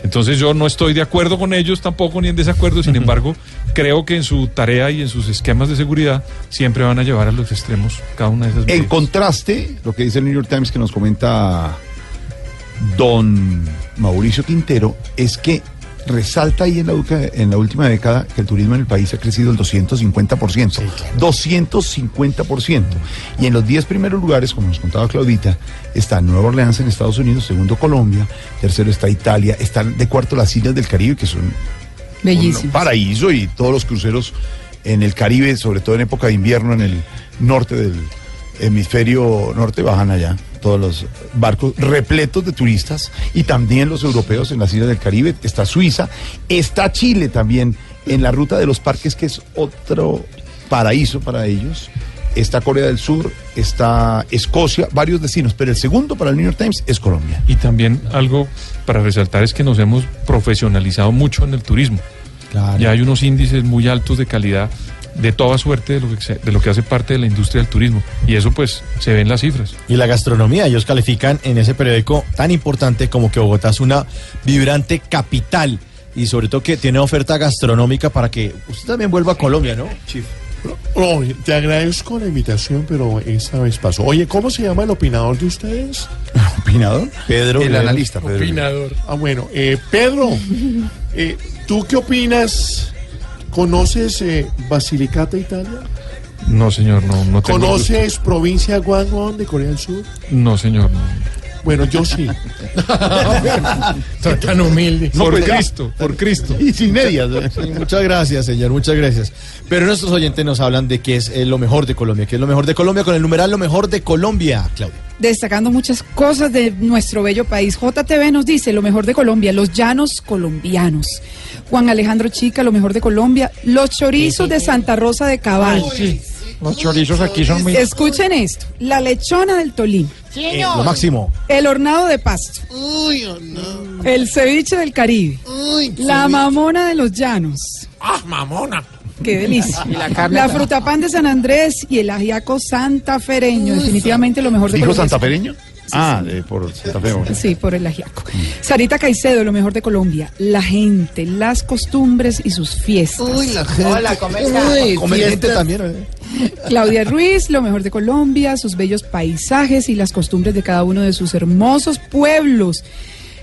Entonces yo no estoy de acuerdo con ellos tampoco ni en desacuerdo, sin embargo, creo que en su tarea y en sus esquemas de seguridad siempre van a llevar a los extremos cada una de esas En contraste, lo que dice el New York Times que nos comenta don Mauricio Quintero es que resalta ahí en la, en la última década que el turismo en el país ha crecido el 250%. 250%. Y en los 10 primeros lugares, como nos contaba Claudita, está Nueva Orleans en Estados Unidos, segundo Colombia, tercero está Italia, están de cuarto las Islas del Caribe, que son Bellísimo. un paraíso y todos los cruceros en el Caribe, sobre todo en época de invierno en el norte del hemisferio norte, bajan allá todos los barcos repletos de turistas y también los europeos en las islas del Caribe. Está Suiza, está Chile también en la ruta de los parques, que es otro paraíso para ellos. Está Corea del Sur, está Escocia, varios destinos, pero el segundo para el New York Times es Colombia. Y también algo para resaltar es que nos hemos profesionalizado mucho en el turismo. Ya hay unos índices muy altos de calidad de toda suerte de lo, que se- de lo que hace parte de la industria del turismo. Y eso pues se ve en las cifras. Y la gastronomía, ellos califican en ese periódico tan importante como que Bogotá es una vibrante capital y sobre todo que tiene oferta gastronómica para que usted también vuelva a Colombia, ¿no? Chief. Oye, te agradezco la invitación, pero esta vez pasó. Oye, ¿cómo se llama el opinador de ustedes? ¿Opinador? Pedro. El analista, Pedro. Opinador. Ah, bueno, eh, Pedro, eh, ¿tú qué opinas? ¿Conoces eh, Basilicata, Italia? No, señor, no, no tengo- ¿Conoces provincia Gwangwon de Corea del Sur? No, señor, no. Bueno, yo sí. tan humilde. No, por pues ya. Cristo, por Cristo. Y sin medias. Sí, muchas gracias, señor, muchas gracias. Pero nuestros oyentes nos hablan de que es eh, lo mejor de Colombia, que es lo mejor de Colombia con el numeral lo mejor de Colombia, Claudia. Destacando muchas cosas de nuestro bello país. JTV nos dice lo mejor de Colombia, los llanos colombianos. Juan Alejandro Chica, lo mejor de Colombia, los chorizos de Santa Rosa de Cabal. Sí, los chorizos aquí son muy... Escuchen esto, la lechona del Tolima, Eh, lo máximo. el hornado de Pasto, Uy, oh, no. el ceviche del Caribe, Uy, la mamona de los llanos. ¡Ah, mamona! Qué delicia. Y la carne La ta- fruta de San Andrés y el ajiaco santafereño. Definitivamente lo mejor de ¿Dijo Colombia. santafereño? Ah, de, por Santa Fe. bueno. Sí, por el ajiaco. Sarita Caicedo, lo mejor de Colombia. La gente, las costumbres y sus fiestas. Uy, la gente. Hola, gente también. ¿eh? Claudia Ruiz, lo mejor de Colombia, sus bellos paisajes y las costumbres de cada uno de sus hermosos pueblos.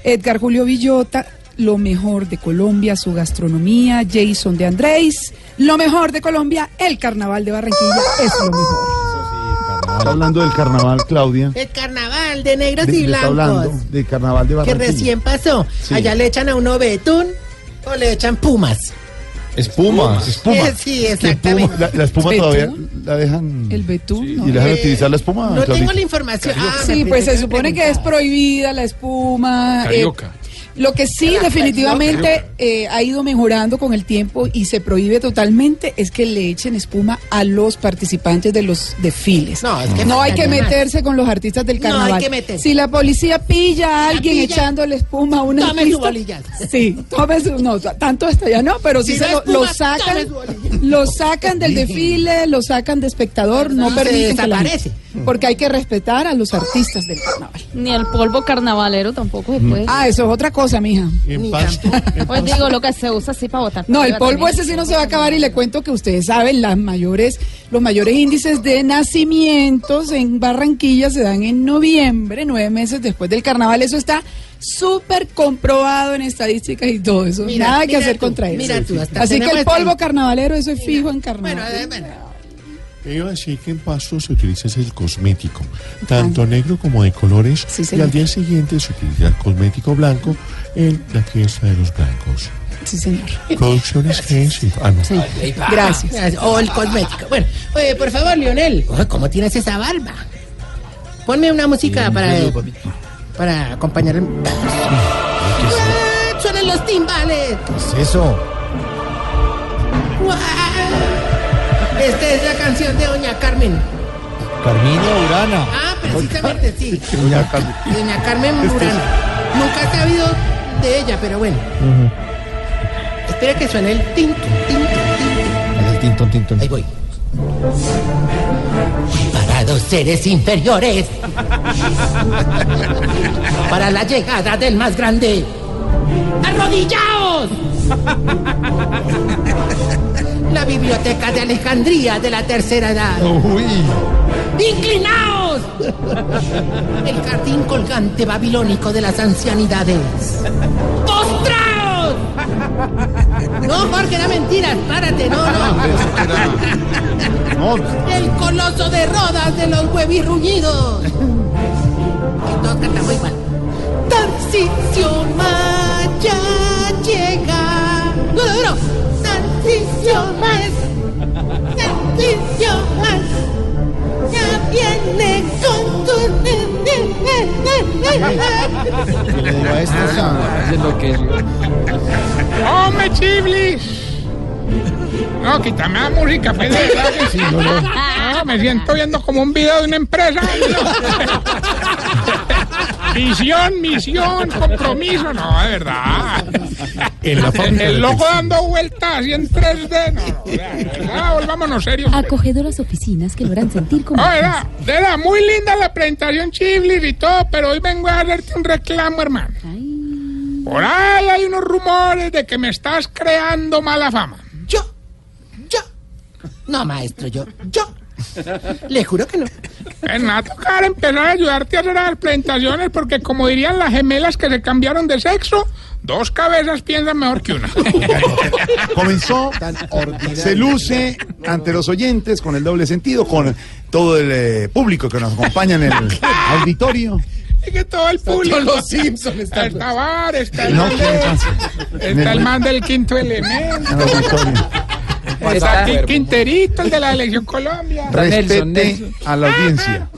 Edgar Julio Villota, lo mejor de Colombia, su gastronomía. Jason de Andrés, lo mejor de Colombia, el carnaval de Barranquilla es lo mejor. Está hablando del carnaval, Claudia. El carnaval de negros De- y blancos. hablando del carnaval de Que recién pasó. Sí. Allá le echan a uno betún o le echan pumas. Espuma. Espuma. Eh, sí, ¿Qué exactamente. La, la espuma ¿Betún? todavía la dejan. El betún, ¿no? ¿Y dejan Eh, utilizar la espuma? No Claudita? tengo la información. Ah, Sí, pues se supone que es prohibida la espuma. eh, Carioca. Lo que sí definitivamente eh, ha ido mejorando con el tiempo y se prohíbe totalmente es que le echen espuma a los participantes de los desfiles. No, es que No hay que meterse con los artistas del No, hay carnaval. que meterse. Si la policía pilla a alguien pilla, echándole espuma a una tome su artista, bolillazo. Sí, tome su, no, tanto hasta ya no, pero sí Si se no lo, espuma, lo sacan, su lo sacan del desfile, lo sacan de espectador, no Se permiten que la porque hay que respetar a los artistas del carnaval. Ni el polvo carnavalero tampoco se puede. Ah, eso es otra cosa, mija. En en Pues digo, lo que se usa así para botar. No, el polvo también. ese sí no se va a acabar y le cuento que ustedes saben, las mayores, los mayores índices de nacimientos en Barranquilla se dan en noviembre, nueve meses después del carnaval. Eso está súper comprobado en estadísticas y todo eso. Mira, Nada que hacer tú, contra eso. mira tú, hasta Así que el polvo carnavalero, eso es fijo en carnaval. Bueno, bueno. Iba a decir que en Pasto se utiliza el cosmético, tanto negro como de colores, Sí, y al día siguiente se utiliza el cosmético blanco en la fiesta de los blancos. Sí, señor. Producciones G, ah, no. Sí. Gracias. O el cosmético. Bueno, oye, por favor, Lionel. ¿Cómo tienes esa barba? Ponme una música para, para acompañar el... ¡Ah! ¡Suenan los timbales! ¿Qué es eso? ¡Guau! Esta es la canción de Doña Carmen. Carmina Urana. Ah, precisamente, sí. Doña Carmen. Doña Carmen Burana. Nunca he sabido de ella, pero bueno. Espera que suene el tinto, tinto, tinto. Es el tintón, tintón. Ahí voy. Preparados seres inferiores para la llegada del más grande. ¡Arrodillaos! La biblioteca de Alejandría de la tercera edad. Uy. ¡Inclinaos! El jardín colgante babilónico de las ancianidades. ¡Postraos! No, Jorge, era mentira. Párate, no, no. El coloso de Rodas de los huevirruñidos. Todos cantamos igual. Tarcisio Maya llega. Duro, duro. Tarcisio más. Tarcisio más. Ya viene con tu... ¿Qué le digo a sea, Es lo que es. ¡Hombre, Chiblis! No, quítame la música, pues, de verdad que sí. No, me siento viendo como un video de una empresa. Visión, misión, compromiso. No, de verdad. En la fábrica El loco dando vueltas así en 3D. No, no, de verdad, volvámonos serios. Acogedoras oficinas que lo harán sentir como No, de verdad, muy linda la presentación Chiblis y todo, pero hoy vengo a hacerte un reclamo, hermano. Por ahí hay unos rumores de que me estás creando mala fama. No, maestro, yo, yo. Le juro que no. Pues me va a tocar empezar a ayudarte a hacer las presentaciones porque como dirían las gemelas que se cambiaron de sexo, dos cabezas piensan mejor que una. Comenzó, se luce ante los oyentes con el doble sentido, con todo el eh, público que nos acompaña en el auditorio. Y que todo el público. Todos los Simpson Está el Tabar, está el, No, man ¿qué de- pasa? está el man del quinto elemento. Está Qui- Quinterito, el de la elección Colombia. Respete a la audiencia.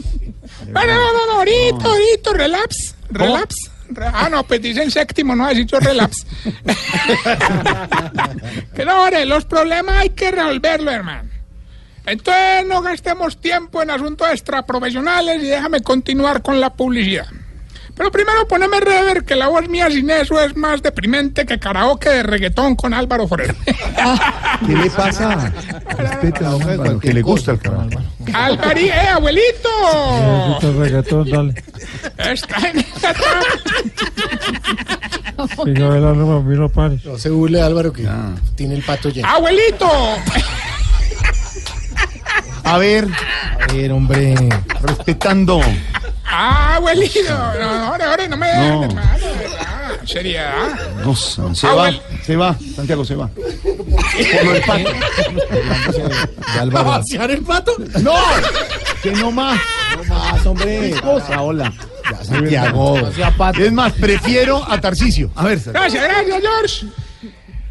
Bueno, no, no, no, ahorita, ahorita, relax, relax. Re- Ah, no, pues dicen séptimo, no, has dicho relax. que no, ore, los problemas hay que resolverlos, hermano. Entonces no gastemos tiempo en asuntos extraprofesionales y déjame continuar con la publicidad. Pero primero poneme rever, que la voz mía sin eso es más deprimente que karaoke de reggaetón con Álvaro Forero. ¿Qué le pasa? Respete a Álvaro, que le gusta el canal. Álvaro, eh, abuelito. Necesito reggaetón, dale. Está en no pares. No se burle Álvaro que tiene el pato lleno. Abuelito. A ver, A ver, hombre. respetando. Ah, abuelito. No, no, ahora, ahora no me dejan, No. hermano. verdad, Seriedad. No, se va, se va, Santiago se va. Por lo del pato. De Álvaro. ¿Vaciar el pato? No, que no más. No más, hombre. ¿Qué cosa? Hola. Ya, Santiago. Es más, prefiero a Tarcicio. A ver, Gracias, gracias, George.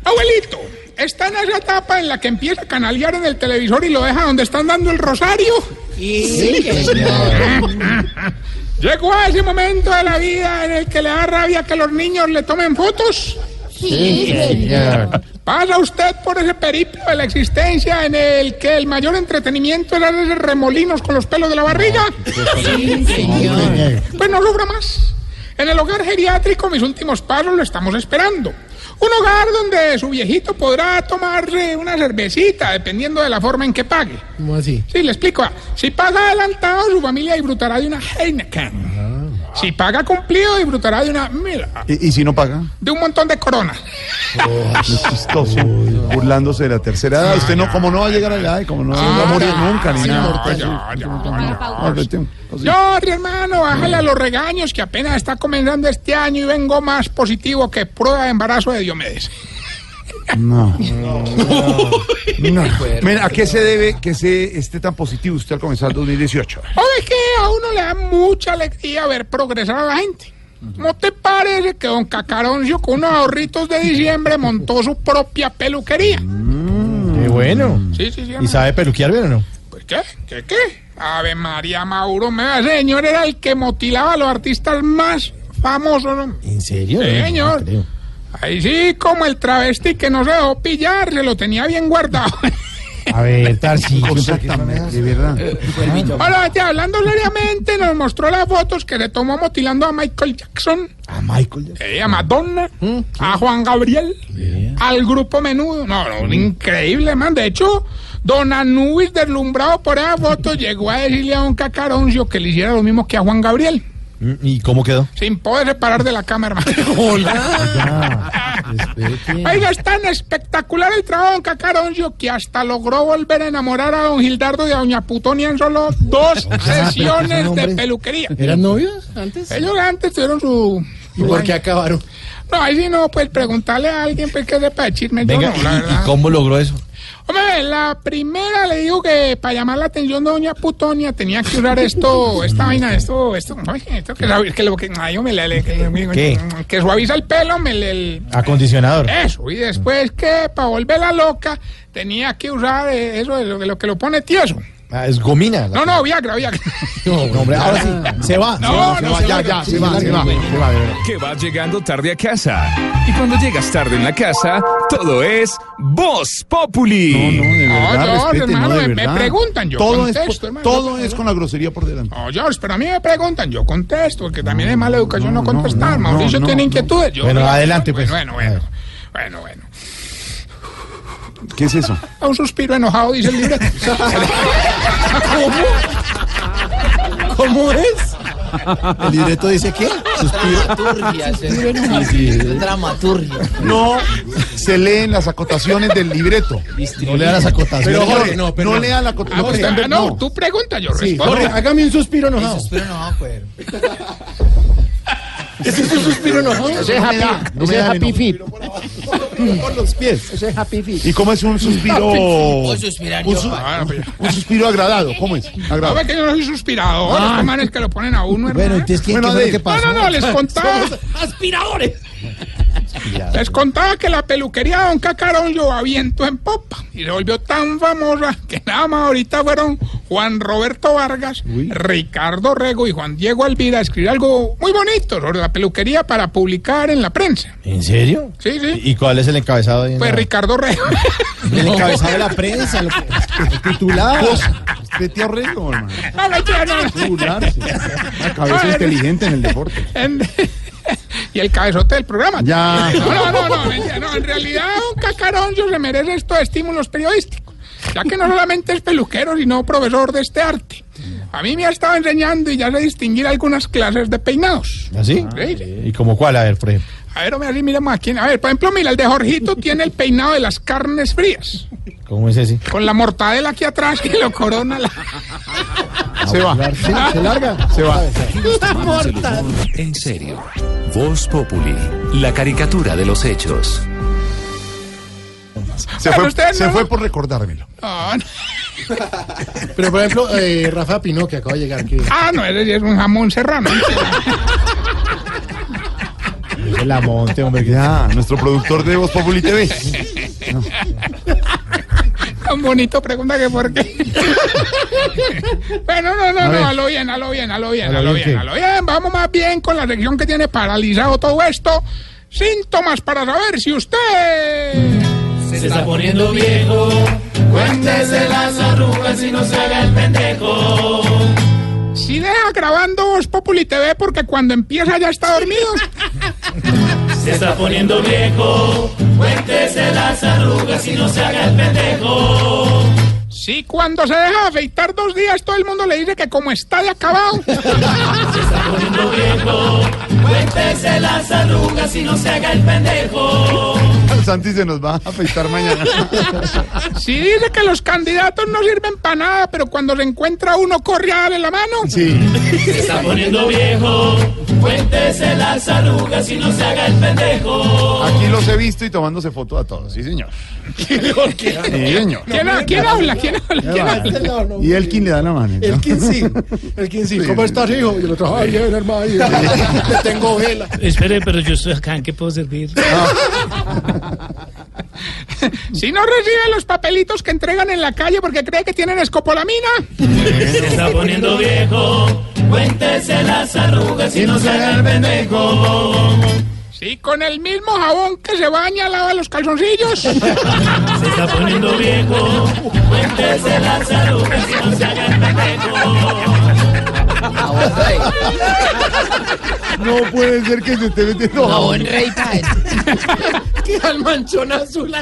Abuelito, está en esa etapa en la que empieza a canalear en el televisor y lo deja donde están dando el rosario. Sí, Llegó a ese momento de la vida en el que le da rabia que los niños le tomen fotos. Sí, señor. Pasa usted por ese periplo de la existencia en el que el mayor entretenimiento es hacer remolinos con los pelos de la barriga. Sí, señor. Pues no logra más. En el hogar geriátrico, mis últimos pasos lo estamos esperando. Un hogar donde su viejito podrá tomarse una cervecita, dependiendo de la forma en que pague. ¿Cómo así? Sí, le explico. Si paga adelantado, su familia disfrutará de una Heineken. Si paga cumplido, disfrutará de una Miller. ¿Y, y si no paga? De un montón de coronas. Es chistoso. Burlándose de la tercera edad. Usted no, como no va a llegar allá y como no va a morir nunca ni nada. Ya. Ah. Jordi, hermano, bájale a los regaños que apenas está comenzando este año y vengo más positivo que prueba de embarazo de Diomedes. No. No. Mira, ¿a qué se debe que se esté tan positivo usted al comenzar el 2018? O es que a uno le da mucha alegría ver progresar a la gente. ¿No te parece que don Cacaroncio con unos ahorritos de diciembre montó su propia peluquería? Qué bueno. Sí, sí, sí. ¿Y sabe peluquear bien o no? Pues qué, qué, qué. Ave María Mauro, me da, ese señor era el que motilaba a los artistas más famosos. ¿no? ¿En serio? Sí, No, señor. no creo. Ahí sí, como el travesti que no se dejó pillar, se lo tenía bien guardado. A ver, Tarcillo. De verdad. Ahora, ya, hablando seriamente, nos mostró las fotos que le tomó motilando a Michael Jackson, A Michael. eh, a Madonna, a Juan Gabriel, al grupo Menudo. No, no, increíble, man. De hecho, Don Anubis, deslumbrado por esa foto, llegó a decirle a Don Cacaroncio que le hiciera lo mismo que a Juan Gabriel, Mm, ¿Y cómo quedó? sin poder separar de la cámara, hermano. Oiga, es tan espectacular el trabajo Don Cacaroncio que hasta logró volver a enamorar a Don Gildardo y a Doña Putonia en solo dos sesiones de peluquería. ¿Eran novios antes? Ellos antes tuvieron su... ¿Y por qué acabaron? No, ahí sí no, pues preguntarle a alguien pues, que sepa de chismes. Yo Venga, no, la ¿y- ¿y, verdad. cómo logró eso? Hombre, la primera le digo que para llamar la atención de Doña Putonia tenía que usar esto, esta vaina, esto, esto, esto que, que lo que, ay, me le, que, ¿Qué? que suaviza el pelo, me le, el- Acondicionador. eso, y después que para volverla loca tenía que usar eh, eso de lo, de lo que lo pone tieso. Ah, es gomina. No, no, Viagra, Viagra. No, hombre, ahora sí. Se va. No, se va, no, se va, se ya, va, ya, se se va, se va. Se va. Que vas llegando tarde a casa. Y cuando llegas tarde en la casa, todo es Voz Populi. No, no, de No, verdad, George, respete, no, hermano, de me- preguntan, yo todo es, contesto, todo es con la grosería por delante. No, George, pero a mí me preguntan, yo contesto, porque también es mala educación no, no, contestar. no, Mauricio no, tiene no. inquietudes. Yo, Bueno, Bueno, adelante, pues. Bueno, bueno, bueno, bueno. ¿Qué es eso? Un suspiro enojado, dice el libreto. ¿Cómo es? ¿El libreto dice qué? Dramaturgia, es dramaturgia. No se leen las acotaciones del libreto. No le da las acotaciones. Pero Jorge, no, no, pero- lea la Ah, acotación. pues, ah, no, tú preguntas, yo Sí, respondo. Jorge, hágame un suspiro enojado. Pero no, pues. Ese es un suspiro enojado. Ese es happy, no ese es happy feet. Por los pies. Ese es happy feet. ¿Y cómo es un suspiro? Puedo suspirar Un, yo. su- Ah, un suspiro agradado. ¿Cómo es? No, Agradado. ve que yo no soy suspirador, Ah. estos manes que lo ponen a uno, Bueno, hermano. entonces, ¿qué, Bueno, qué fue lo de- que No, pasó? no, no, les contaba, Aspiradores. les contaba que la peluquería de Don Cacarón llevaba viento en popa y se volvió tan famosa que nada más ahorita fueron Juan Roberto Vargas, Ricardo Rego y Juan Diego Alvira a escribir algo muy bonito sobre la peluquería para publicar en la prensa. ¿En serio? Sí, sí. ¿Y cuál es el encabezado? ahí en Pues la- Ricardo Rego. El encabezado de la prensa, el titular. Vete a Rego, hermano. No, mentira, no, no. Burlarse. La cabeza inteligente en el deporte. En- y el cabezote del programa. Ya. No, no, no, no, no, en realidad un cacaroncio se merece estos estímulos periodísticos, ya que no solamente es peluquero, sino profesor de este arte. A mí me ha estado enseñando y ya sé distinguir algunas clases de peinados. ¿Así? Sí. ¿Y como cuál? A ver, por ejemplo. A ver, así miremos aquí. A ver, por ejemplo, mira, el de Jorgito tiene el peinado de las carnes frías, ¿Cómo es ese? con la mortadela aquí atrás que lo corona la... Se va. Sí, se larga. Se va. El humor en serio. Voz Populi, la caricatura de los hechos. Se fue, ustedes se no- fue por recordármelo. No, no. Pero por ejemplo, eh, Rafa Pino, que acaba de llegar aquí. Ah, no, es un jamón serrano. Es la monte, hombre. Ya, nuestro productor de Voz Populi TV. Tan bonito pregunta que por qué. bueno, no, no, A no, a lo bien, a lo bien, a lo bien, ¿A lo bien a lo bien. Vamos más bien con la sección que tiene paralizado todo esto. Síntomas para saber si usted... Se está poniendo viejo. Cuéntese las arrugas y no se haga el pendejo. Si deja grabando Voz Populi TV porque cuando empieza ya está dormido. Se está poniendo viejo. Cuéntese las arrugas y no se haga el pendejo. Si cuando se deja afeitar dos días todo el mundo le dice que como está de acabado. Se está poniendo viejo. Cuéntese las arrugas y no se haga el pendejo. Santi se nos va a afeitar mañana. Si dice que los candidatos no sirven para nada, pero cuando se encuentra uno corre a darle la mano. Sí. Se está poniendo viejo. Cuéntese las arrugas y no se haga el pendejo. Aquí los he visto y tomándose foto a todos. Sí, señor. Sí. ¿Quién, ha- quién habla? ¿Quién habla? ¿Quién habla? Y él quien le da la mano. ¿no? El 15. El 15. ¿Cómo estás, hijo? Y el otro, ay, bien, hermano. Te tengo vela. Espere, pero yo estoy acá. ¿En qué puedo servir? Si no recibe los papelitos que entregan en la calle porque cree que tienen escopolamina. Se está poniendo viejo. Cuéntese las arrugas y no se haga el pendejo. Si con el mismo jabón que se baña lava los calzoncillos. Se está poniendo viejo. Cuéntese las arrugas y no se haga el No puede ser que se esté metiendo Jabón jabón. rey. Queda el manchón azul.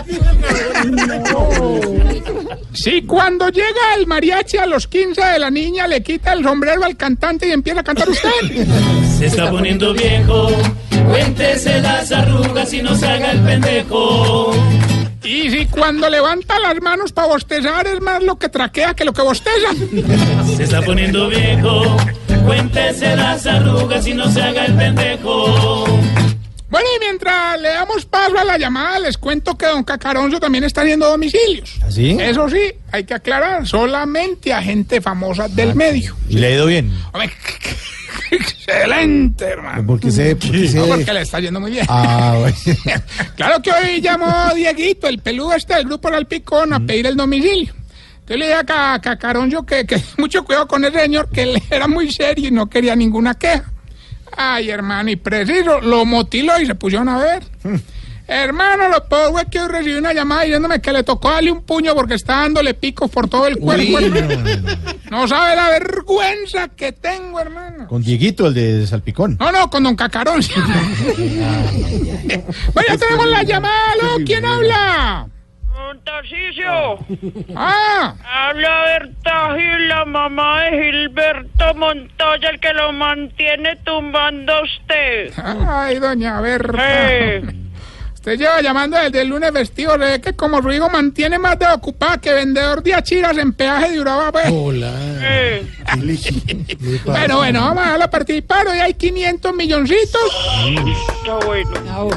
Si cuando llega el mariachi a los 15 de la niña le quita el sombrero al cantante y empieza a cantar usted. Se está poniendo viejo. Cuéntese las arrugas y no se haga el pendejo. Y si cuando levanta las manos para bostezar es más lo que traquea que lo que bosteza. Se está poniendo viejo. Cuéntese las arrugas y no se haga el pendejo. Bueno, y mientras le damos paso a la llamada, les cuento que don Cacaroncio también está haciendo domicilios. ¿Así? Eso sí, hay que aclarar, solamente a gente famosa del medio. ¿Y le ha ido bien? Hombre, excelente, hermano. ¿Por qué se...? por qué se- No, porque le está yendo muy bien. Ah, bueno. Claro que hoy llamó Dieguito, el peludo este del grupo El Alpicón, a pedir el domicilio. Entonces le dije a a Cacaroncio que, que mucho cuidado con ese señor, que él era muy serio y no quería ninguna queja. Ay, hermano, y preciso, lo motiló y se pusieron a ver. Hermano, lo peor fue que hoy recibí una llamada diciéndome que le tocó darle un puño porque está dándole picos por todo el cuerpo. Uy, no sabe la vergüenza que tengo, hermano. Con Dieguito, el de Salpicón. No, no, con don Cacarón. Vaya, tenemos la llamada, ¿aló? ¿Quién habla? Tarcicio. Ah, Habla Berta Gil, la mamá de Gilberto Montoya, el que lo mantiene tumbando a usted. ay, doña Berta. Eh. Usted lleva llamando desde el lunes vestido, ve que como su hijo mantiene más de ocupada que vendedor de achiras en peaje de Urabá, pues. Hola. Eh. Bueno, bueno, vamos a participar. Hoy hay 500 milloncitos. Está bueno.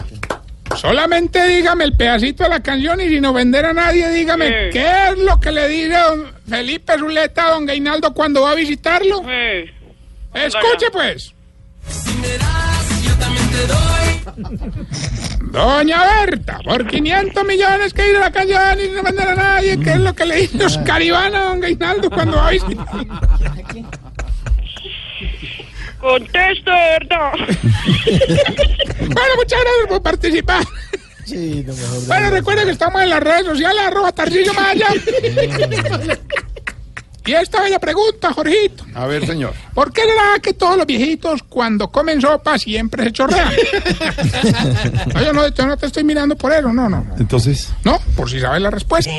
Solamente dígame el pedacito de la canción y si no vender a nadie, dígame Eh. qué es lo que le dice don Felipe Zuleta a don Gainaldo cuando va a visitarlo. Eh. Escuche pues. Doña Berta, por 500 millones que dice la canción y no vender a nadie, ¿qué es lo que le dice Oscar Iván a don Gainaldo cuando va a visitarlo? Conteste, ¿verdad? Bueno, muchas gracias por participar. Bueno, recuerden que estamos en las redes sociales, arroba Tarcillo Maya. Y esta bella pregunta, Jorgito. A ver, señor. ¿Por qué será que todos los viejitos cuando comen sopa siempre se chorrean? No, yo no, yo no te estoy mirando por eso, no, no. Entonces. No, por si sabes la respuesta.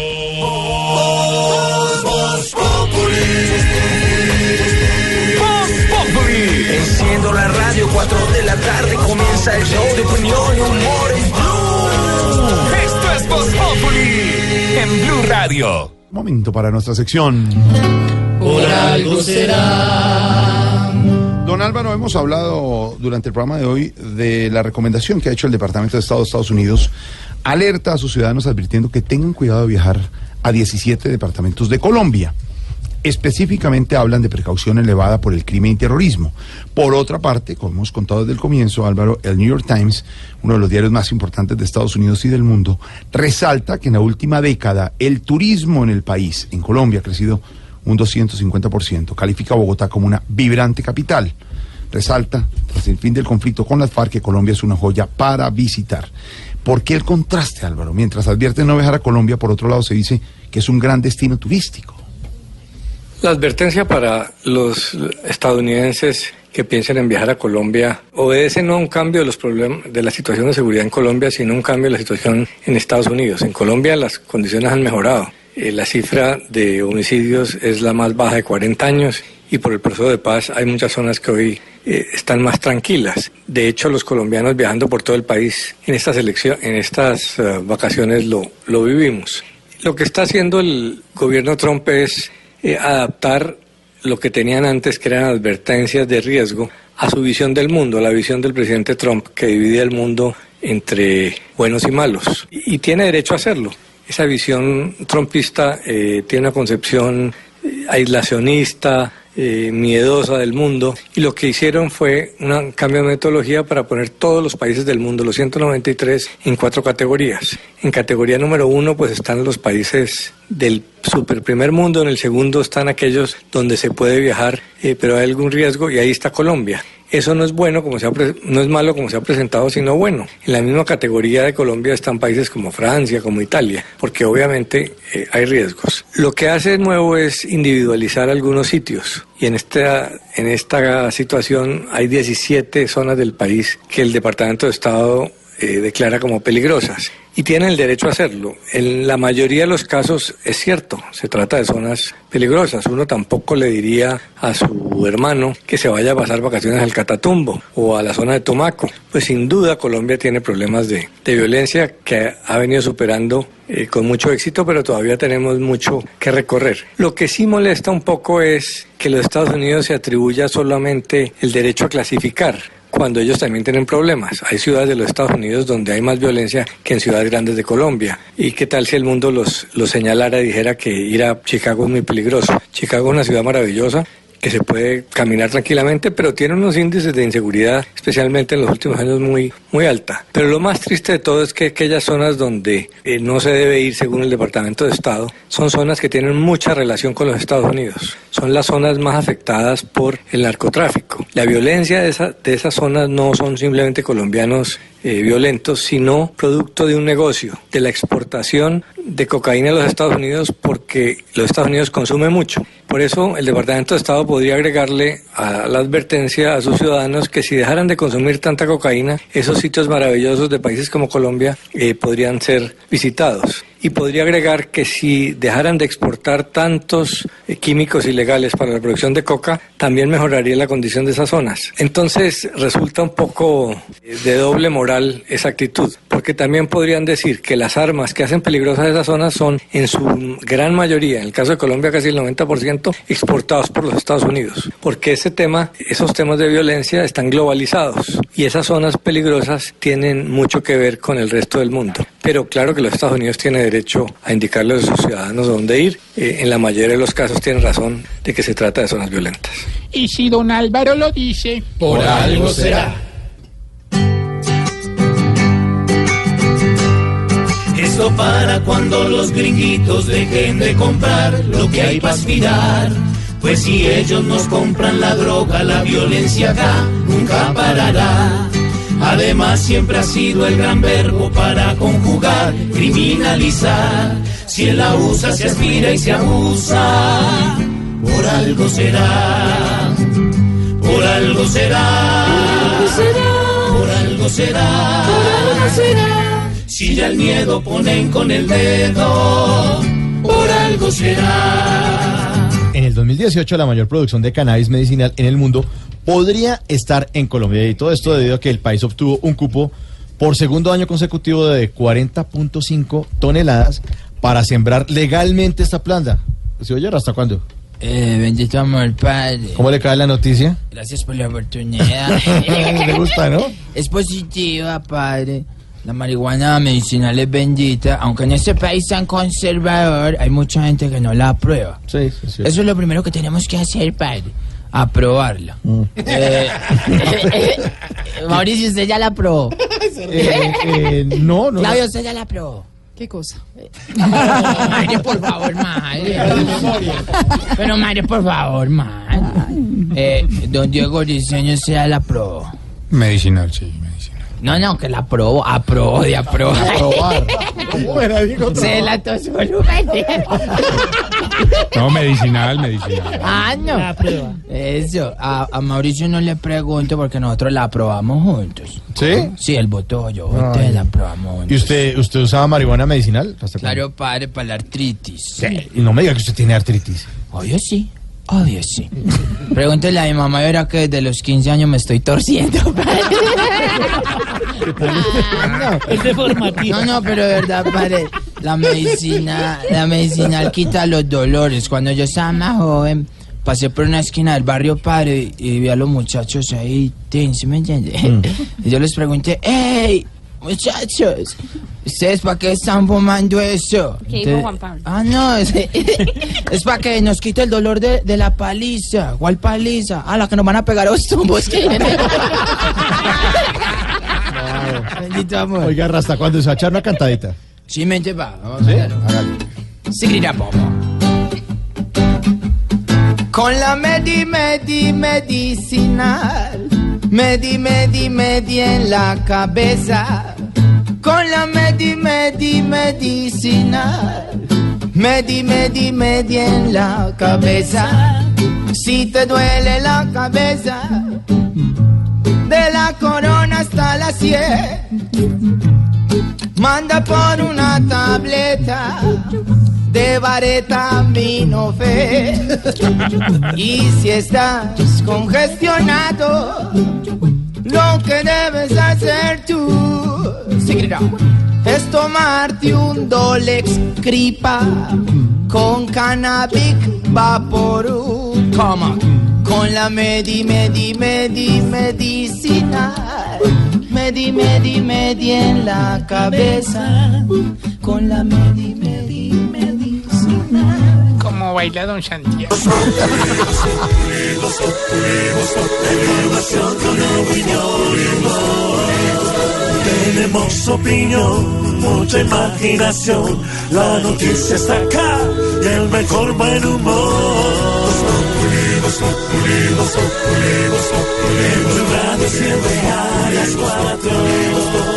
Enciendo la radio, 4 de la tarde comienza el show de opinión y humor en Blue. Esto es Voz Populi en Blue Radio. Momento para nuestra sección. Por algo será. Don Álvaro, hemos hablado durante el programa de hoy de la recomendación que ha hecho el Departamento de Estado de Estados Unidos. Alerta a sus ciudadanos advirtiendo que tengan cuidado de viajar a 17 departamentos de Colombia. Específicamente hablan de precaución elevada por el crimen y terrorismo. Por otra parte, como hemos contado desde el comienzo, Álvaro, el New York Times, uno de los diarios más importantes de Estados Unidos y del mundo, resalta que en la última década el turismo en el país, en Colombia, ha crecido un 250%. Califica a Bogotá como una vibrante capital. Resalta, tras el fin del conflicto con las FARC, que Colombia es una joya para visitar. ¿Por qué el contraste, Álvaro? Mientras advierten no viajar a Colombia, por otro lado se dice que es un gran destino turístico. La advertencia para los estadounidenses que piensen en viajar a Colombia obedece no a un cambio de los problemas de la situación de seguridad en Colombia, sino un cambio de la situación en Estados Unidos. En Colombia las condiciones han mejorado. Eh, la cifra de homicidios es la más baja de 40 años y por el proceso de paz hay muchas zonas que hoy eh, están más tranquilas. De hecho, los colombianos viajando por todo el país en estas en estas eh, vacaciones lo, lo vivimos. Lo que está haciendo el gobierno Trump es eh, adaptar lo que tenían antes, que eran advertencias de riesgo, a su visión del mundo, a la visión del presidente Trump, que divide el mundo entre buenos y malos. Y, tiene derecho a hacerlo. Esa visión trumpista eh, tiene una concepción eh, aislacionista, eh, miedosa del mundo y lo que hicieron fue un cambio de metodología para poner todos los países del mundo, los 193, en cuatro categorías. En categoría número uno pues están los países del super primer mundo, en el segundo están aquellos donde se puede viajar eh, pero hay algún riesgo y ahí está Colombia. Eso no es bueno, como se ha no es malo como se ha presentado, sino bueno. En la misma categoría de Colombia están países como Francia, como Italia, porque obviamente eh, hay riesgos. Lo que hace nuevo es individualizar algunos sitios. Y en esta, en esta situación hay 17 zonas del país que el Departamento de Estado eh, declara como peligrosas. Y tienen el derecho a hacerlo. En la mayoría de los casos es cierto, se trata de zonas peligrosas. Uno tampoco le diría a su hermano que se vaya a pasar vacaciones al Catatumbo o a la zona de Tomaco. Pues sin duda Colombia tiene problemas de, de violencia que ha venido superando eh, con mucho éxito, pero todavía tenemos mucho que recorrer. Lo que sí molesta un poco es que los Estados Unidos se atribuya solamente el derecho a clasificar cuando ellos también tienen problemas. Hay ciudades de los Estados Unidos donde hay más violencia que en ciudades grandes de Colombia. ¿Y qué tal si el mundo los, los señalara y dijera que ir a Chicago es muy peligroso? Chicago es una ciudad maravillosa que se puede caminar tranquilamente, pero tiene unos índices de inseguridad, especialmente en los últimos años, muy, muy alta. Pero lo más triste de todo es que aquellas zonas donde eh, no se debe ir según el Departamento de Estado son zonas que tienen mucha relación con los Estados Unidos. Son las zonas más afectadas por el narcotráfico. La violencia de, esa- de esas zonas no son simplemente colombianos eh, violentos, sino producto de un negocio, de la exportación de cocaína a los Estados Unidos porque los Estados Unidos consumen mucho. Por eso el Departamento de Estado podría agregarle a la advertencia a sus ciudadanos que si dejaran de consumir tanta cocaína, esos sitios maravillosos de países como Colombia eh, podrían ser visitados. Y podría agregar que si dejaran de exportar tantos eh, químicos ilegales para la producción de coca, también mejoraría la condición de esas zonas. Entonces resulta un poco eh, de doble moral esa actitud, porque también podrían decir que las armas que hacen peligrosas esas zonas son en su gran mayoría, en el caso de Colombia casi el 90%, exportados por los Estados Unidos, porque ese tema, esos temas de violencia están globalizados y esas zonas peligrosas tienen mucho que ver con el resto del mundo. Pero claro que los Estados Unidos tienen derecho a indicarle a sus ciudadanos dónde ir. Eh, en la mayoría de los casos tienen razón de que se trata de zonas violentas. Y si don Álvaro lo dice, Por algo será. Esto para cuando los gringuitos dejen de comprar lo que hay para aspirar. Pues si ellos nos compran la droga, la violencia acá nunca parará. Además siempre ha sido el gran verbo para conjugar, criminalizar. Si él la usa, se aspira y se abusa. Por algo será. Por algo será. Por algo será. Si ya el miedo ponen con el dedo, por algo será. En el 2018 la mayor producción de cannabis medicinal en el mundo podría estar en Colombia y todo esto debido a que el país obtuvo un cupo por segundo año consecutivo de 40.5 toneladas para sembrar legalmente esta planta. ¿Se oye hasta cuándo? Eh, bendito amor, padre. ¿Cómo le cae la noticia? Gracias por la oportunidad. Le gusta, ¿no? Es positiva, padre. La marihuana medicinal es bendita, aunque en este país tan conservador hay mucha gente que no la aprueba. Sí, sí, sí. Eso es lo primero que tenemos que hacer, padre. Aprobarla. Mm. Eh, Mauricio, usted ya la aprobó. Eh, eh, no, no. Claudio, usted ya la aprobó. ¿Qué cosa? madre, por favor, madre. Pero madre, por favor, madre. Eh, don Diego Diseño sea la aprobó. Medicinal, sí. No, no, que la aprobó, aprobó de aprobar. Aprobar. ¿Cómo era? Digo, Se la tosó volumen. No, medicinal, medicinal. Ah, no. Eso, a, a Mauricio no le pregunto porque nosotros la aprobamos juntos. ¿Sí? Sí, él votó, yo voté, la aprobamos juntos. ¿Y usted, usted usaba marihuana medicinal? Claro, padre, para la artritis. Sí, Y no me diga que usted tiene artritis. Obvio sí. Obvio sí. Pregúntele a mi mamá y verá que desde los 15 años me estoy torciendo. Es deformativo. No, no, pero de verdad, padre, la medicina, la medicinal quita los dolores. Cuando yo estaba más joven, pasé por una esquina del barrio padre y vi a los muchachos ahí, ¿sí me entiende? Y yo les pregunté, hey, muchachos, ¿ustedes para qué están fumando eso? ¿Qué dijo Juan Pablo? Ah, no, es, es para que nos quite el dolor de, de la paliza. ¿Cuál paliza? Ah, la que nos van a pegar a los tumbos. que. Bendito amor. Oiga, ¿hasta cuándo se va a echar una cantadita? Sí, mente va. Vamos ¿Sí? a hacerlo. Seguirá, pomo. Con la medi, medi, medicinal. Medi, medi, medi en la cabeza. Con la medi, medi, medicinal. Medi, medi, medi en la cabeza. Si te duele la cabeza, la corona hasta la sien. Manda por una tableta de vareta fe Y si estás congestionado, lo que debes hacer tú es tomarte un Dolex Cripa con Cannabic Vaporub. Come Con la Medi, Medi, Medi, medicinal. Medi, Medi, Medi en la cabeza. Con la Medi, Medi, medicinal. como baila Don Santiago. Tenemos opinión, mucha imaginación. La noticia está acá y el mejor buen humor. En tu radio siempre a las cuatro.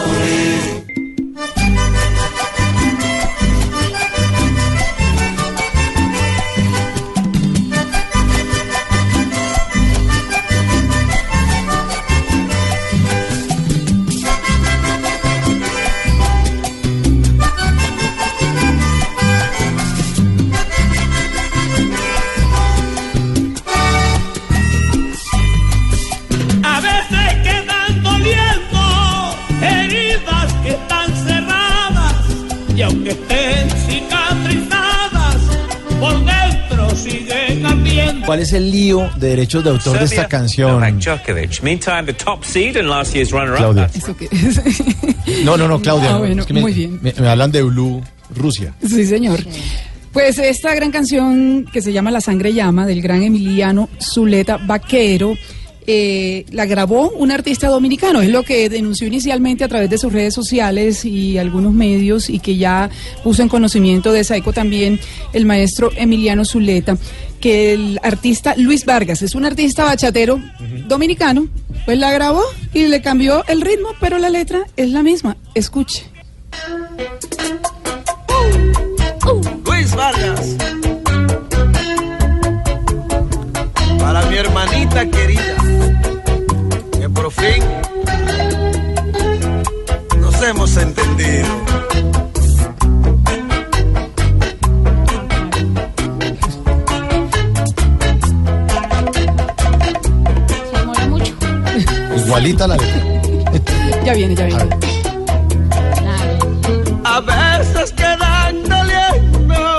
¿Cuál es el lío de derechos de autor de esta canción? Meantime, the top seed and last year's runner-up. Claudia. ¿Eso qué es? No, no, no, Claudia. Ah, no, bueno, es que me, muy bien. Me, me hablan de Blue, Rusia. Sí, señor. Pues esta gran canción que se llama La sangre llama del gran Emiliano Zuleta Vaquero eh, la grabó un artista dominicano, es lo que denunció inicialmente a través de sus redes sociales y algunos medios y que ya puso en conocimiento de Saico también el maestro Emiliano Zuleta, que el artista Luis Vargas es un artista bachatero dominicano, pues la grabó y le cambió el ritmo, pero la letra es la misma. Escuche. Luis Vargas. Para mi hermanita querida, que por fin nos hemos entendido. Igualita la letra. Ya viene, ya viene. A veces quedan doliendo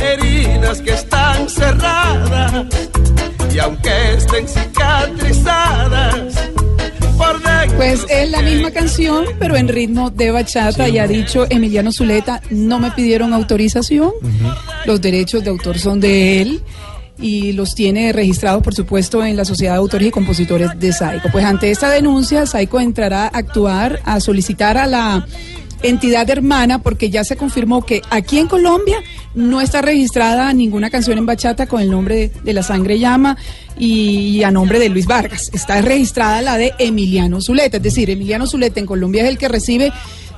heridas que están cerradas y aunque estén cicatrizadas. Pues es la misma canción, pero en ritmo de bachata. y ha dicho Emiliano Zuleta, no me pidieron autorización. Los derechos de autor son de él. Y los tiene registrados, por supuesto, en la Sociedad de Autores y Compositores de Saico. Pues ante esta denuncia, Saico entrará a actuar, a solicitar a la entidad hermana, porque ya se confirmó que aquí en Colombia no está registrada ninguna canción en bachata con el nombre de, La Sangre Llama y, a nombre de Luis Vargas. Está registrada la de Emiliano Zuleta, es decir, Emiliano Zuleta en Colombia es el que recibe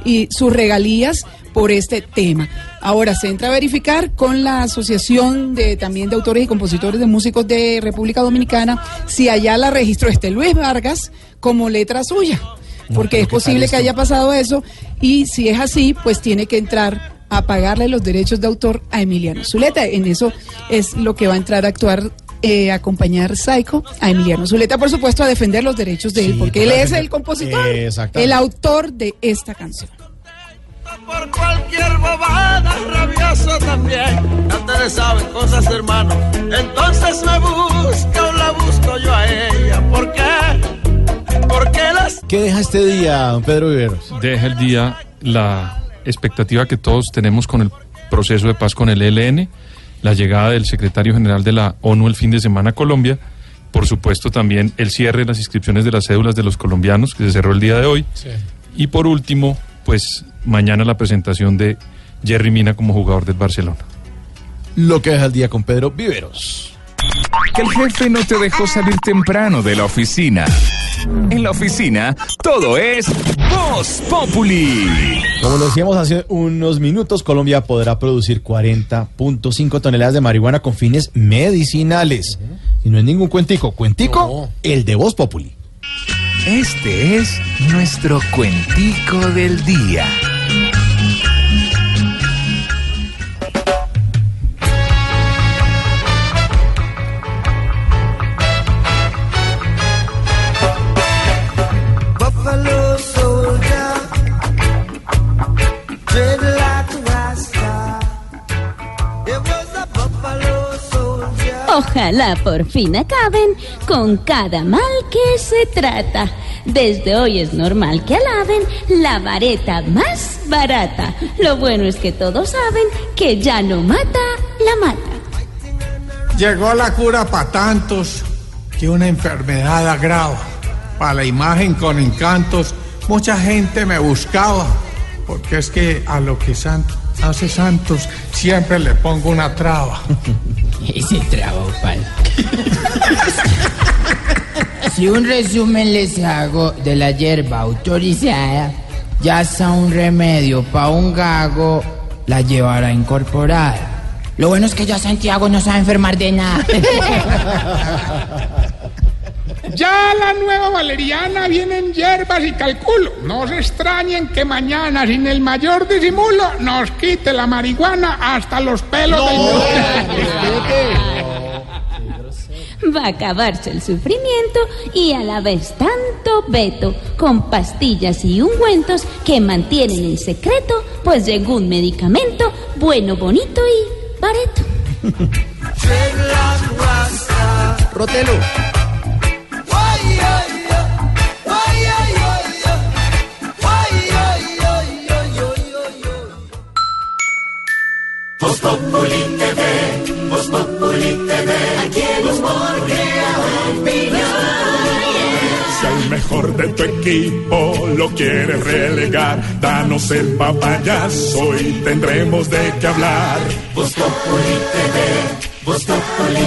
y sus regalías por este tema. Ahora se entra a verificar con la Asociación de también de autores y compositores de músicos de República Dominicana si allá la registró este Luis Vargas como letra suya, porque es posible que haya pasado eso y si es así, pues tiene que entrar a pagarle los derechos de autor a Emiliano Zuleta. En eso es lo que va a entrar a actuar eh, acompañar Psycho a Emiliano Zuleta, por supuesto, a defender los derechos de él, porque él es el compositor, Exactamente. el autor de esta canción. Por cualquier bobada, rabioso también. Ya saben cosas, hermano. Entonces me busca o la busco yo a ella. ¿Por qué? Porque las ¿Qué deja este día, don Pedro Viveros? Deja el día la expectativa que todos tenemos con el proceso de paz con el ELN, la llegada del secretario general de la ONU el fin de semana a Colombia, por supuesto también el cierre de las inscripciones de las cédulas de los colombianos, que se cerró el día de hoy, y por último, pues mañana la presentación de Jerry Mina como jugador del Barcelona. Lo que deja el día con Pedro Viveros. Que el jefe no te dejó salir temprano de la oficina. En la oficina, todo es Voz Populi. Como lo decíamos hace unos minutos, Colombia podrá producir 40.5 toneladas de marihuana con fines medicinales. Y no es ningún cuentico. Cuentico, el de Voz Populi. Este es nuestro cuentico del día. Ojalá por fin acaben con cada mal que se trata. Desde hoy es normal que alaben la vareta más barata. Lo bueno es que todos saben que ya no mata la mata. Llegó la cura para tantos que una enfermedad agrava. Para la imagen con encantos, mucha gente me buscaba. Porque es que a lo que san- hace Santos siempre le pongo una traba. Ese trabajo, pal. Si un resumen les hago de la hierba autorizada, ya sea un remedio para un gago, la llevará incorporada. Lo bueno es que ya Santiago no sabe enfermar de nada. Ya la nueva valeriana viene en hierbas y calculo. No se extrañen que mañana, sin el mayor disimulo, nos quite la marihuana hasta los pelos del Va a acabarse el sufrimiento y a la vez tanto veto con pastillas y ungüentos que mantienen en secreto, pues llegó un medicamento bueno, bonito y bareto. Rotelo. Lo quieres relegar, danos el papayazo y tendremos de qué hablar. Voz Populi Voz Populi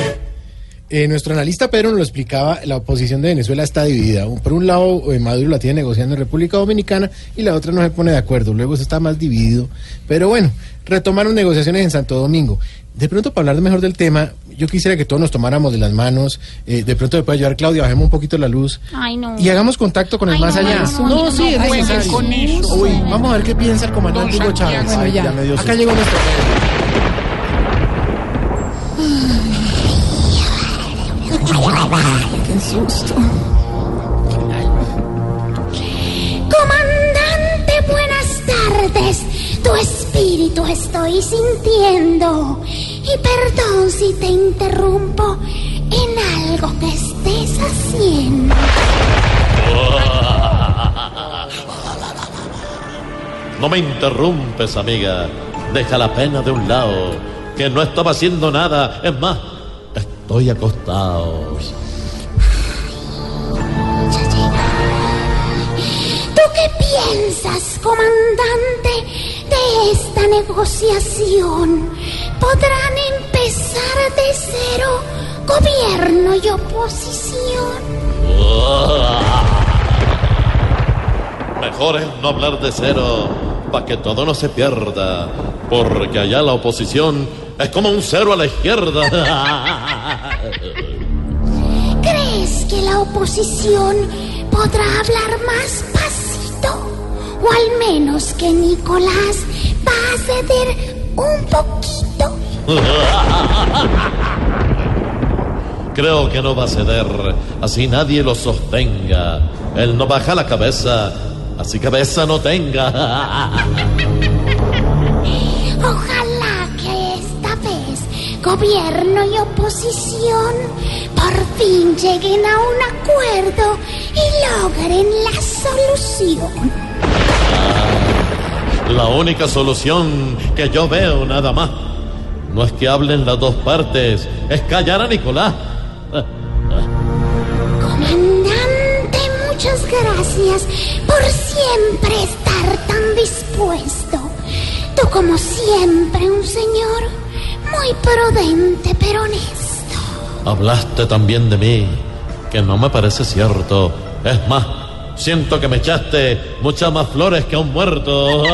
Eh, nuestro analista Pedro nos lo explicaba, la oposición de Venezuela está dividida. Por un lado, eh, Maduro la tiene negociando en República Dominicana y la otra no se pone de acuerdo. Luego se está más dividido. Pero bueno, retomaron negociaciones en Santo Domingo. De pronto, para hablar mejor del tema, yo quisiera que todos nos tomáramos de las manos. eh, de pronto me puede ayudar Claudia, bajemos un poquito la luz. Ay, no. Y hagamos contacto con el Ay, más no, allá. eso no, no, sí, es no jueguen necesario. con eso. Uy, vamos a ver qué piensa el comandante Hugo Chávez. Bueno, ya. me dio Acá llegó nuestro Comandante, buenas tardes. Tu espíritu estoy sintiendo. Y perdón si te interrumpo en algo que estés haciendo. No me interrumpes, amiga. Deja la pena de un lado, que no estaba haciendo nada. Es más, estoy acostado. Comandante, de esta negociación? ¿Podrán empezar de cero gobierno y oposición? Mejor es no hablar de cero, para que todo no se pierda. Porque allá la oposición es como un cero a la izquierda. ¿Crees que la oposición podrá hablar más pasito? O al menos que Nicolás va a ceder un poquito. Creo que no va a ceder, así nadie lo sostenga. Él no baja la cabeza, así cabeza no tenga. Ojalá que esta vez gobierno y oposición por fin lleguen a un acuerdo y logren la solución. La única solución que yo veo nada más no es que hablen las dos partes, es callar a Nicolás. Comandante, muchas gracias por siempre estar tan dispuesto. Tú como siempre un señor muy prudente pero honesto. Hablaste también de mí, que no me parece cierto. Es más, siento que me echaste muchas más flores que a un muerto.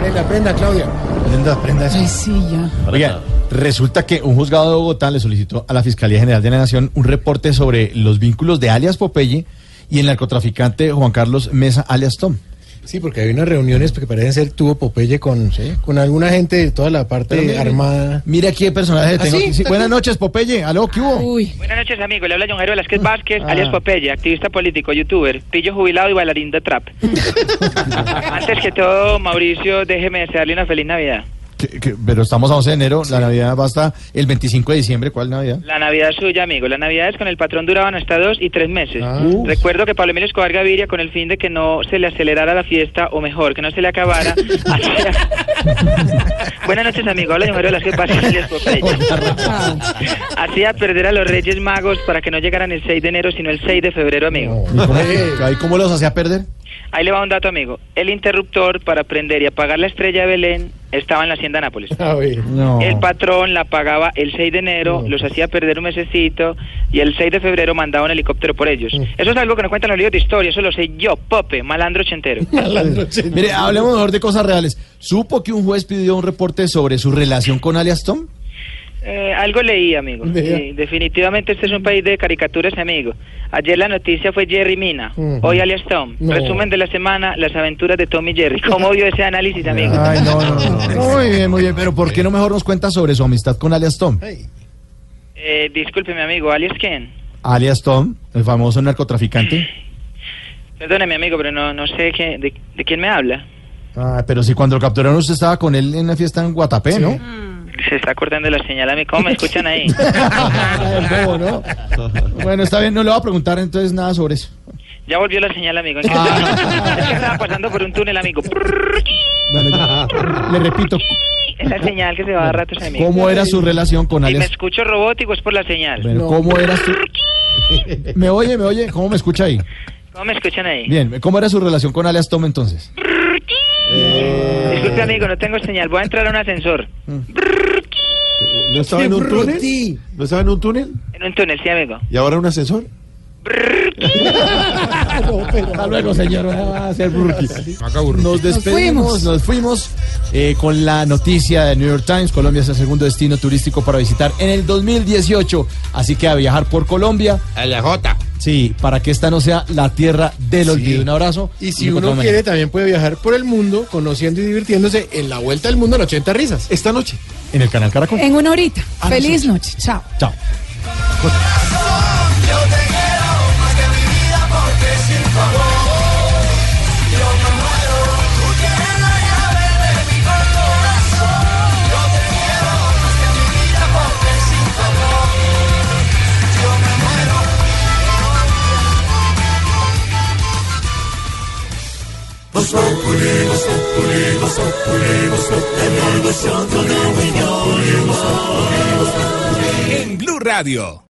Prenda, prenda, Claudia. Prenda, prenda eso. sí, ya. Oiga, resulta que un juzgado de Bogotá le solicitó a la Fiscalía General de la Nación un reporte sobre los vínculos de alias Popeye y el narcotraficante Juan Carlos Mesa alias Tom. Sí, porque hay unas reuniones que parecen ser tuvo Popeye con, con alguna gente de toda la parte armada. Mire aquí el personaje ¿Ah, tengo. sí? Sí, buenas noches, Popeye. ¿Aló, qué hubo? Buenas noches, amigo. Le habla John Jairo Velázquez Vázquez, Ah. alias Popeye, activista político, youtuber, pillo jubilado y bailarín de trap. Antes que todo, Mauricio, déjeme desearle una feliz Navidad. Que- que- pero estamos a 11 de enero, la Navidad va hasta el 25 de diciembre. ¿Cuál Navidad? La Navidad es suya, amigo. Las Navidades con el patrón duraban hasta dos y tres meses. Ah. Recuerdo que Pablo Emilio Escobar Gaviria, con el fin de que no se le acelerara la fiesta, o mejor, que no se le acabara, hacía... Buenas noches, amigo. Habla Vázquez, alias Popeye. Hacía perder a los Reyes Magos para que no llegaran el 6 de enero, sino el 6 de febrero, amigo. ¿Y cómo, ahí cómo los hacía perder? Ahí le va un dato, amigo. El interruptor para prender y apagar la estrella de Belén estaba en la hacienda Nápoles. No. El patrón la pagaba el 6 de enero, los hacía perder un mesecito y el 6 de febrero mandaba un helicóptero por ellos. Eso es algo que no cuentan los libros de historia, eso lo sé yo, Pope, malandro ochentero. Mire, hablemos mejor de cosas reales. ¿Supo que un juez pidió un reporte sobre su relación con alias Tom? Eh, algo leí, amigo. Sí, definitivamente este es un país de caricaturas, amigo. Ayer la noticia fue Jerry Mina, hoy alias Tom. No. Resumen de la semana, las aventuras de Tom y Jerry. ¿Cómo vio ese análisis, amigo? Ay, no, no, no. Muy bien, muy bien. Pero ¿por qué no mejor nos cuenta sobre su amistad con alias Tom? Eh, discúlpeme, amigo, alias quién? Alias Tom, el famoso narcotraficante. Perdóneme, amigo, pero no, no sé qué, de, de quién me habla. Ah, pero si cuando lo capturaron usted estaba con él en la fiesta en Guatapé, ¿no? Se está cortando la señal a mí. ¿Cómo me escuchan ahí? Bueno, está bien, no le voy a preguntar entonces nada sobre eso. Ya volvió la señal, amigo. Es que, Ah. es que estaba pasando por un túnel, amigo. Bueno, ya, le repito, Esa señal que se va a dar ratos, amigo. ¿cómo era su relación con Si me escucho robótico es por la señal. Bueno, ¿cómo era su... ¿Me oye, me oye? ¿Cómo me escucha ahí? ¿Cómo me escuchan ahí? Bien, ¿cómo era su relación con alias Tom entonces? Disculpe, amigo, no tengo señal. Voy a entrar a un ascensor. ¿No estaba en un túnel? ¿No estaba en un túnel? En un túnel, sí, amigo. ¿Y ahora un ascensor? Hasta luego, señor. Va a ser burquis. Nos despedimos, nos fuimos eh, con la noticia de New York Times. Colombia es el segundo destino turístico para visitar en el 2018. Así que a viajar por Colombia. A la J. Sí, para que esta no sea la tierra del olvido. Un abrazo. Y si uno quiere, también puede viajar por el mundo, conociendo y divirtiéndose en la vuelta al mundo en 80 risas. Esta noche. En el canal Caracol. En una horita. A Feliz noche. Chao. Chao. En Blue Radio.